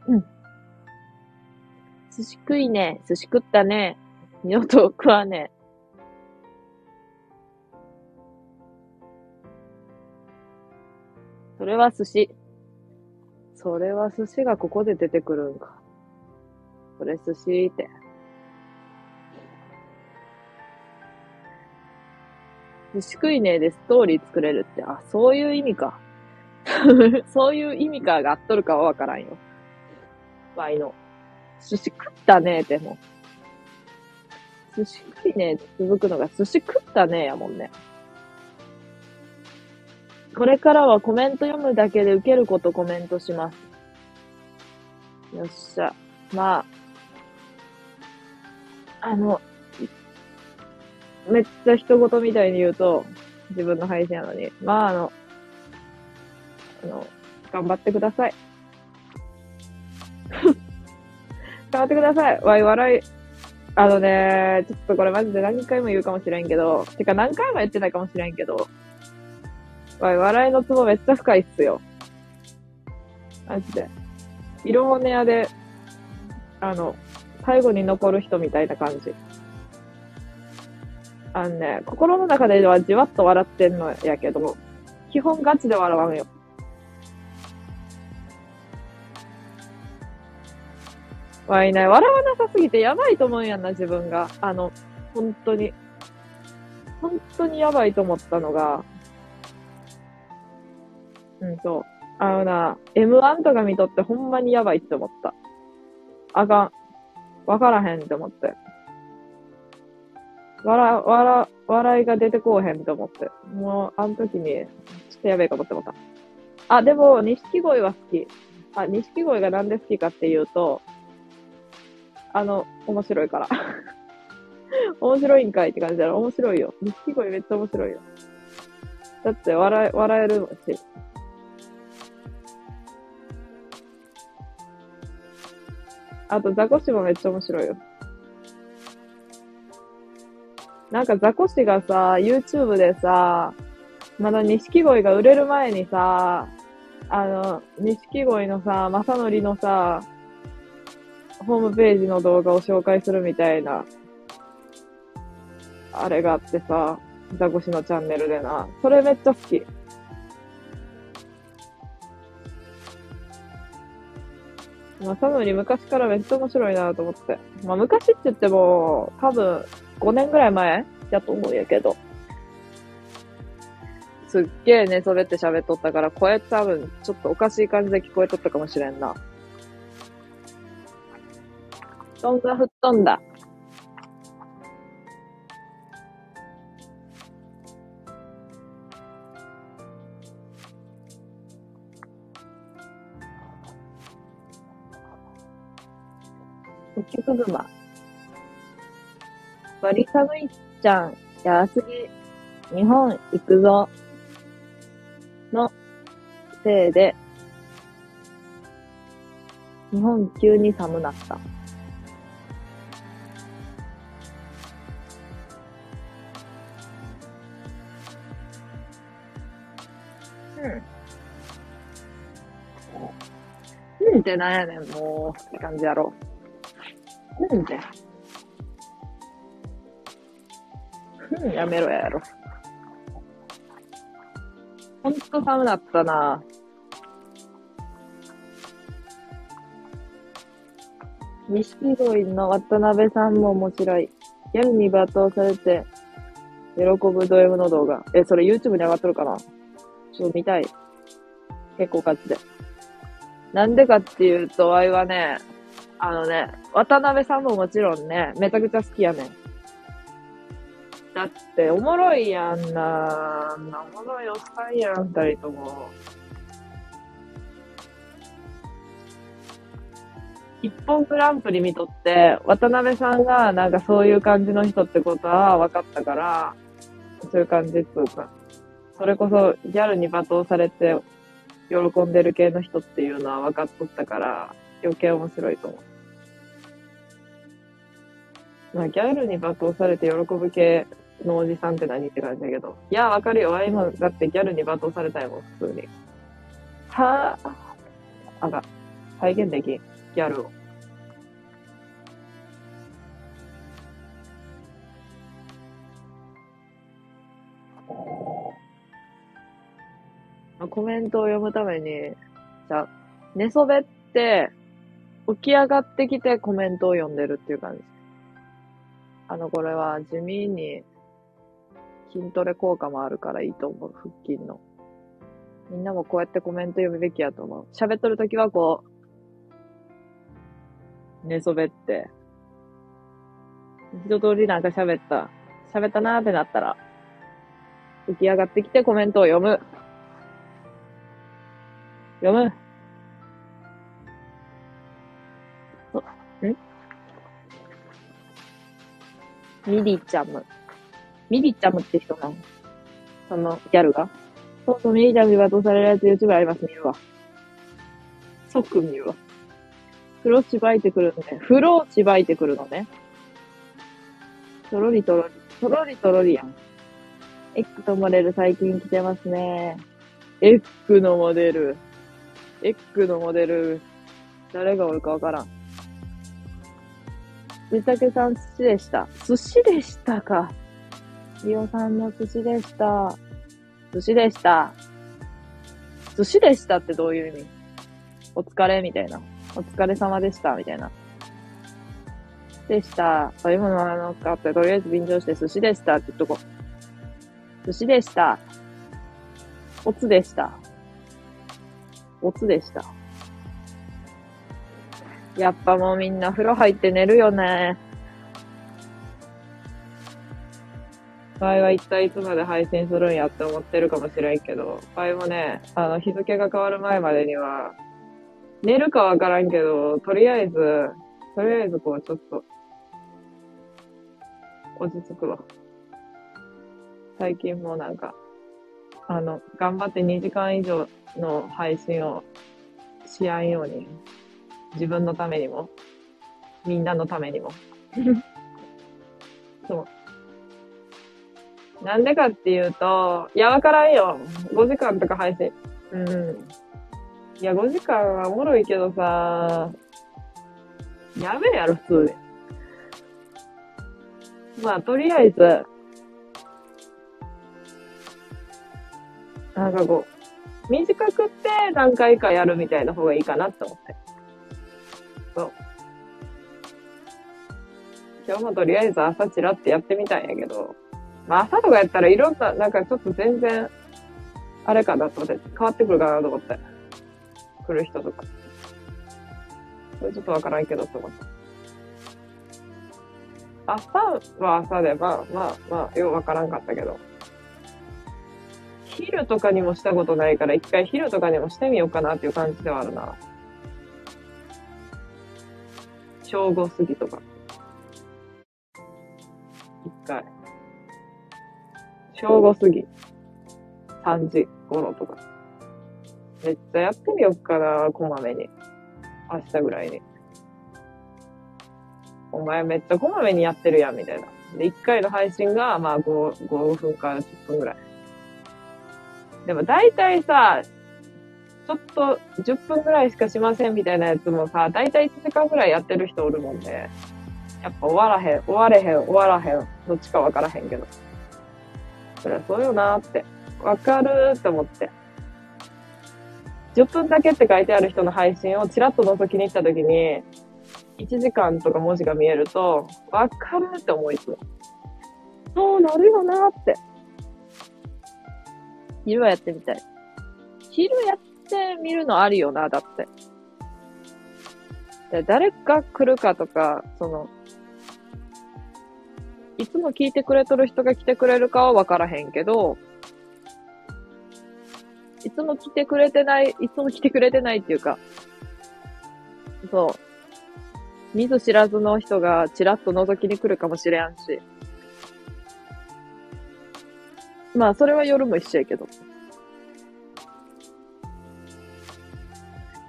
うん。寿司食いね。寿司食ったね。二度と食わねえ。それは寿司。それは寿司がここで出てくるんか。それ寿司って。寿司食いねえでストーリー作れるって、あ、そういう意味か。<laughs> そういう意味かがあっとるかはわからんよ。ワイの。寿司食ったねえっても寿司食いねえって続くのが寿司食ったねえやもんね。これからはコメント読むだけで受けることコメントします。よっしゃ。まあ、あの、めっちゃ人事みたいに言うと、自分の配信やのに。まあ、あの、あの、頑張ってください。<laughs> 頑張ってください。わい、笑い。あのね、ちょっとこれマジで何回も言うかもしれんけど、てか何回も言ってないかもしれんけど、わい、笑いのツボめっちゃ深いっすよ。マジで。色物屋で、あの、最後に残る人みたいな感じ。あのね、心の中ではじわっと笑ってんのやけど、基本ガチで笑わんよ。わいね、笑わなさすぎてやばいと思うんやんな、自分が。あの、本当に。本当にやばいと思ったのが、うんと、あのな、M1 とか見とってほんまにやばいって思った。あかん。わからへんって思って。笑、笑、笑いが出てこうへんって思って。もう、あの時に、ちょっとやべえかもって思った。あ、でも、錦鯉は好き。あ、錦鯉がなんで好きかっていうと、あの、面白いから。<laughs> 面白いんかいって感じだろ。面白いよ。錦鯉めっちゃ面白いよ。だって笑え、笑えるし。あと、ザコシもめっちゃ面白いよ。なんかザコシがさ、YouTube でさ、まだ錦鯉が売れる前にさ、あの、錦鯉のさ、正則のさ、ホームページの動画を紹介するみたいな、あれがあってさ、ザコシのチャンネルでな。それめっちゃ好き。まあ、サムに昔からめっちゃ面白いなと思って。まあ、昔って言っても、多分、5年ぐらい前やと思うんやけど。すっげえ寝そべって喋っとったから、声多分、ちょっとおかしい感じで聞こえとったかもしれんな。布団が吹っ飛んだ。北極熊。バリ寒いじゃん。やすぎ。日本行くぞ。のせいで、日本急に寒なった。うんてなんやねん、もう、って感じやろ。うんって。うん、やめろやろ。ほんと寒なったな。錦鯉の渡辺さんも面白い。ギャルに罵倒されて、喜ぶド M の動画。え、それ YouTube に上がってるかな？ちょっと見たい。結構ガチで。なんでかっていうと、ワイはね、あのね、渡辺さんももちろんね、めちゃくちゃ好きやねん。だって、おもろいやんな。おもろいおっさんやん、二人とも。一本グランプリ見とって、渡辺さんがなんかそういう感じの人ってことは分かったから、そういう感じっつうか、それこそギャルに罵倒されて喜んでる系の人っていうのは分かっとったから、余計面白いと思う。まあ、ギャルに罵倒されて喜ぶ系のおじさんって何って感じだけど。いや、わかるよ。あ今、だってギャルに罵倒されたいもん、普通に。はぁ、あが、再現できん。ギャルを。コメントを読むために、じゃ、寝そべって、起き上がってきてコメントを読んでるっていう感じ。あの、これは地味に筋トレ効果もあるからいいと思う、腹筋の。みんなもこうやってコメント読むべきやと思う。喋っとるときはこう、寝そべって、一通りなんか喋った、喋ったなーってなったら、起き上がってきてコメントを読む。読む。んミリちゃむ。ミリちゃむって人なの？そのギャルが？そうそう、ミリちゃむに罵倒されるやつ YouTube あります、見るわ。即見るわ。風呂しばいてくるのね。風呂しばいてくるのね。とろりとろり。とろりとろりやん。エッグとモデル最近来てますね。エッグのモデル。エッグのモデル、誰がおるかわからん。みたけさん寿司でした。寿司でしたか。リオさんの寿司でした。寿司でした。寿司でしたってどういう意味？お疲れみたいな。お疲れ様でしたみたいな。でした。食べ物はのかって、とりあえず便乗して寿司でしたって言っとこ。寿司でした。おつでした。オツでした。やっぱもうみんな風呂入って寝るよね。場合は一体いつまで配信するんやって思ってるかもしれんけど、場合もね、あの、日付が変わる前までには、寝るかわからんけど、とりあえず、とりあえずこう、ちょっと、落ち着くわ。最近もなんか、あの、頑張って2時間以上の配信をしやんように、自分のためにも、みんなのためにも。<laughs> そう。なんでかっていうと、いや、わからんよ。5時間とか配信。うん。いや、5時間はおもろいけどさ、やべえやろ、普通に。まあ、とりあえず、なんかこう、短くって何回かやるみたいな方がいいかなって思って。そう。今日もとりあえず朝チラってやってみたんやけど、まあ朝とかやったらいろんな、なんかちょっと全然、あれかなと思って、変わってくるかなと思って。来る人とか。それちょっとわからんけどと思って。朝は朝で、まあまあまあ、ようわからんかったけど。昼とかにもしたことないから、一回昼とかにもしてみようかなっていう感じではあるな。正午過ぎとか。一回。正午過ぎ。3時頃とか。めっちゃやってみようかな、こまめに。明日ぐらいに。お前めっちゃこまめにやってるやん、みたいな。で、1回の配信が、まあ5、5分から10分ぐらい。でも大体さ、ちょっと10分ぐらいしかしませんみたいなやつもさ、だいたい1時間ぐらいやってる人おるもんね。やっぱ終わらへん、終われへん、終わらへん。どっちかわからへんけど。そりゃそうよなーって。わかるーって思って。10分だけって書いてある人の配信をちらっと覗きに行った時に、1時間とか文字が見えると、わかるって思いつも。そうなるよなーって。昼はやってみたい。昼やってみるのありよな、だって。で誰が来るかとか、その、いつも聞いてくれとる人が来てくれるかはわからへんけど、いつも来てくれてない、いつも来てくれてないっていうか、そう。見ず知らずの人がちらっと覗きに来るかもしれんし。まあ、それは夜も一緒やけど。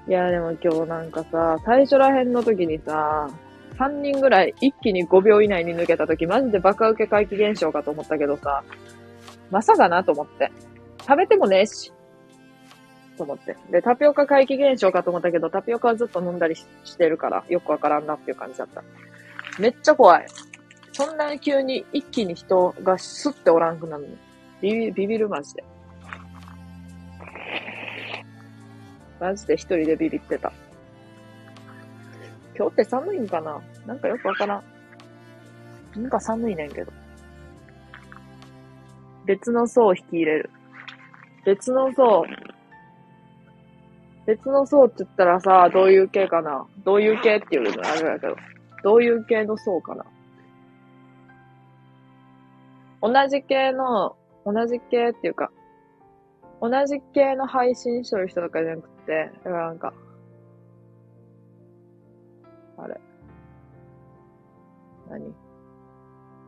いや、でも今日なんかさ、最初ら辺の時にさ、3人ぐらい一気に5秒以内に抜けた時、マジでバカ受け怪奇現象かと思ったけどさ、まさかなと思って。食べてもねえし。と思って。で、タピオカ怪奇現象かと思ったけど、タピオカはずっと飲んだりしてるから、よくわからんなっていう感じだった。めっちゃ怖い。そんなに急に一気に人がスッておらんくなるの。ビビビビるマジで。マジで一人でビビってた。今日って寒いんかな？なんかよくわからん。なんか寒いねんけど。別の層を引き入れる。別の層。別の層って言ったらさ、どういう系かな？どういう系っていうのあるやけど。どういう系の層かな？同じ系の、同じ系っていうか、同じ系の配信してる人とかじゃなくて、だからなんか、あれ。何？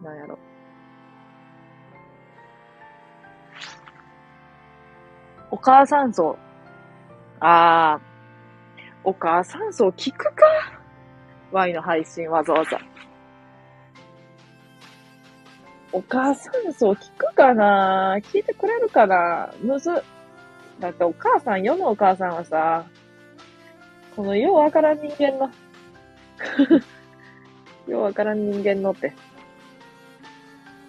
なんやろ。お母さん層。ああ、お母さん層聞くか ?Y の配信わざわざ。お母さん層聞くかな？聞いてくれるかな？むず。だってお母さん、世のお母さんはさ、このようわからん人間の <laughs> ようわからん人間のって。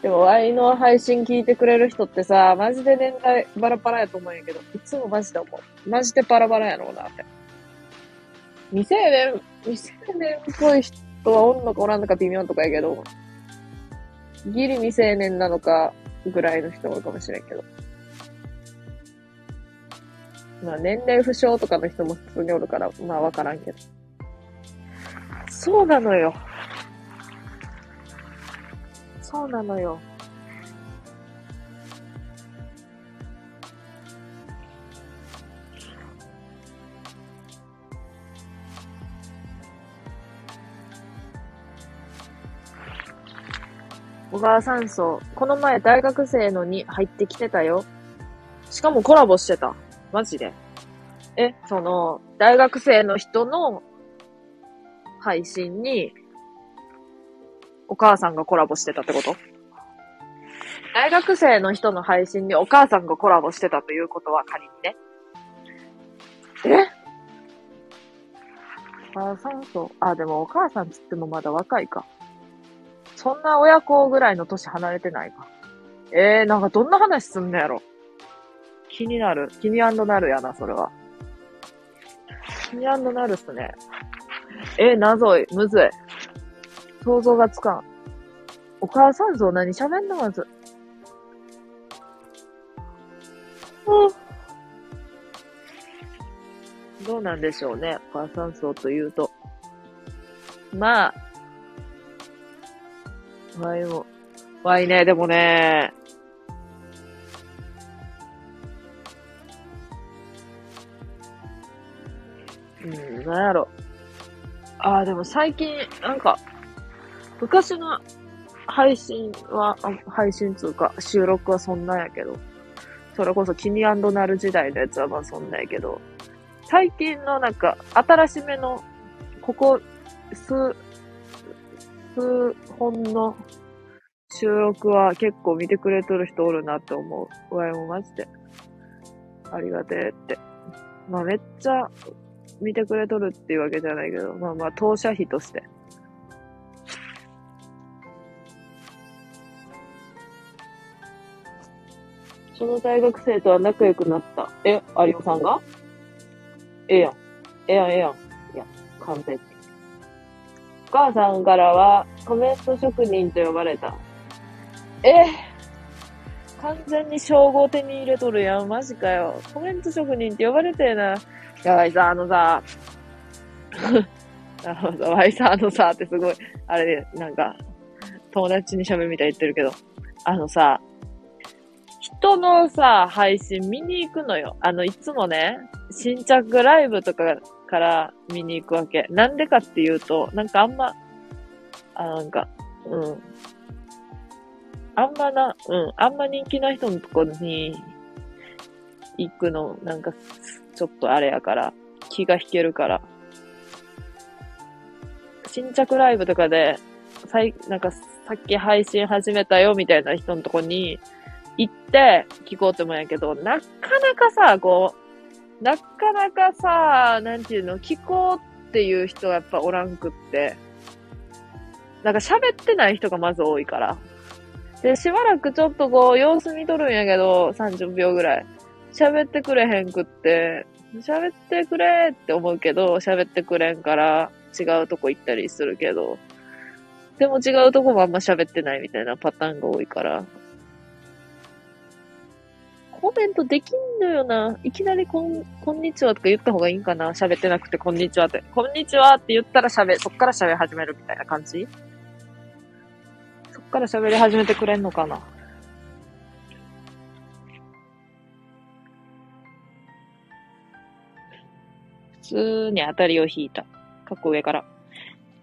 でも、ワイの配信聞いてくれる人ってさ、マジで年代バラバラやと思うんやけど、いつもマジで思う。マジでバラバラやろうなって。未成年、未成年っぽい人はおんのかおらんのか微妙とかやけど、ギリ未成年なのかぐらいの人もかもしれんけど。まあ年齢不詳とかの人も普通におるから、まあわからんけど。そうなのよ。そうなのよ。小川山荘。この前大学生のに入ってきてたよ。しかもコラボしてた。マジで。え、その、大学生の人の配信にお母さんがコラボしてたってこと？大学生の人の配信にお母さんがコラボしてたということは仮にね。え？お母さんと、あ、でもお母さんつってもまだ若いか。そんな親子ぐらいの年離れてないか。えー、なんかどんな話すんのやろ。気になる。気になるやな、それは。気になるっすね。えー、謎い。むずい。想像がつかん。お母さん像何喋んのまず。どうなんでしょうね。お母さん像というと。まあ。わいも。わいね、でもね。うん、なんやろ。ああ、でも最近、なんか、昔の配信は、配信つうか、収録はそんなんやけど、それこそキニナル時代のやつはまあそんなんやけど、最近のなんか、新しめの、ここ、数、数本の収録は結構見てくれとる人おるなって思う。わいもマジで。ありがてえって。まあめっちゃ見てくれとるっていうわけじゃないけど、まあまあ当社費として。その大学生とは仲良くなった。え、有オさんが？ええやん。ええやん、ええやん。いや、完全に。お母さんからはコメント職人と呼ばれた。え完全に称号手に入れとるやん。マジかよ。コメント職人って呼ばれてえな。やばいさ、あのさ、<laughs> あのさ、わいさ、あのさ、ってすごい、あれ、なんか、友達に喋るみたい言ってるけど、あのさ、人のさ、配信見に行くのよ。あの、いつもね、新着ライブとかから見に行くわけ。なんでかっていうと、なんかあんま、あ、なんか、うん。あんまな、うん、あんま人気な人のとこに行くの、なんか、ちょっとあれやから、気が引けるから。新着ライブとかで、さい、なんか、さっき配信始めたよみたいな人のとこに行って聞こうと思うんやけど、なかなかさ、こう、なかなかさ、なんていうの、聞こうっていう人はやっぱおらんくって、なんか喋ってない人がまず多いから。で、しばらくちょっとこう、様子見とるんやけど、30秒ぐらい。喋ってくれへんくって、喋ってくれって思うけど、喋ってくれんから、違うとこ行ったりするけど、でも違うとこもあんま喋ってないみたいなパターンが多いから、コメントできんのよな。いきなりこん、こんにちはとか言った方がいいんかな？喋ってなくて、こんにちはって。こんにちはって言ったら喋、そっから喋り始めるみたいな感じ？そっから喋り始めてくれんのかな？普通に当たりを引いた。かっこ上から。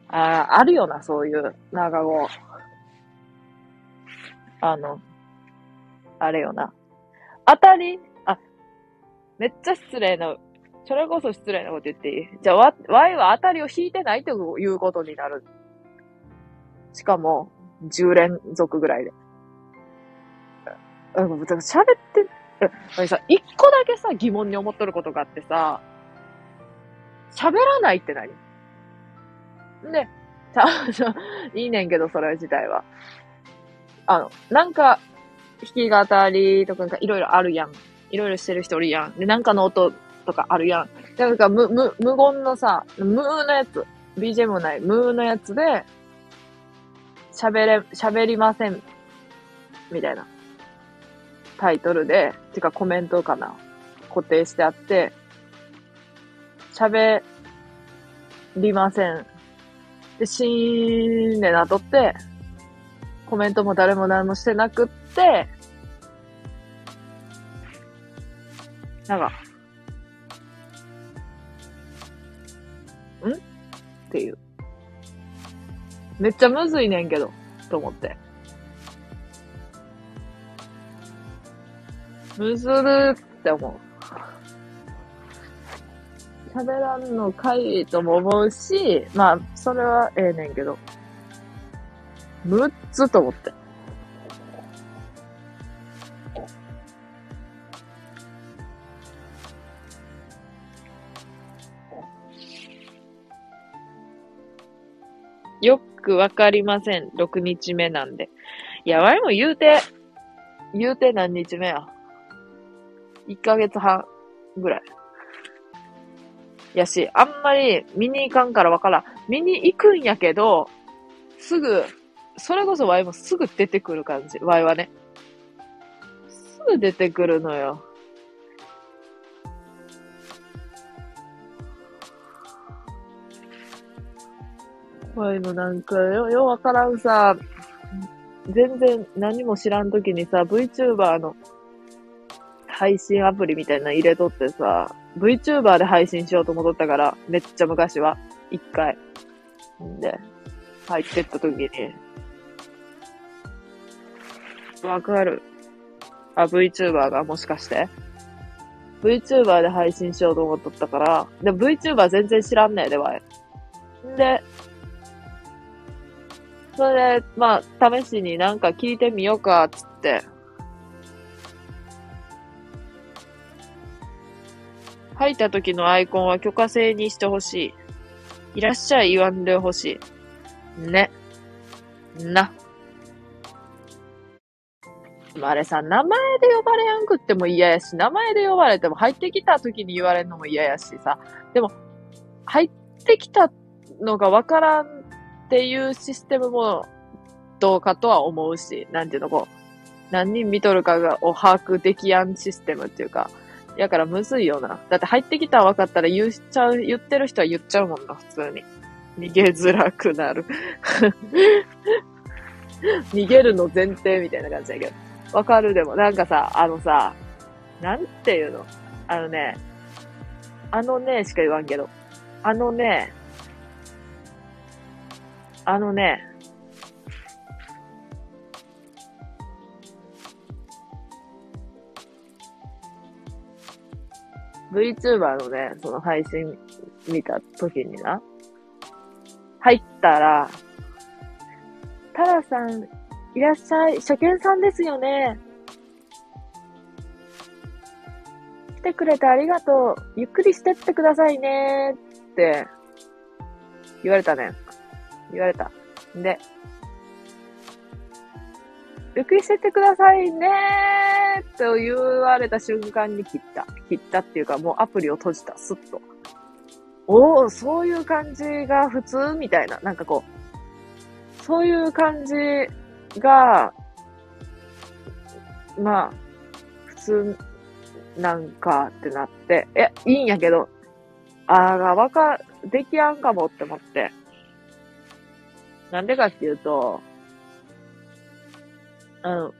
ああ、あるよな、そういう長語。あの、あれよな。当たり、あ、めっちゃ失礼な、それこそ失礼なこと言っていい？じゃあ、わ、わいは当たりを引いてないということになる。しかも、10連続ぐらいで。うん、喋って、あさ、一個だけさ、疑問に思っとることがあってさ、喋らないって何？で、ちゃ、ちゃ、いいねんけど、それ自体は。あの、なんか、弾き語りとかなんかいろいろあるやん。いろいろしてる人おるやん。で、なんかの音とかあるやん。で、なんか無、無、無言のさ、無のやつ、BGM もない無のやつで、喋れ、喋りません。みたいな。タイトルで、てかコメントかな。固定してあって、喋りません。で、シーンでなとって、コメントも誰も何もしてなくって、なんか、ん？っていう。めっちゃむずいねんけど、と思って。むずるって思う。喋らんのかいとも思うし、まあ、それはええねんけど。むっつと思って。よくわかりません。6日目なんで。いや、わいも言うて、言うて何日目や。1ヶ月半ぐらい。やし、あんまり見に行かんからわからん。見に行くんやけど、すぐ、それこそワイもすぐ出てくる感じ。ワイはね。すぐ出てくるのよ。ワイもなんかよ、ようわからんさ、全然何も知らんときにさ、VTuber の配信アプリみたいなの入れとってさ、VTuber で配信しようと思っとったから、めっちゃ昔は、一回。んで、入ってった時に、わかる。あ、VTuber がもしかして ?VTuber で配信しようと思っとったから、で、VTuber 全然知らんねえで、わい。んで、それで、まあ、試しになんか聞いてみようか、つって、書いた時のアイコンは許可制にしてほしい。いらっしゃい言わんでほしい。ね。な。あれさ、名前で呼ばれやんくっても嫌やし、名前で呼ばれても入ってきた時に言われるのも嫌やしさ。でも、入ってきたのがわからんっていうシステムもどうかとは思うし、なんていうの、こう、何人見とるかがを把握できやんシステムっていうか、やからむずいよな。だって入ってきたら分かったら言っちゃう、言ってる人は言っちゃうもんな、普通に。逃げづらくなる。<laughs> 逃げるの前提みたいな感じだけど。わかるでも、なんかさ、あのさ、なんていうの？あのね、あのねしか言わんけど、あのね、あのね、VTuber のね、その配信見た時にな、入ったら、タラさん、いらっしゃい、初見さんですよね。来てくれてありがとう。ゆっくりしてってくださいね。って言われたね。言われた。で、ゆっくりしててくださいねーと言われた瞬間に切った。切ったっていうか、もうアプリを閉じた。すっと。おお、そういう感じが普通みたいな。なんかこう、そういう感じが、まあ、普通なんかってなって、え、いいんやけど、ああ、わか、できやんかもって思って。なんでかっていうと、うん。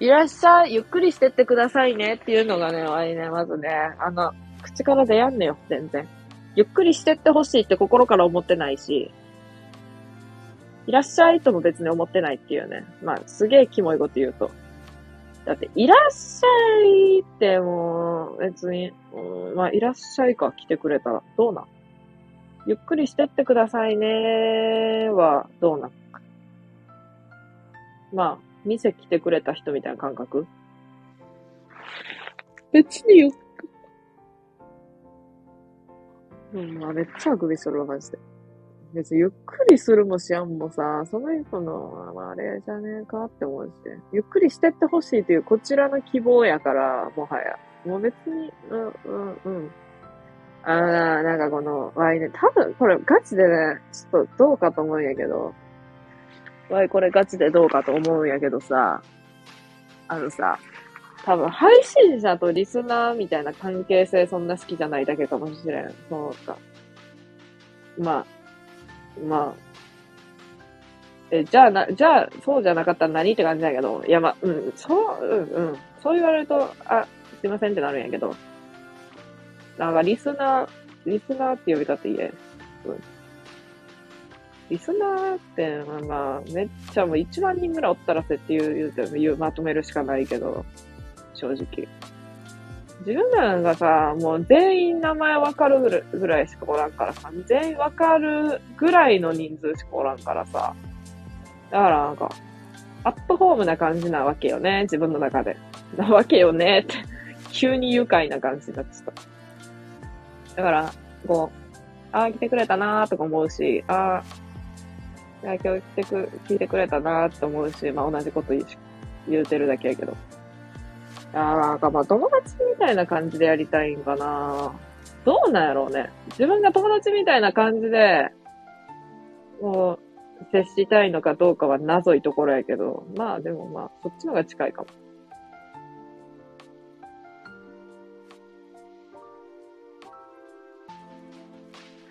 いらっしゃい、ゆっくりしてってくださいねっていうのがね、あれね、まずね、あの、口から出やんねよ、全然。ゆっくりしてってほしいって心から思ってないし、いらっしゃいとも別に思ってないっていうね。まあ、すげえキモいこと言うと。だって、いらっしゃいってもう、別に、うん、まあ、いらっしゃいか来てくれたら、どうなん？ゆっくりしてってくださいねは、どうなんまあ、店来てくれた人みたいな感覚？別にようん、まあ、めっちゃあくびするわ、マジで。別にゆっくりするもしやんもさ、その人の、まあ、あれじゃねえかって思うし、ゆっくりしてってほしいというこちらの希望やから、もはや。もう別に、うん、うん、うん。ああ、なんかこの、わいね、多分これガチでね、ちょっとどうかと思うんやけど、わい、これガチでどうかと思うんやけどさ、あのさ、多分配信者とリスナーみたいな関係性そんな好きじゃないだけかもしれん。そうか。まあ、まあ、え、じゃあな、じゃあ、そうじゃなかったら何って感じだけど、いや、まあ、うん、そう、うん、うん。そう言われると、あ、すいませんってなるんやけど、なんかリスナー、リスナーって呼び方いいえ。うん。リスナーって、まあ、めっちゃもう1万人ぐらいおったらせっていう、言うて言う、まとめるしかないけど、正直。自分らがさ、もう全員名前わかるぐらいしかおらんからさ、全員わかるぐらいの人数しかおらんからさ、だからなんか、アットホームな感じなわけよね、自分の中で。なわけよねって <laughs> 急に愉快な感じになってた。だから、こう、ああ、来てくれたなーとか思うし、ああ、いや、今日来てく、聞いてくれたなーって思うし、まあ同じこと言うてるだけやけど。ああ、なんかまあ友達みたいな感じでやりたいんかな。どうなんやろうね。自分が友達みたいな感じで、もう、接したいのかどうかは謎いところやけど、まあでもまあ、そっちのが近いかも。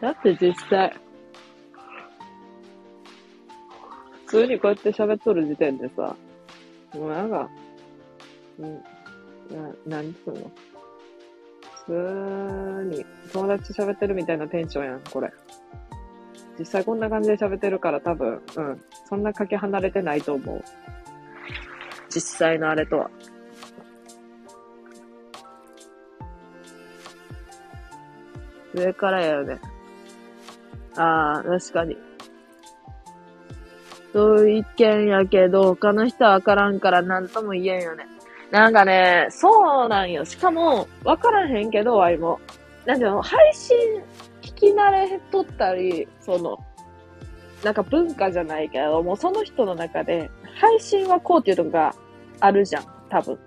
だって実際、普通にこうやって喋っとる時点でさ、もうなんか、うん、な、なんつうの？普通に友達と喋ってるみたいなテンションやん、これ。実際こんな感じで喋ってるから多分、うん。そんなかけ離れてないと思う。実際のあれとは。上からやよね。ああ、確かに。そういう意見やけど、他の人はわからんから何とも言えんよね。なんかね、そうなんよ。しかも、わからへんけど、ワイも。なんていうの、配信聞き慣れとったり、その、なんか文化じゃないけど、もうその人の中で、配信はこうっていうとこがあるじゃん、多分。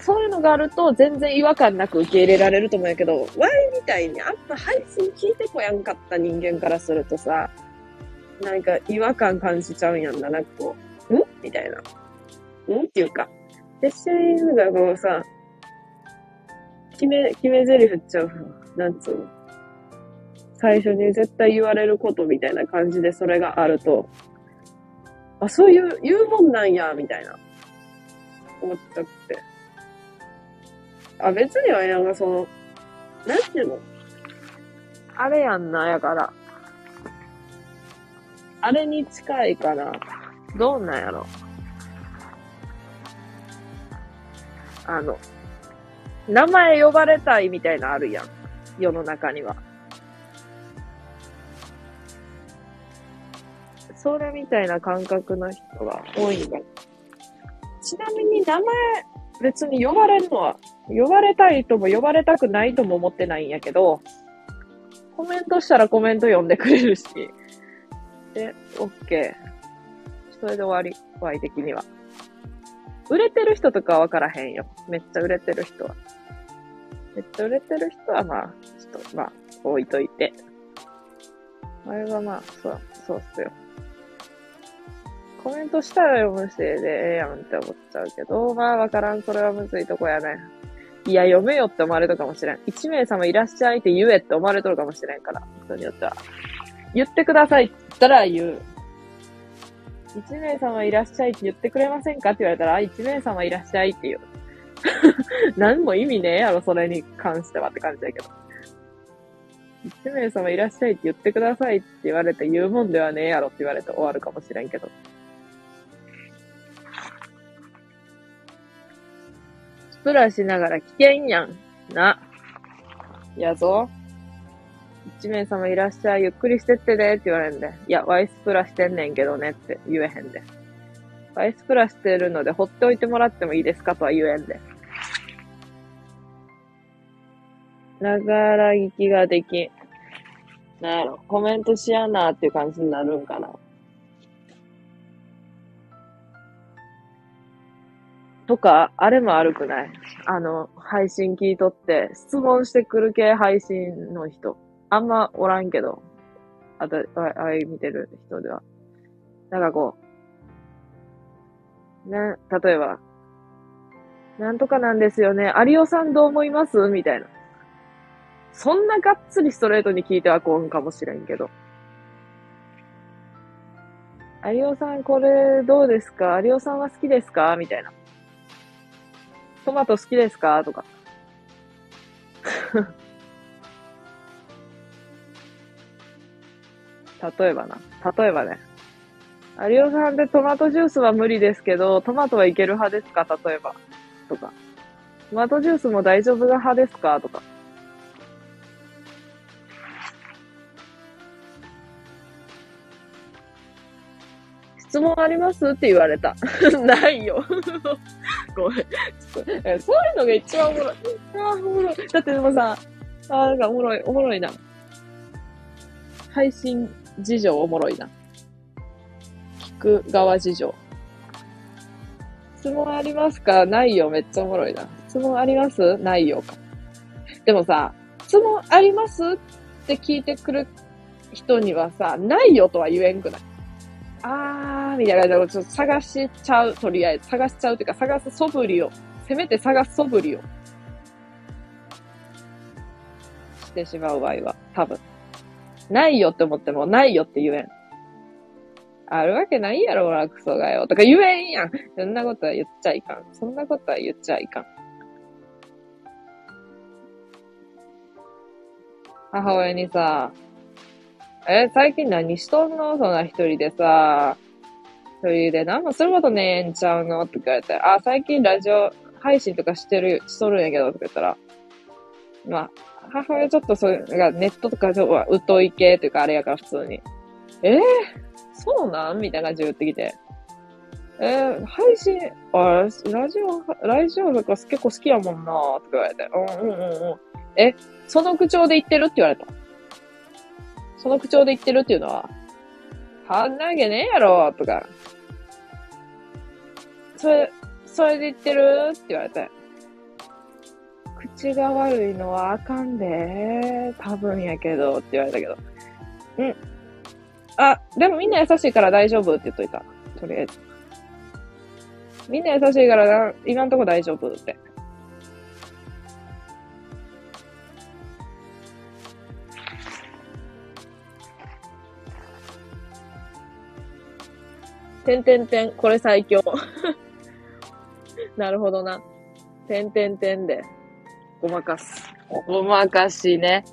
そういうのがあると全然違和感なく受け入れられると思うんやけど、ワイみたいにあんま配信聞いてこやんかった人間からするとさ、なんか違和感感じちゃうんやんな、なんかこう、ん？みたいな。ん？っていうか、で、シェインがこうさ、決め、決め台詞っちゃう。なんつうの。最初に絶対言われることみたいな感じでそれがあると、あ、そういう、言うもんなんや、みたいな。思っちゃって。あ、別にはなんかその、なんていうの？あれやんな、やから。あれに近いかな。どうなんやろ。あの、名前呼ばれたいみたいなあるやん。世の中には。それみたいな感覚の人が多いんだ。ちなみに名前別に呼ばれるのは、呼ばれたいとも呼ばれたくないとも思ってないんやけど、コメントしたらコメント読んでくれるし、で、OK。それで終わり、ワイ的には。売れてる人とかはわからへんよ。めっちゃ売れてる人は。めっちゃ売れてる人はまあ、ちょっと、まあ、置いといて。あれはまあ、そう、そうっすよ。コメントしたら読むせいでええやんって思っちゃうけど、まあわからん、それはむずいとこやね。いや、読めよって思われるかもしれん。一名様いらっしゃいって言えって思われとるかもしれんから、人によっては。言ってくださいって言ったら言う。一名様いらっしゃいって言ってくれませんかって言われたら、あ、一名様いらっしゃいって言う。<laughs> 何も意味ねえやろ、それに関してはって感じだけど。一名様いらっしゃいって言ってくださいって言われて言うもんではねえやろって言われて終わるかもしれんけど。プラしながら危険やん。な。やぞ。一名様いらっしゃい、ゆっくりしてってねって言われるんで。いや、ワイスプラしてんねんけどねって言えへんで。ワイスプラしてるので、放っておいてもらってもいいですかとは言えんで。ながら聞きができん。なんやろ、コメントしやなっていう感じになるんかな。とか、あれも悪くない？あの、配信聞いとって、質問してくる系配信の人。あんまおらんけど。あた、ああい見てる人では。なんかこう、ね、例えば、なんとかなんですよね。有オさんどう思います？みたいな。そんながっつりストレートに聞いてはこんかもしれんけど。有オさんこれどうですか？有オさんは好きですか？みたいな。トマト好きですか？とか。<laughs> 例えばな。例えばね。有オさんでトマトジュースは無理ですけど、トマトはいける派ですか？例えば。とか。トマトジュースも大丈夫な派ですか？とか。質問あります？って言われた。<laughs> ないよ。ごめん。そういうのが一番おもろい。あおもろい。だってでもさ、あーなんかおもろい、おもろいな。配信事情おもろいな。聞く側事情。質問あります？かないよ。めっちゃおもろいな。質問ありますないよ。でもさ、質問あります？って聞いてくる人にはさ、ないよとは言えんくない？あー、みたいな感じで、ちょっと探しちゃう、とりあえず。探しちゃうっていうか、探す素振りを、せめて探す素振りを、してしまう場合は、多分。ないよって思っても、ないよって言えん。あるわけないやろ、ほら、クソがよ。とか言えんやん。そんなことは言っちゃいかん。そんなことは言っちゃいかん。母親にさ、え、最近何しとんの？そんな一人でさ、一人で何もすることねえんちゃうのって言われて、あ、最近ラジオ配信とかしてる、しとるんやけど、とか言ったら、まあ、母親ちょっとそういう、なんかネットとかちょっと疎い系というかあれやから普通に、えー、そうなん？みたいな感じで言ってきて、えー配信、あ、ラジオ、ラジオとか結構好きやもんなとか言われて。うんうんうんうん。え、その口調で言ってる？って言われた。その口調で言ってるっていうのは、はんなわけねえやろとか。それ、それで言ってる？って言われて。口が悪いのはあかんで、多分やけど、って言われたけど。うん。あ、でもみんな優しいから大丈夫って言っといた。とりあえず。みんな優しいからな、今んとこ大丈夫って。てんてんてん、これ最強。<laughs> なるほどな。てんてんてんで、ごまかす。ごまかしね。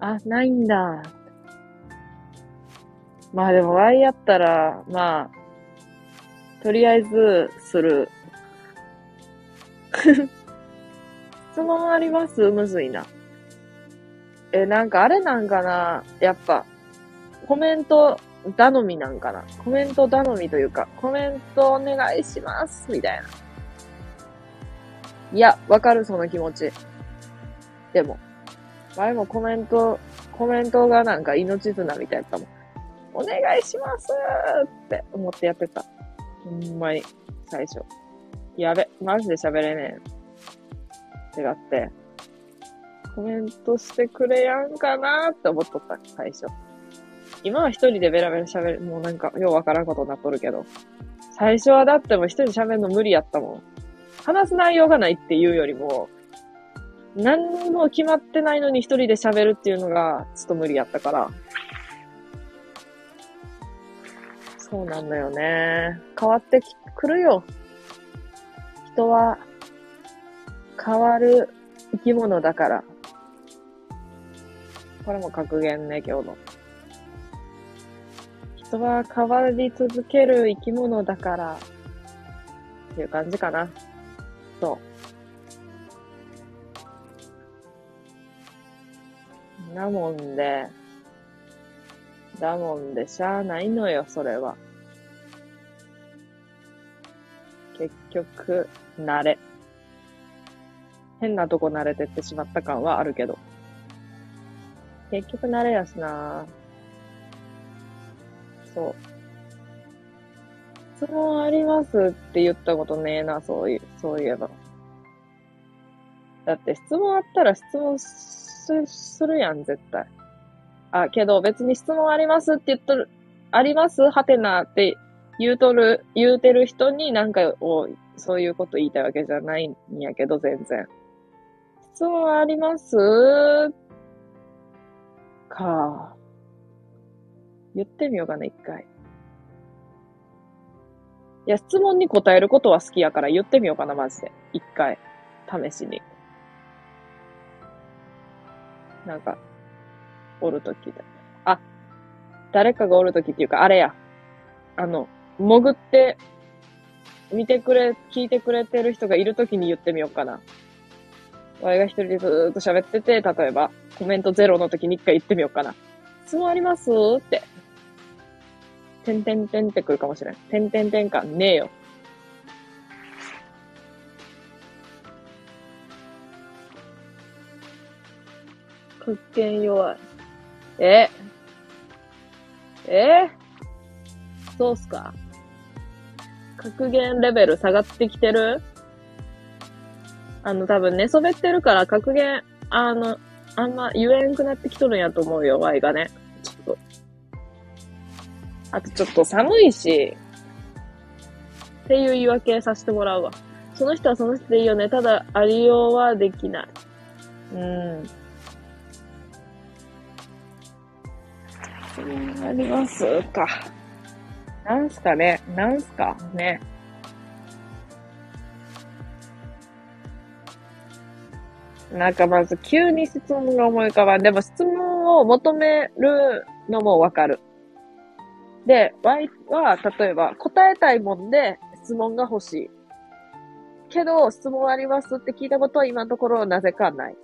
あ、ないんだ。まあでも、ワイやったら、まあ、とりあえず、する。<laughs> 質問あります？むずいな。え、なんかあれなんかな？やっぱ、コメント頼みなんかなコメント頼みというか、コメントお願いしますみたいな。いや、わかる、その気持ち。でも、前もコメント、コメントがなんか命綱みたいやったもん。お願いしますって思ってやってた。ほんまに、最初。やべ、マジで喋れねえ。違って。コメントしてくれやんかなって思っとった、最初。今は一人でベラベラ喋る、もうなんか、ようわからんことになっとるけど。最初はだっても一人喋るの無理やったもん。話す内容がないっていうよりも、何も決まってないのに一人で喋るっていうのが、ちょっと無理やったから。そうなんだよね。変わってくるよ。人は変わる生き物だから。これも格言ね、今日の。人は変わり続ける生き物だから。っていう感じかな。そう。なもんで、だもんでしゃあないのよ、それは。結局、慣れ。変なとこ慣れてってしまった感はあるけど。結局慣れやしなぁそう。質問ありますって言ったことねえな、そういう、そういえば。だって質問あったら質問すするやん、絶対。あ、けど別に質問ありますって言っとる、あります？はてなって言うとる、言うてる人になんかを、そういうこと言いたいわけじゃないんやけど、全然。質問あります？か。言ってみようかな、一回。いや、質問に答えることは好きやから言ってみようかな、マジで。一回。試しに。なんか、おるときで。あ、誰かがおるときっていうか、あれや。あの、潜って、見てくれ、聞いてくれてる人がいるときに言ってみようかな。我が一人でずーっと喋ってて、例えば、コメントゼロの時に一回言ってみようかな。質問ありますって。てんてんてんってくるかもしれん。てんてんてんかねえよ。屈権弱い。え？え？そうっすか？格言レベル下がってきてる？あの、多分寝そべってるから格言、あの、あんま言えんくなってきとるんやと思うよ、ワイがね。あとちょっと寒いし、っていう言い訳させてもらうわ。その人はその人でいいよね。ただ、ありようはできない。うん。そうなりますか。なんすかねなんすかね。なんかまず急に質問が思い浮かばん。でも質問を求めるのもわかる。で、Y は例えば答えたいもんで質問が欲しい。けど、質問ありますって聞いたことは今のところなぜかない。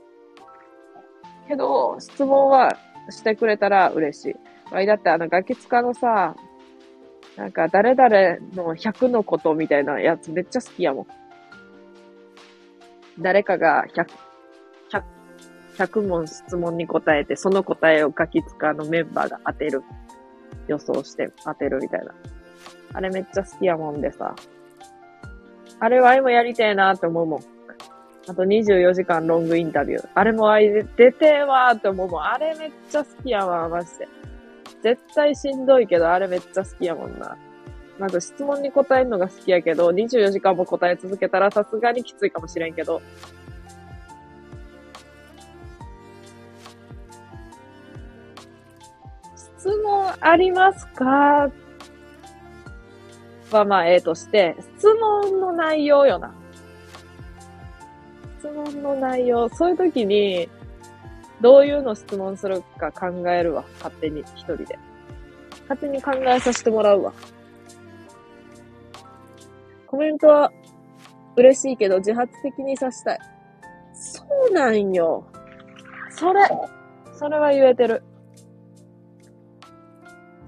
けど、質問はしてくれたら嬉しい。Y だってあのガキ使のさ、なんか、誰々の100のことみたいなやつめっちゃ好きやもん。誰かが100、100、100問質問に答えて、その答えをガキ使のメンバーが当てる。予想して当てるみたいな。あれめっちゃ好きやもんでさ。あれはあもやりてえなって思うもん。あと24時間ロングインタビュー。あれもあい出てえわーって思うもん。あれめっちゃ好きやわ、マジで。絶対しんどいけど、あれめっちゃ好きやもんな。まず質問に答えるのが好きやけど、24時間も答え続けたらさすがにきついかもしれんけど。質問ありますか？はまあ、ええとして、質問の内容よな。質問の内容、そういう時に、どういうの質問するか考えるわ。勝手に、一人で。勝手に考えさせてもらうわ。コメントは嬉しいけど自発的にさしたい。そうなんよ。それ、それは言えてる。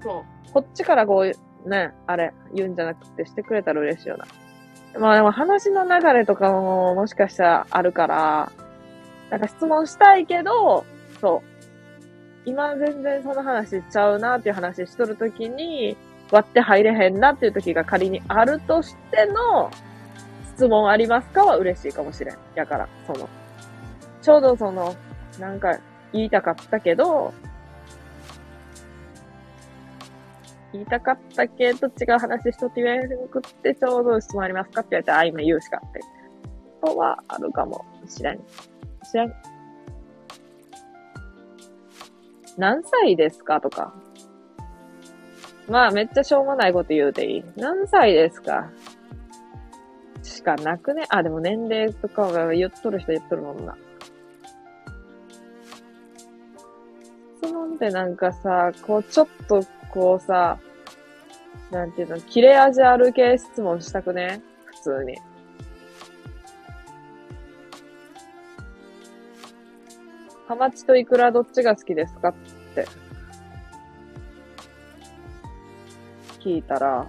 そう。こっちからこう、ね、あれ、言うんじゃなくてしてくれたら嬉しいよな。まあでも話の流れとかももしかしたらあるから、なんか質問したいけど、そう。今全然その話しちゃうなっていう話しとるときに、割って入れへんなっていう時が仮にあるとしての、質問ありますかは嬉しいかもしれん。やから、その、ちょうどその、なんか言いたかったけど、言いたかったけど違う話しとって言えへんくって、ちょうど質問ありますかって言われたら、あ、今言うしかって。ことはあるかもしれん。知らん。何歳ですかとか。まあ、めっちゃしょうもないこと言うていい。何歳ですか？しかなくね？あ、でも年齢とかが言っとる人言っとるもんな。質問ってなんかさ、こう、ちょっと、こうさ、なんていうの、切れ味ある系質問したくね？普通に。ハマチとイクラどっちが好きですかって。聞いたら、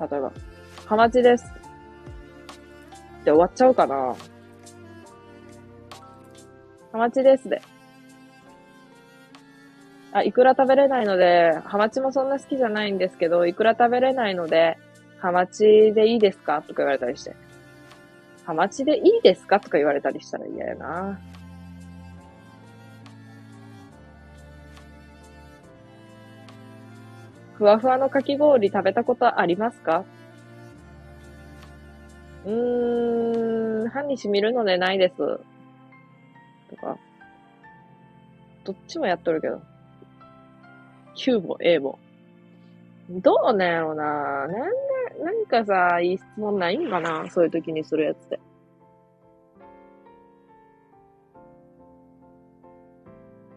例えば、ハマチです。って終わっちゃうかなハマチですで。あ、イクラ食べれないので、ハマチもそんな好きじゃないんですけど、イクラ食べれないので、ハマチでいいですかとか言われたりして。ハマチでいいですかとか言われたりしたら嫌やな。ふわふわのかき氷食べたことありますか？うーん、歯に染みるのでないです。とか。どっちもやっとるけど。Q も A も。どうなんやろななんで、なんかさ、いい質問ないんかなそういう時にするやつって。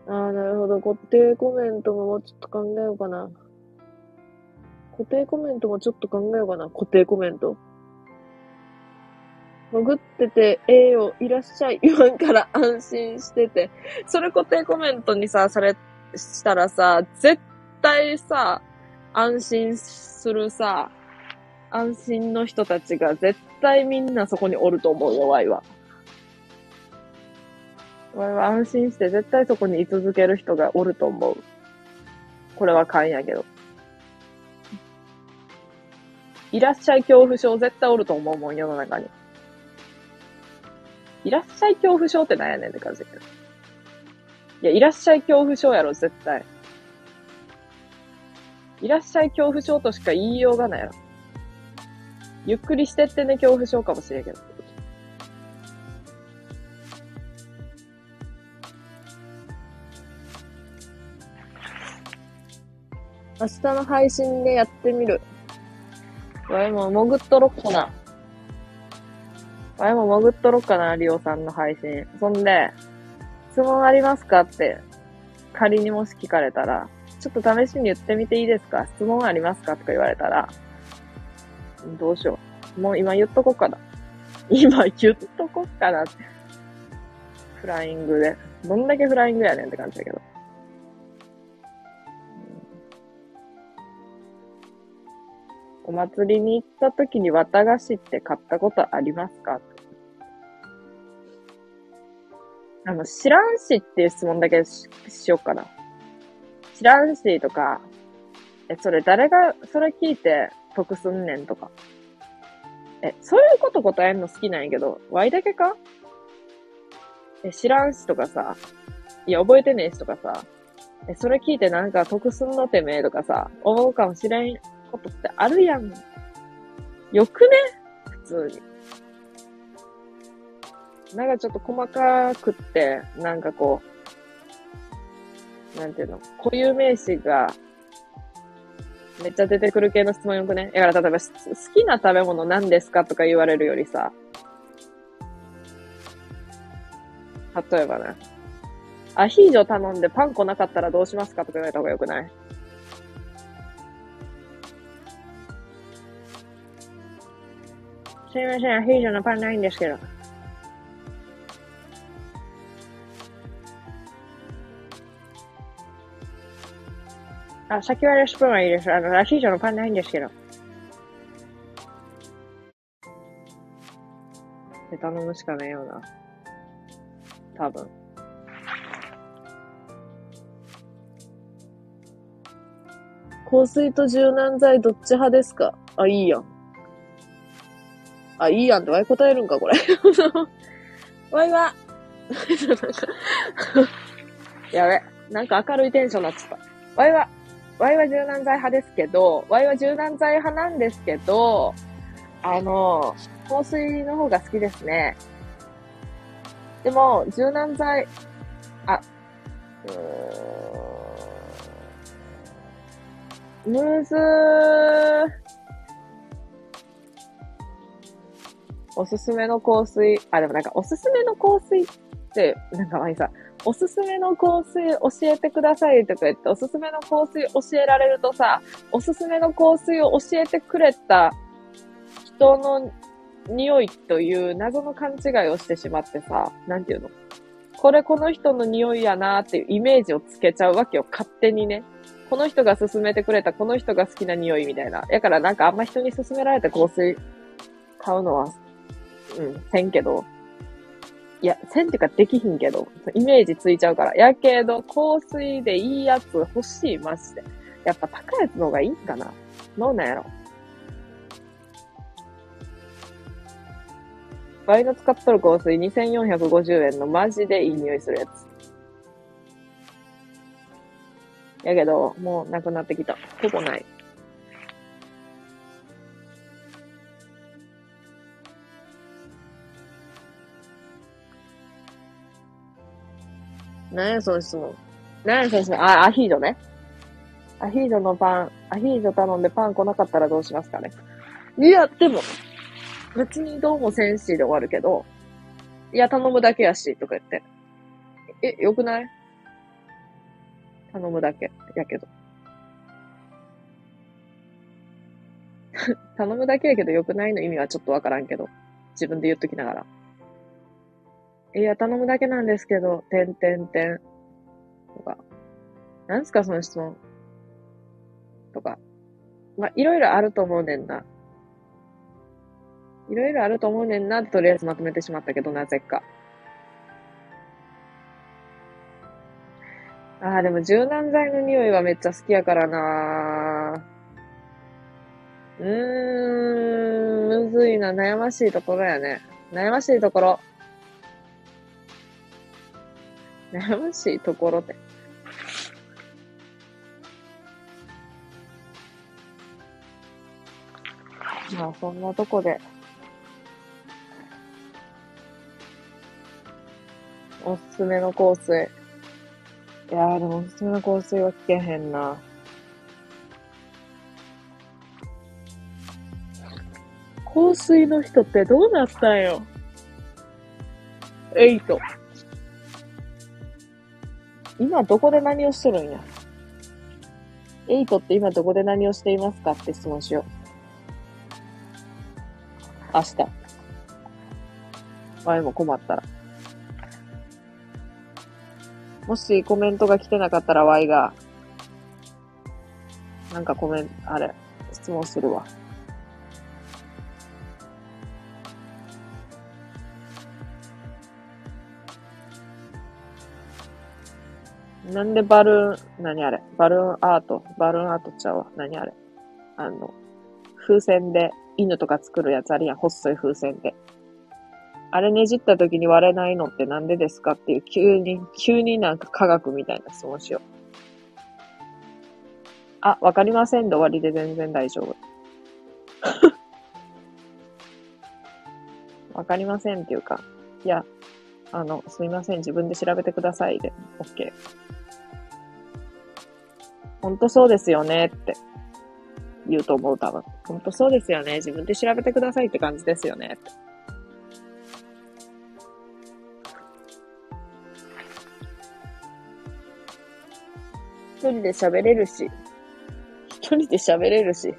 ああ、なるほど。固定コメントももうちょっと考えようかな。固定コメントもちょっと考えようかな。固定コメント。潜ってて、ええよ、いらっしゃい、言わんから安心してて。それ固定コメントにさ、され、したらさ、絶対さ、安心するさ、安心の人たちが絶対みんなそこにおると思うよ、ワイは。ワイは安心して絶対そこに居続ける人がおると思う。これは勘やけど。いらっしゃい恐怖症絶対おると思うもん、世の中に。いらっしゃい恐怖症って何やねんって感じ。いや、いらっしゃい恐怖症やろ、絶対。いらっしゃい恐怖症としか言いようがないやろ。ゆっくりしてってね、恐怖症かもしれんけど。明日の配信でやってみる。わいも潜っとろっかな。わいも潜っとろっかな、リオさんの配信。そんで、質問ありますかって、仮にもし聞かれたら、ちょっと試しに言ってみていいですか？質問ありますか？とか言われたら、どうしよう。もう今言っとこっかな。<laughs> 今言っとこっかなって。フライングで。どんだけフライングやねんって感じだけど。お祭りに行った時に綿菓子って買ったことありますか？あの、知らんしっていう質問だけししようかな。知らんしとか、え、それ誰が、それ聞いて得すんねんとか。え、そういうこと答えんの好きなんやけど、ワイだけか？え、知らんしとかさ、いや、覚えてねえしとかさ、え、それ聞いてなんか得すんのてめえとかさ、思うかもしれんことってあるやん。よくね？普通に。なんかちょっと細かくって、なんかこう、なんていうの、固有名詞がめっちゃ出てくる系の質問よくね？だから例えば、好きな食べ物何ですかとか言われるよりさ、例えばね、アヒージョ頼んでパン粉なかったらどうしますかとか言われた方がよくない？すいません、アヒージョのパンないんですけど。あ、先割れスプーンはいいです。あの、アヒージョのパンないんですけど。で、頼むしかねえよな。多分。香水と柔軟剤どっち派ですか？あ、いいやん。あ、いいやんってワイ答えるんか、これ。ワイは、<laughs> やべ。なんか明るいテンションになっちゃった。ワイは、ワイは柔軟剤派ですけど、ワイは柔軟剤派なんですけど、あの、香水の方が好きですね。でも、柔軟剤、あ、うーんむずー。おすすめの香水、あ、でもなんかおすすめの香水って、なんか前さ、おすすめの香水教えてくださいとか言って、おすすめの香水教えられるとさ、おすすめの香水を教えてくれた人の匂いという謎の勘違いをしてしまってさ、なんていうの？これこの人の匂いやなーっていうイメージをつけちゃうわけよ、勝手にね。この人が勧めてくれた、この人が好きな匂いみたいな。やからなんかあんま人に勧められた香水買うのは、うん、せんけど。いや、せんってかできひんけど、イメージついちゃうから。やけど、香水でいいやつ欲しい、マジで。やっぱ高いやつの方がいいんかなどうなんやろ倍の使っとる香水2450円のマジでいい匂いするやつ。やけど、もうなくなってきた。ほぼない。何やその質問。何やその質問。あ、アヒージョね。アヒージョのパン、アヒージョ頼んでパン来なかったらどうしますかね。いや、でも、別にどうもセンシーで終わるけど、いや、頼むだけやし、とか言って。え、よくない？頼むだけ、やけど。<laughs> 頼むだけやけど良くないの意味はちょっとわからんけど。自分で言っときながら。いや、頼むだけなんですけど、てんてんてん。とか。なんすか、その質問。とか。まあ、いろいろあると思うねんな。いろいろあると思うねんなとりあえずまとめてしまったけど、なぜか。ああ、でも柔軟剤の匂いはめっちゃ好きやからなうーん、むずいな。悩ましいところやね。悩ましいところ。悩ましいところって。まあ、そんなとこで。おすすめの香水。いやーでもおすすめの香水は聞けへんな。香水の人ってどうなったんよ？エイト。今どこで何をしてるんや？エイトって今どこで何をしていますかって質問しよう。明日。前も困ったら。もしコメントが来てなかったら、Y が、なんかコメント、あれ、質問するわ。なんでバルーン、何あれ？バルーンアート？バルーンアートちゃうわ。何あれ？あの、風船で犬とか作るやつあるやん。細い風船で。あれねじった時に割れないのってなんでですかっていう急に、急になんか科学みたいな質問しよう。あ、わかりませんで終わりで全然大丈夫。<laughs> わかりませんっていうか、いや、あの、すみません、自分で調べてくださいで、OK。ほんとそうですよねって言うと思う、多分。ほんとそうですよね、自分で調べてくださいって感じですよね。一人で喋れるし、一人で喋れるし。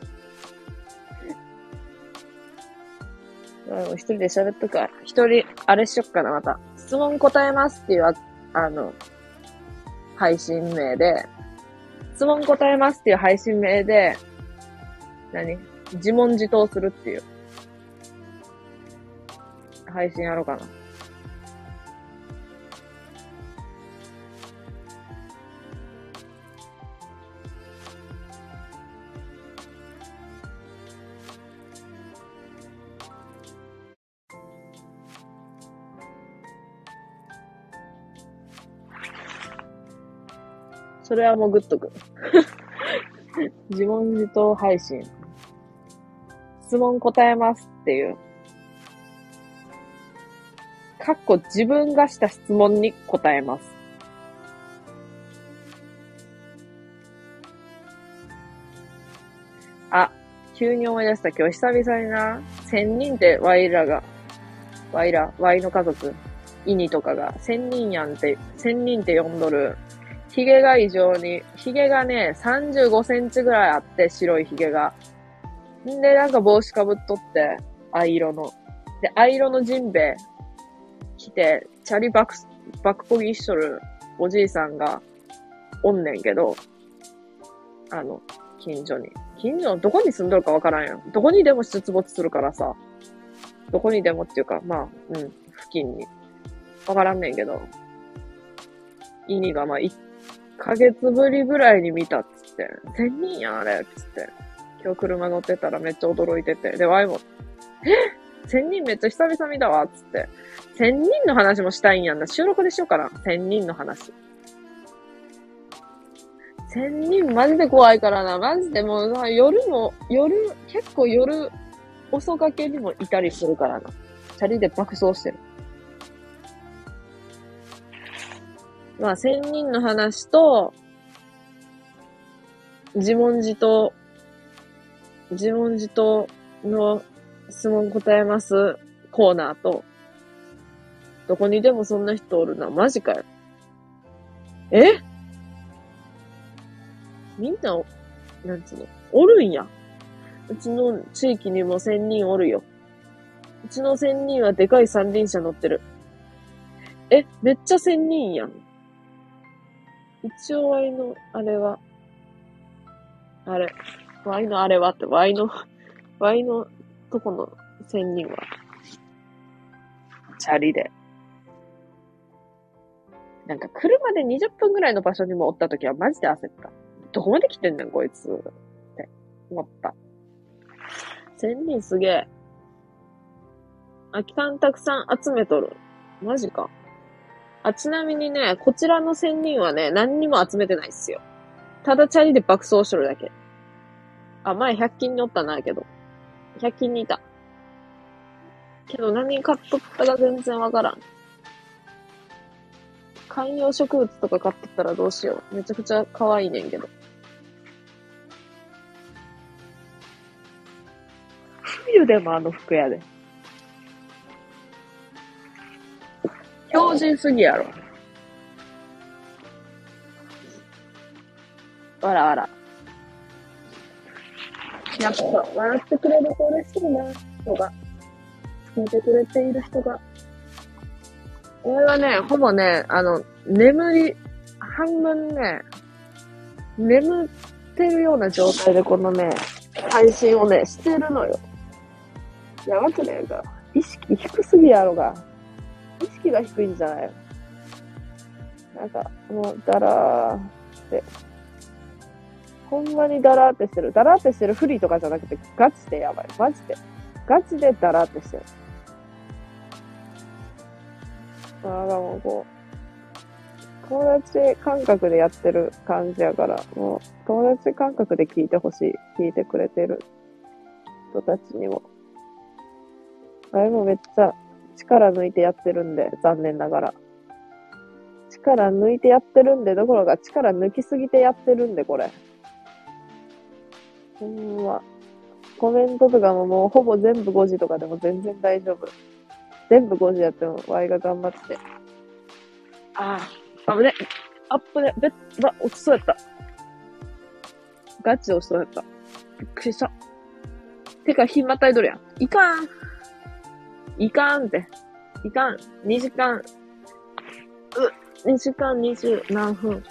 うん、一人で喋っとくか。一人、あれしよっかな、また。質問答えますっていう、あの、配信名で、質問答えますっていう配信名で、何？自問自答するっていう。配信やろうかな。それはもうグッとく。<laughs> 自問自答配信。質問答えますっていう。かっこ自分がした質問に答えます。あ、急に思い出した。今日久々にな、千人ってワイらが、ワイら、ワイの家族、イニとかが、千人やんって、千人って呼んどる髭が異常に、髭がね、35センチぐらいあって、白い髭が。んで、なんか帽子かぶっとって、藍色の。で、藍色のジンベエ着て、チャリバク、バクコギしとるおじいさんがおんねんけど、あの、近所に。近所のどこに住んどるかわからんやん。どこにでも出没するからさ。どこにでもっていうか、まあ、うん、付近に。わからんねんけど。意味がまあ、ヶ月ぶりぐらいに見たっつって、千人やあれっつって。今日車乗ってたらめっちゃ驚いてて。で、ワイも、え？千人めっちゃ久々見たわっつって。千人の話もしたいんやんな。収録でしようかな。千人の話。千人マジで怖いからな。マジでもう、夜も、夜、結構夜遅がけにもいたりするからな。チャリで爆走してる。まあ、千人の話と、自問自答、自問自答の質問答えますコーナーと、どこにでもそんな人おるな。マジかよ。え？みんな、なんつうの、おるんや。うちの地域にも千人おるよ。うちの千人はでかい三輪車乗ってる。え、めっちゃ千人やん。一応、ワイの、あれは、あれ、ワイのあれはって、ワイの、<laughs> ワイのとこの千人は、チャリで。なんか車で20分ぐらいの場所にもおった時はマジで焦った。どこまで来てんねん、こいつ。って思った。千人すげえ。空き缶たくさん集めとる。マジか。あ、ちなみにね、こちらの仙人はね、何にも集めてないっすよ。ただチャリで爆走しとるだけ。あ、前100均におったな、けど。100均にいた。けど何買っとったか全然わからん。観葉植物とか買っとったらどうしよう。めちゃくちゃ可愛いねんけど。冬でもあの服やで。標準すぎやろ。わらわら。やっぱ、笑ってくれると嬉しいな、人が。聞いてくれている人が。俺はね、ほぼね、あの、眠り、半分ね、眠ってるような状態でこのね、配信をね、してるのよ。やばくねえか。意識低すぎやろが。意識が低いんじゃない？なんか、もう、だらーって。ほんまにだらーってしてる。だらーってしてるフリとかじゃなくて、ガチでやばい。マジで。ガチでだらーってしてる。だからもうこう、友達感覚でやってる感じやから、もう、友達感覚で聞いてほしい。聞いてくれてる人たちにも。あれもめっちゃ力抜いてやってるんで、残念ながら。力抜いてやってるんで、どころか力抜きすぎてやってるんで、これ。ほんま。コメントとかももうほぼ全部5時とかでも全然大丈夫。全部5時やっても、ワイが頑張って。ああ、危ね。アップで、べっ、ば、落ちそうやった。ガチで落ちそうやった。びっくりした。てか、日またいどるやん。いかん。いかんって。いかん。2時間。う、2時間20何分。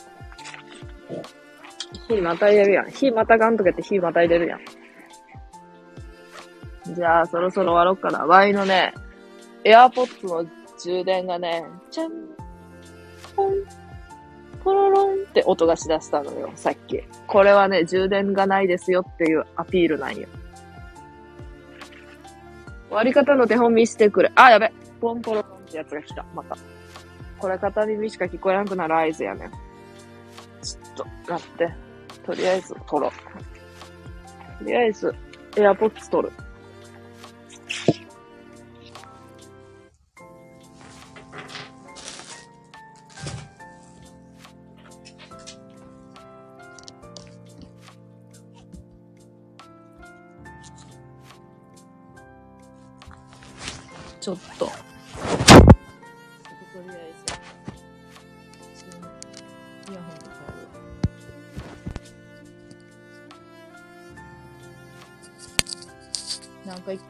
火またいでるやん。火またがんとけって火またいでるやん。じゃあ、そろそろ終わろうかな。ワイのね、エアポッツの充電がね、ちゃん、ポン、ポロロンって音がしだしたのよ、さっき。これはね、充電がないですよっていうアピールなんよ。割り方の手本見せてくれ。あ、やべ。ポンポロポンってやつが来た。また。これ片耳しか聞こえなくなる合図やねん。ちょっと、待って。とりあえず、取ろう。とりあえず、エアポッツ取る。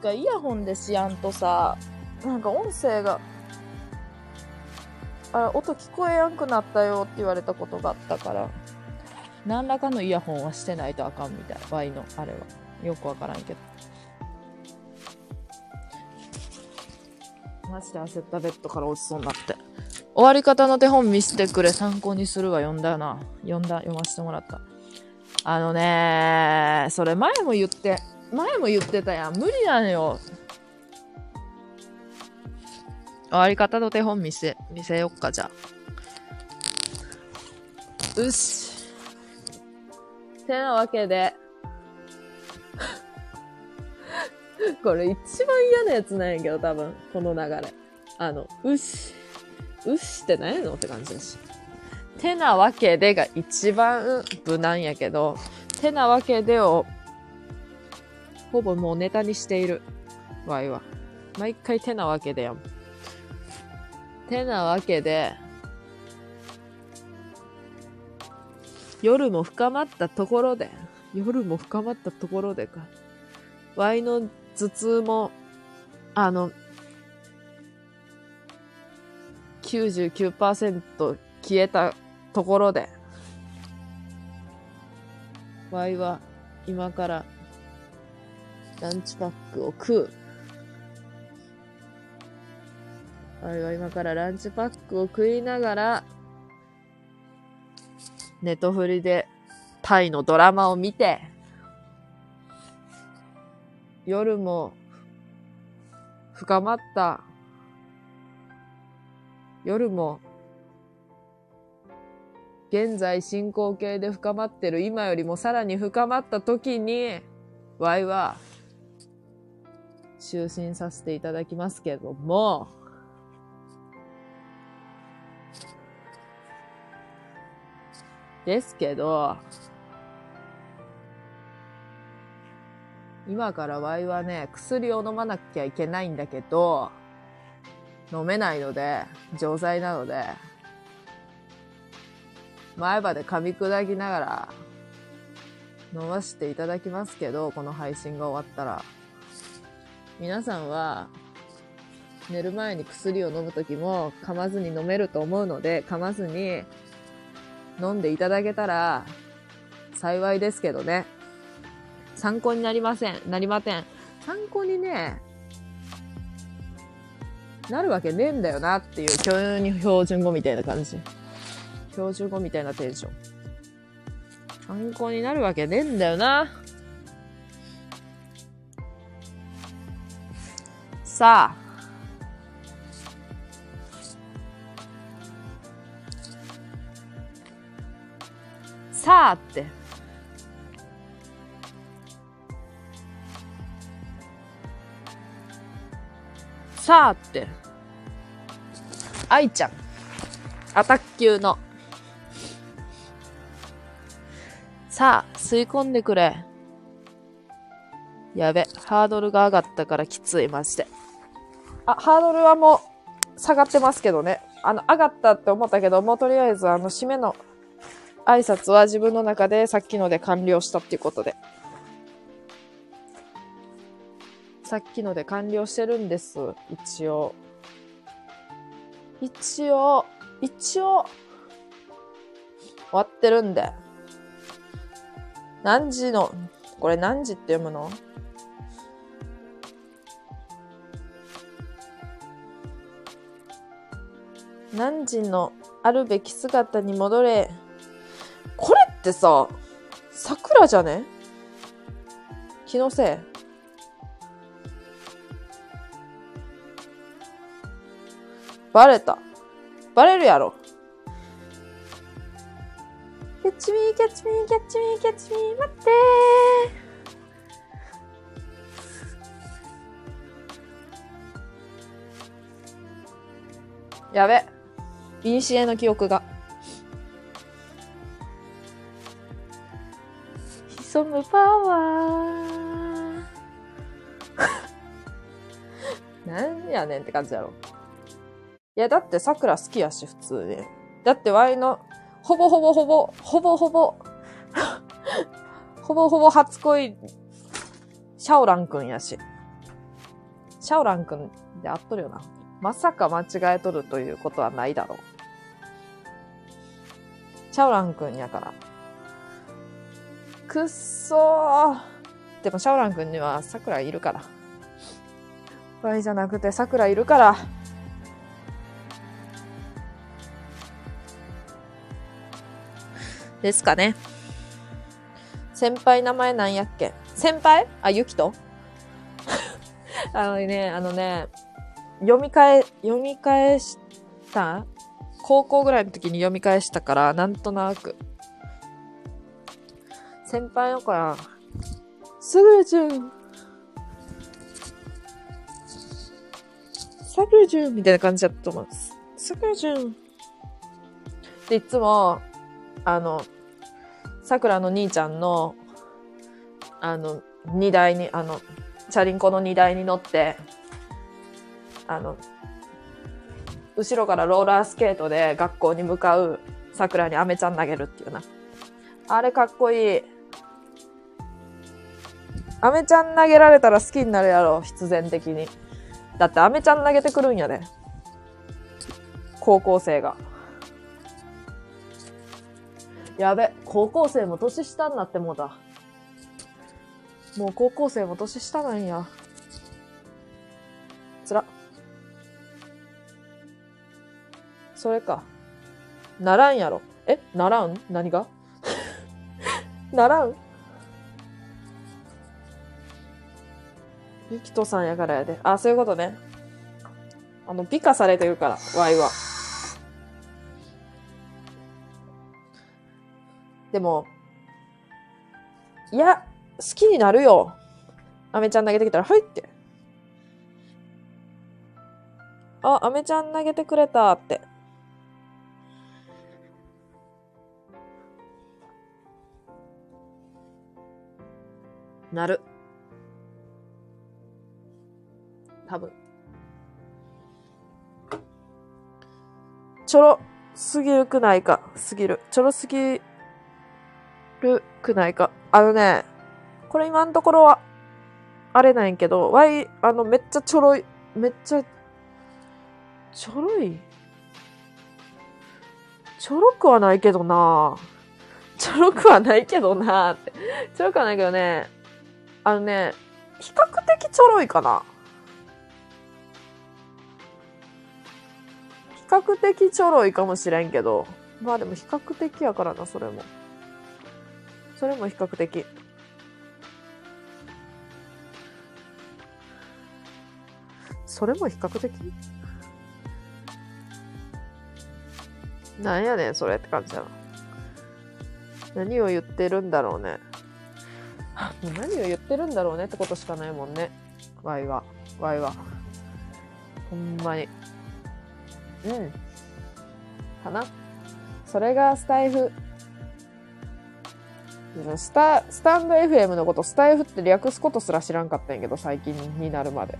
かイヤホンでしやんとさ、なんか音声が、あ、音聞こえやんくなったよって言われたことがあったから、何らかのイヤホンはしてないとあかんみたいな、場合のあれは。よくわからんけど。マジで焦ったベッドから落ちそうになって。終わり方の手本見せてくれ。参考にするわ。読んだよな。読んだ。読ませてもらった。あのね、それ前も言って、前も言ってたやん。無理なのよ。終わり方の手本見せ、見せよっか、じゃあ。うっし。てなわけで、<laughs> これ一番嫌なやつなんやけど、多分、この流れ。あの、うし、うしって何やのって感じだし。てなわけでが一番無難やけど、てなわけでを、ほぼもうネタにしている。わいは。毎回てなわけでやん。てなわけで、夜も深まったところで、夜も深まったところでか。ワイの頭痛も、あの、99%消えたところで、ワイは今からランチパックを食う。ワイは今からランチパックを食いながら、ネトフリでタイのドラマを見て、夜も深まった。夜も現在進行形で深まってる今よりもさらに深まった時に、ワイは就寝させていただきますけども、ですけど、今からワイはね、薬を飲まなきゃいけないんだけど、飲めないので、錠剤なので、前歯で噛み砕きながら飲ませていただきますけど、この配信が終わったら。皆さんは、寝る前に薬を飲むときも噛まずに飲めると思うので、噛まずに飲んでいただけたら幸いですけどね。参考になりません。なりません。参考にね、なるわけねえんだよなっていう、教養に標準語みたいな感じ。標準語みたいなテンション。参考になるわけねえんだよな。さあ。さあって。さあって。愛ちゃん。アタック級の。さあ、吸い込んでくれ。やべ、ハードルが上がったからきつい、マジで。あ、ハードルはもう下がってますけどね。あの、上がったって思ったけど、もうとりあえずあの、締めの挨拶は自分の中でさっきので完了したっていうことで。さっきので完了してるんです。一応。一応、一応、終わってるんで。何時の、これ何時って読むの？何時のあるべき姿に戻れ。これってさ、桜じゃね？気のせいバレた。バレるやろ。キャッチミー、キャッチミー、キャッチミー、キャッチミー、待ってー。やべ。ビニシエの記憶が。潜むパワー。<laughs> なんやねんって感じやろ。いや、だって桜好きやし、普通に。だってワイの、ほぼほぼほぼ、ほぼほぼ、<laughs> ほぼほぼ初恋、シャオランくんやし。シャオランくんで合っとるよな。まさか間違えとるということはないだろう。シャオランくんやから。くっそー。でもシャオランくんには桜いるから。ワイじゃなくて桜いるから。ですかね。先輩名前なんやっけ？先輩？あ、ゆきとあのね、あのね、読み替え、読み返した高校ぐらいの時に読み返したから、なんとなく。先輩の子や、すぐるちゃん。さくらちゃんみたいな感じだったと思います。さくらちゃん。で、いつも、あの、さくらの兄ちゃんの、あの、荷台に、あの、チャリンコの荷台に乗って、あの、後ろからローラースケートで学校に向かうさくらにアメちゃん投げるっていうな。あれかっこいい。アメちゃん投げられたら好きになるやろ、必然的に。だってアメちゃん投げてくるんやで。高校生が。やべ、高校生も年下になってもうた。もう高校生も年下なんや。つら。それか。ならんやろ。え？ならん？何が？<laughs> ならん？ゆきとさんやからやで。あ、そういうことね。あの、美化されてるから、ワイは。でも、いや、好きになるよ。アメちゃん投げてきたら、はいって。あ、アメちゃん投げてくれたって。なる。多分。ちょろすぎるくないか？すぎる。ちょろすぎるくないか？あのね、これ今のところは、あれなんやけど、わい、あの、めっちゃちょろい、めっちゃ、ちょろい？ちょろくはないけどなちょろくはないけどなって。ちょろくはないけどね、あのね、比較的ちょろいかな。比較的ちょろいかもしれんけど、まあでも比較的やからな、それも。それも比較的。それも比較的？なんやねん、それって感じだな。何を言ってるんだろうね。もう何を言ってるんだろうねってことしかないもんね。ワイは。ワイは。ほんまに。うん。かな。それがスタイフ。スタ、スタンド FM のことスタイフって略すことすら知らんかったんやけど、最近になるまで。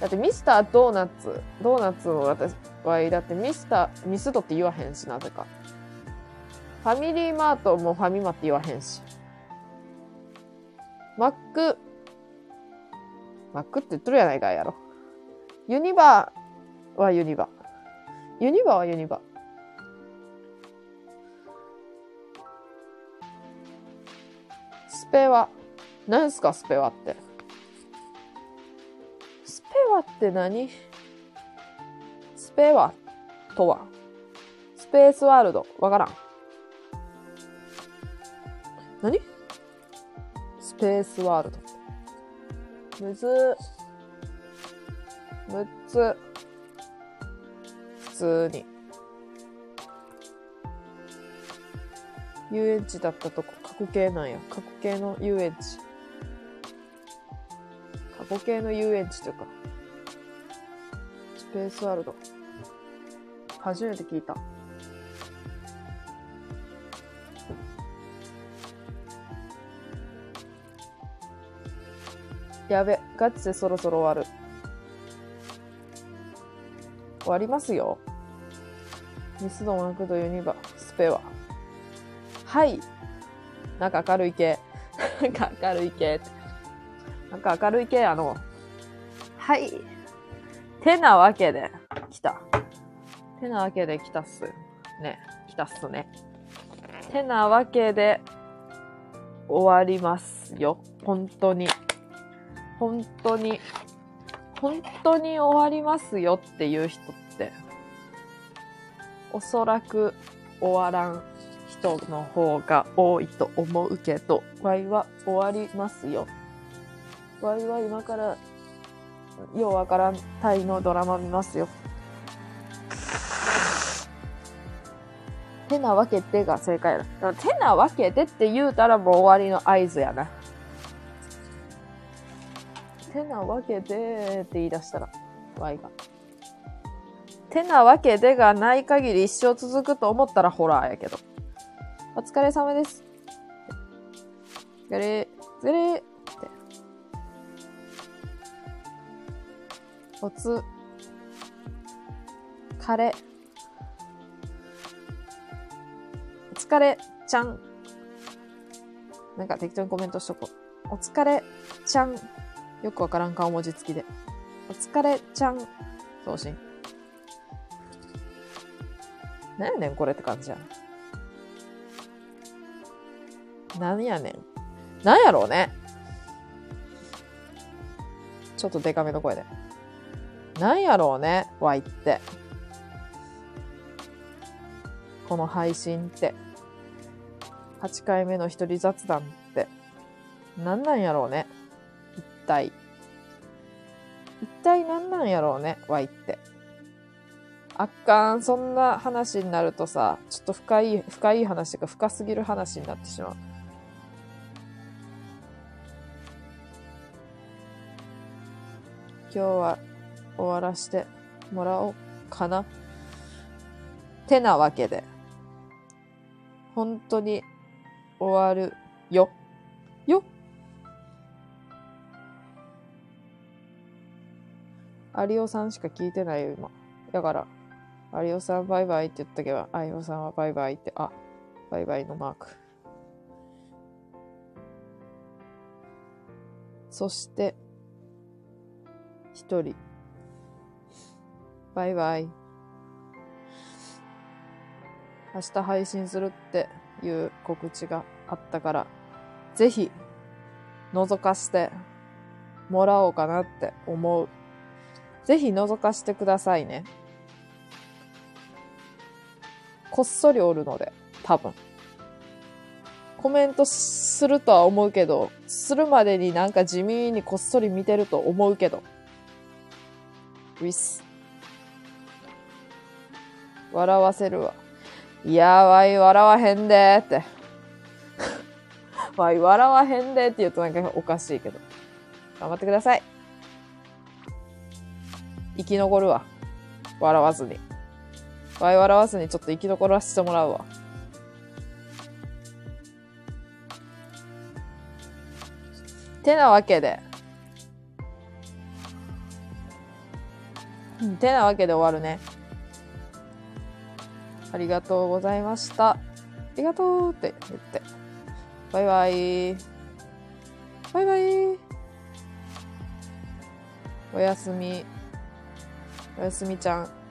だってミスタードーナツ、ドーナツの私は、だってミスター、ミスドって言わへんし、なぜか。ファミリーマートもファミマって言わへんし。マック、マックって言っとるやないかいやろ。ユニバーはユニバ。ユニバはユニバ。スペは、何すかスペはって。スペワって何？スペワとはスペースワールド。わからん。何？スペースワールド。むずむつ。普通に。遊園地だったとこ、過去形なんや。過去形の遊園地。過去形の遊園地というか。スペースワールド。初めて聞いた。やべ、ガチでそろそろ終わる。終わりますよ。ミスドマクドユニバ、スペは。はい。なんか明るい系。<laughs> なんか明るい系。なんか明るい系、あの。はい。てなわけで、来た。てなわけで来たっす。ね。来たっすね。てなわけで、終わりますよ。本当に。本当に、本当に終わりますよっていう人って、おそらく終わらん人の方が多いと思うけど、ワイは終わりますよ。ワイは今から、ようわからんタイのドラマ見ますよ。てなわけでが正解だ。てなわけでって言うたらもう終わりの合図やな。てなわけでって言い出したら、Y が。てなわけでがない限り一生続くと思ったらホラーやけど。お疲れ様です。ずれ、ずれって。おつ、かれ。お疲れちゃん。なんか適当にコメントしとこう。お疲れちゃん。よくわからん顔文字付きで。お疲れちゃん。送信。なんやねんこれって感じやな。なんやねん。なんやろうね。ちょっとデカめの声で。なんやろうね、わいって。この配信って。8回目の一人雑談って。なんなんやろうね。一体。一体何なんやろうね、ワイって。あっかん、そんな話になるとさ、ちょっと深い、深い話とか深すぎる話になってしまう。今日は終わらしてもらおうかな。てなわけで、本当に終わるよ。よ有オさんしか聞いてないよ、今。だから、有オさんバイバイって言ったけど、有オさんはバイバイって、あ、バイバイのマーク。そして、一人。バイバイ。明日配信するっていう告知があったから、ぜひ、覗かしてもらおうかなって思う。ぜひ覗かしてくださいね。こっそりおるので、多分。コメントするとは思うけど、するまでになんか地味にこっそり見てると思うけど。ウィス。笑わせるわ。いやわい、笑わへんでーって。<laughs> わい、笑わへんでーって言うとなんかおかしいけど。頑張ってください。生き残るわ。笑わずに。わい笑わずにちょっと生き残らせてもらうわ。てなわけで。うんてなわけで終わるね。ありがとうございました。ありがとうって言って。バイバイ。バイバイ。おやすみ。おやすみちゃん。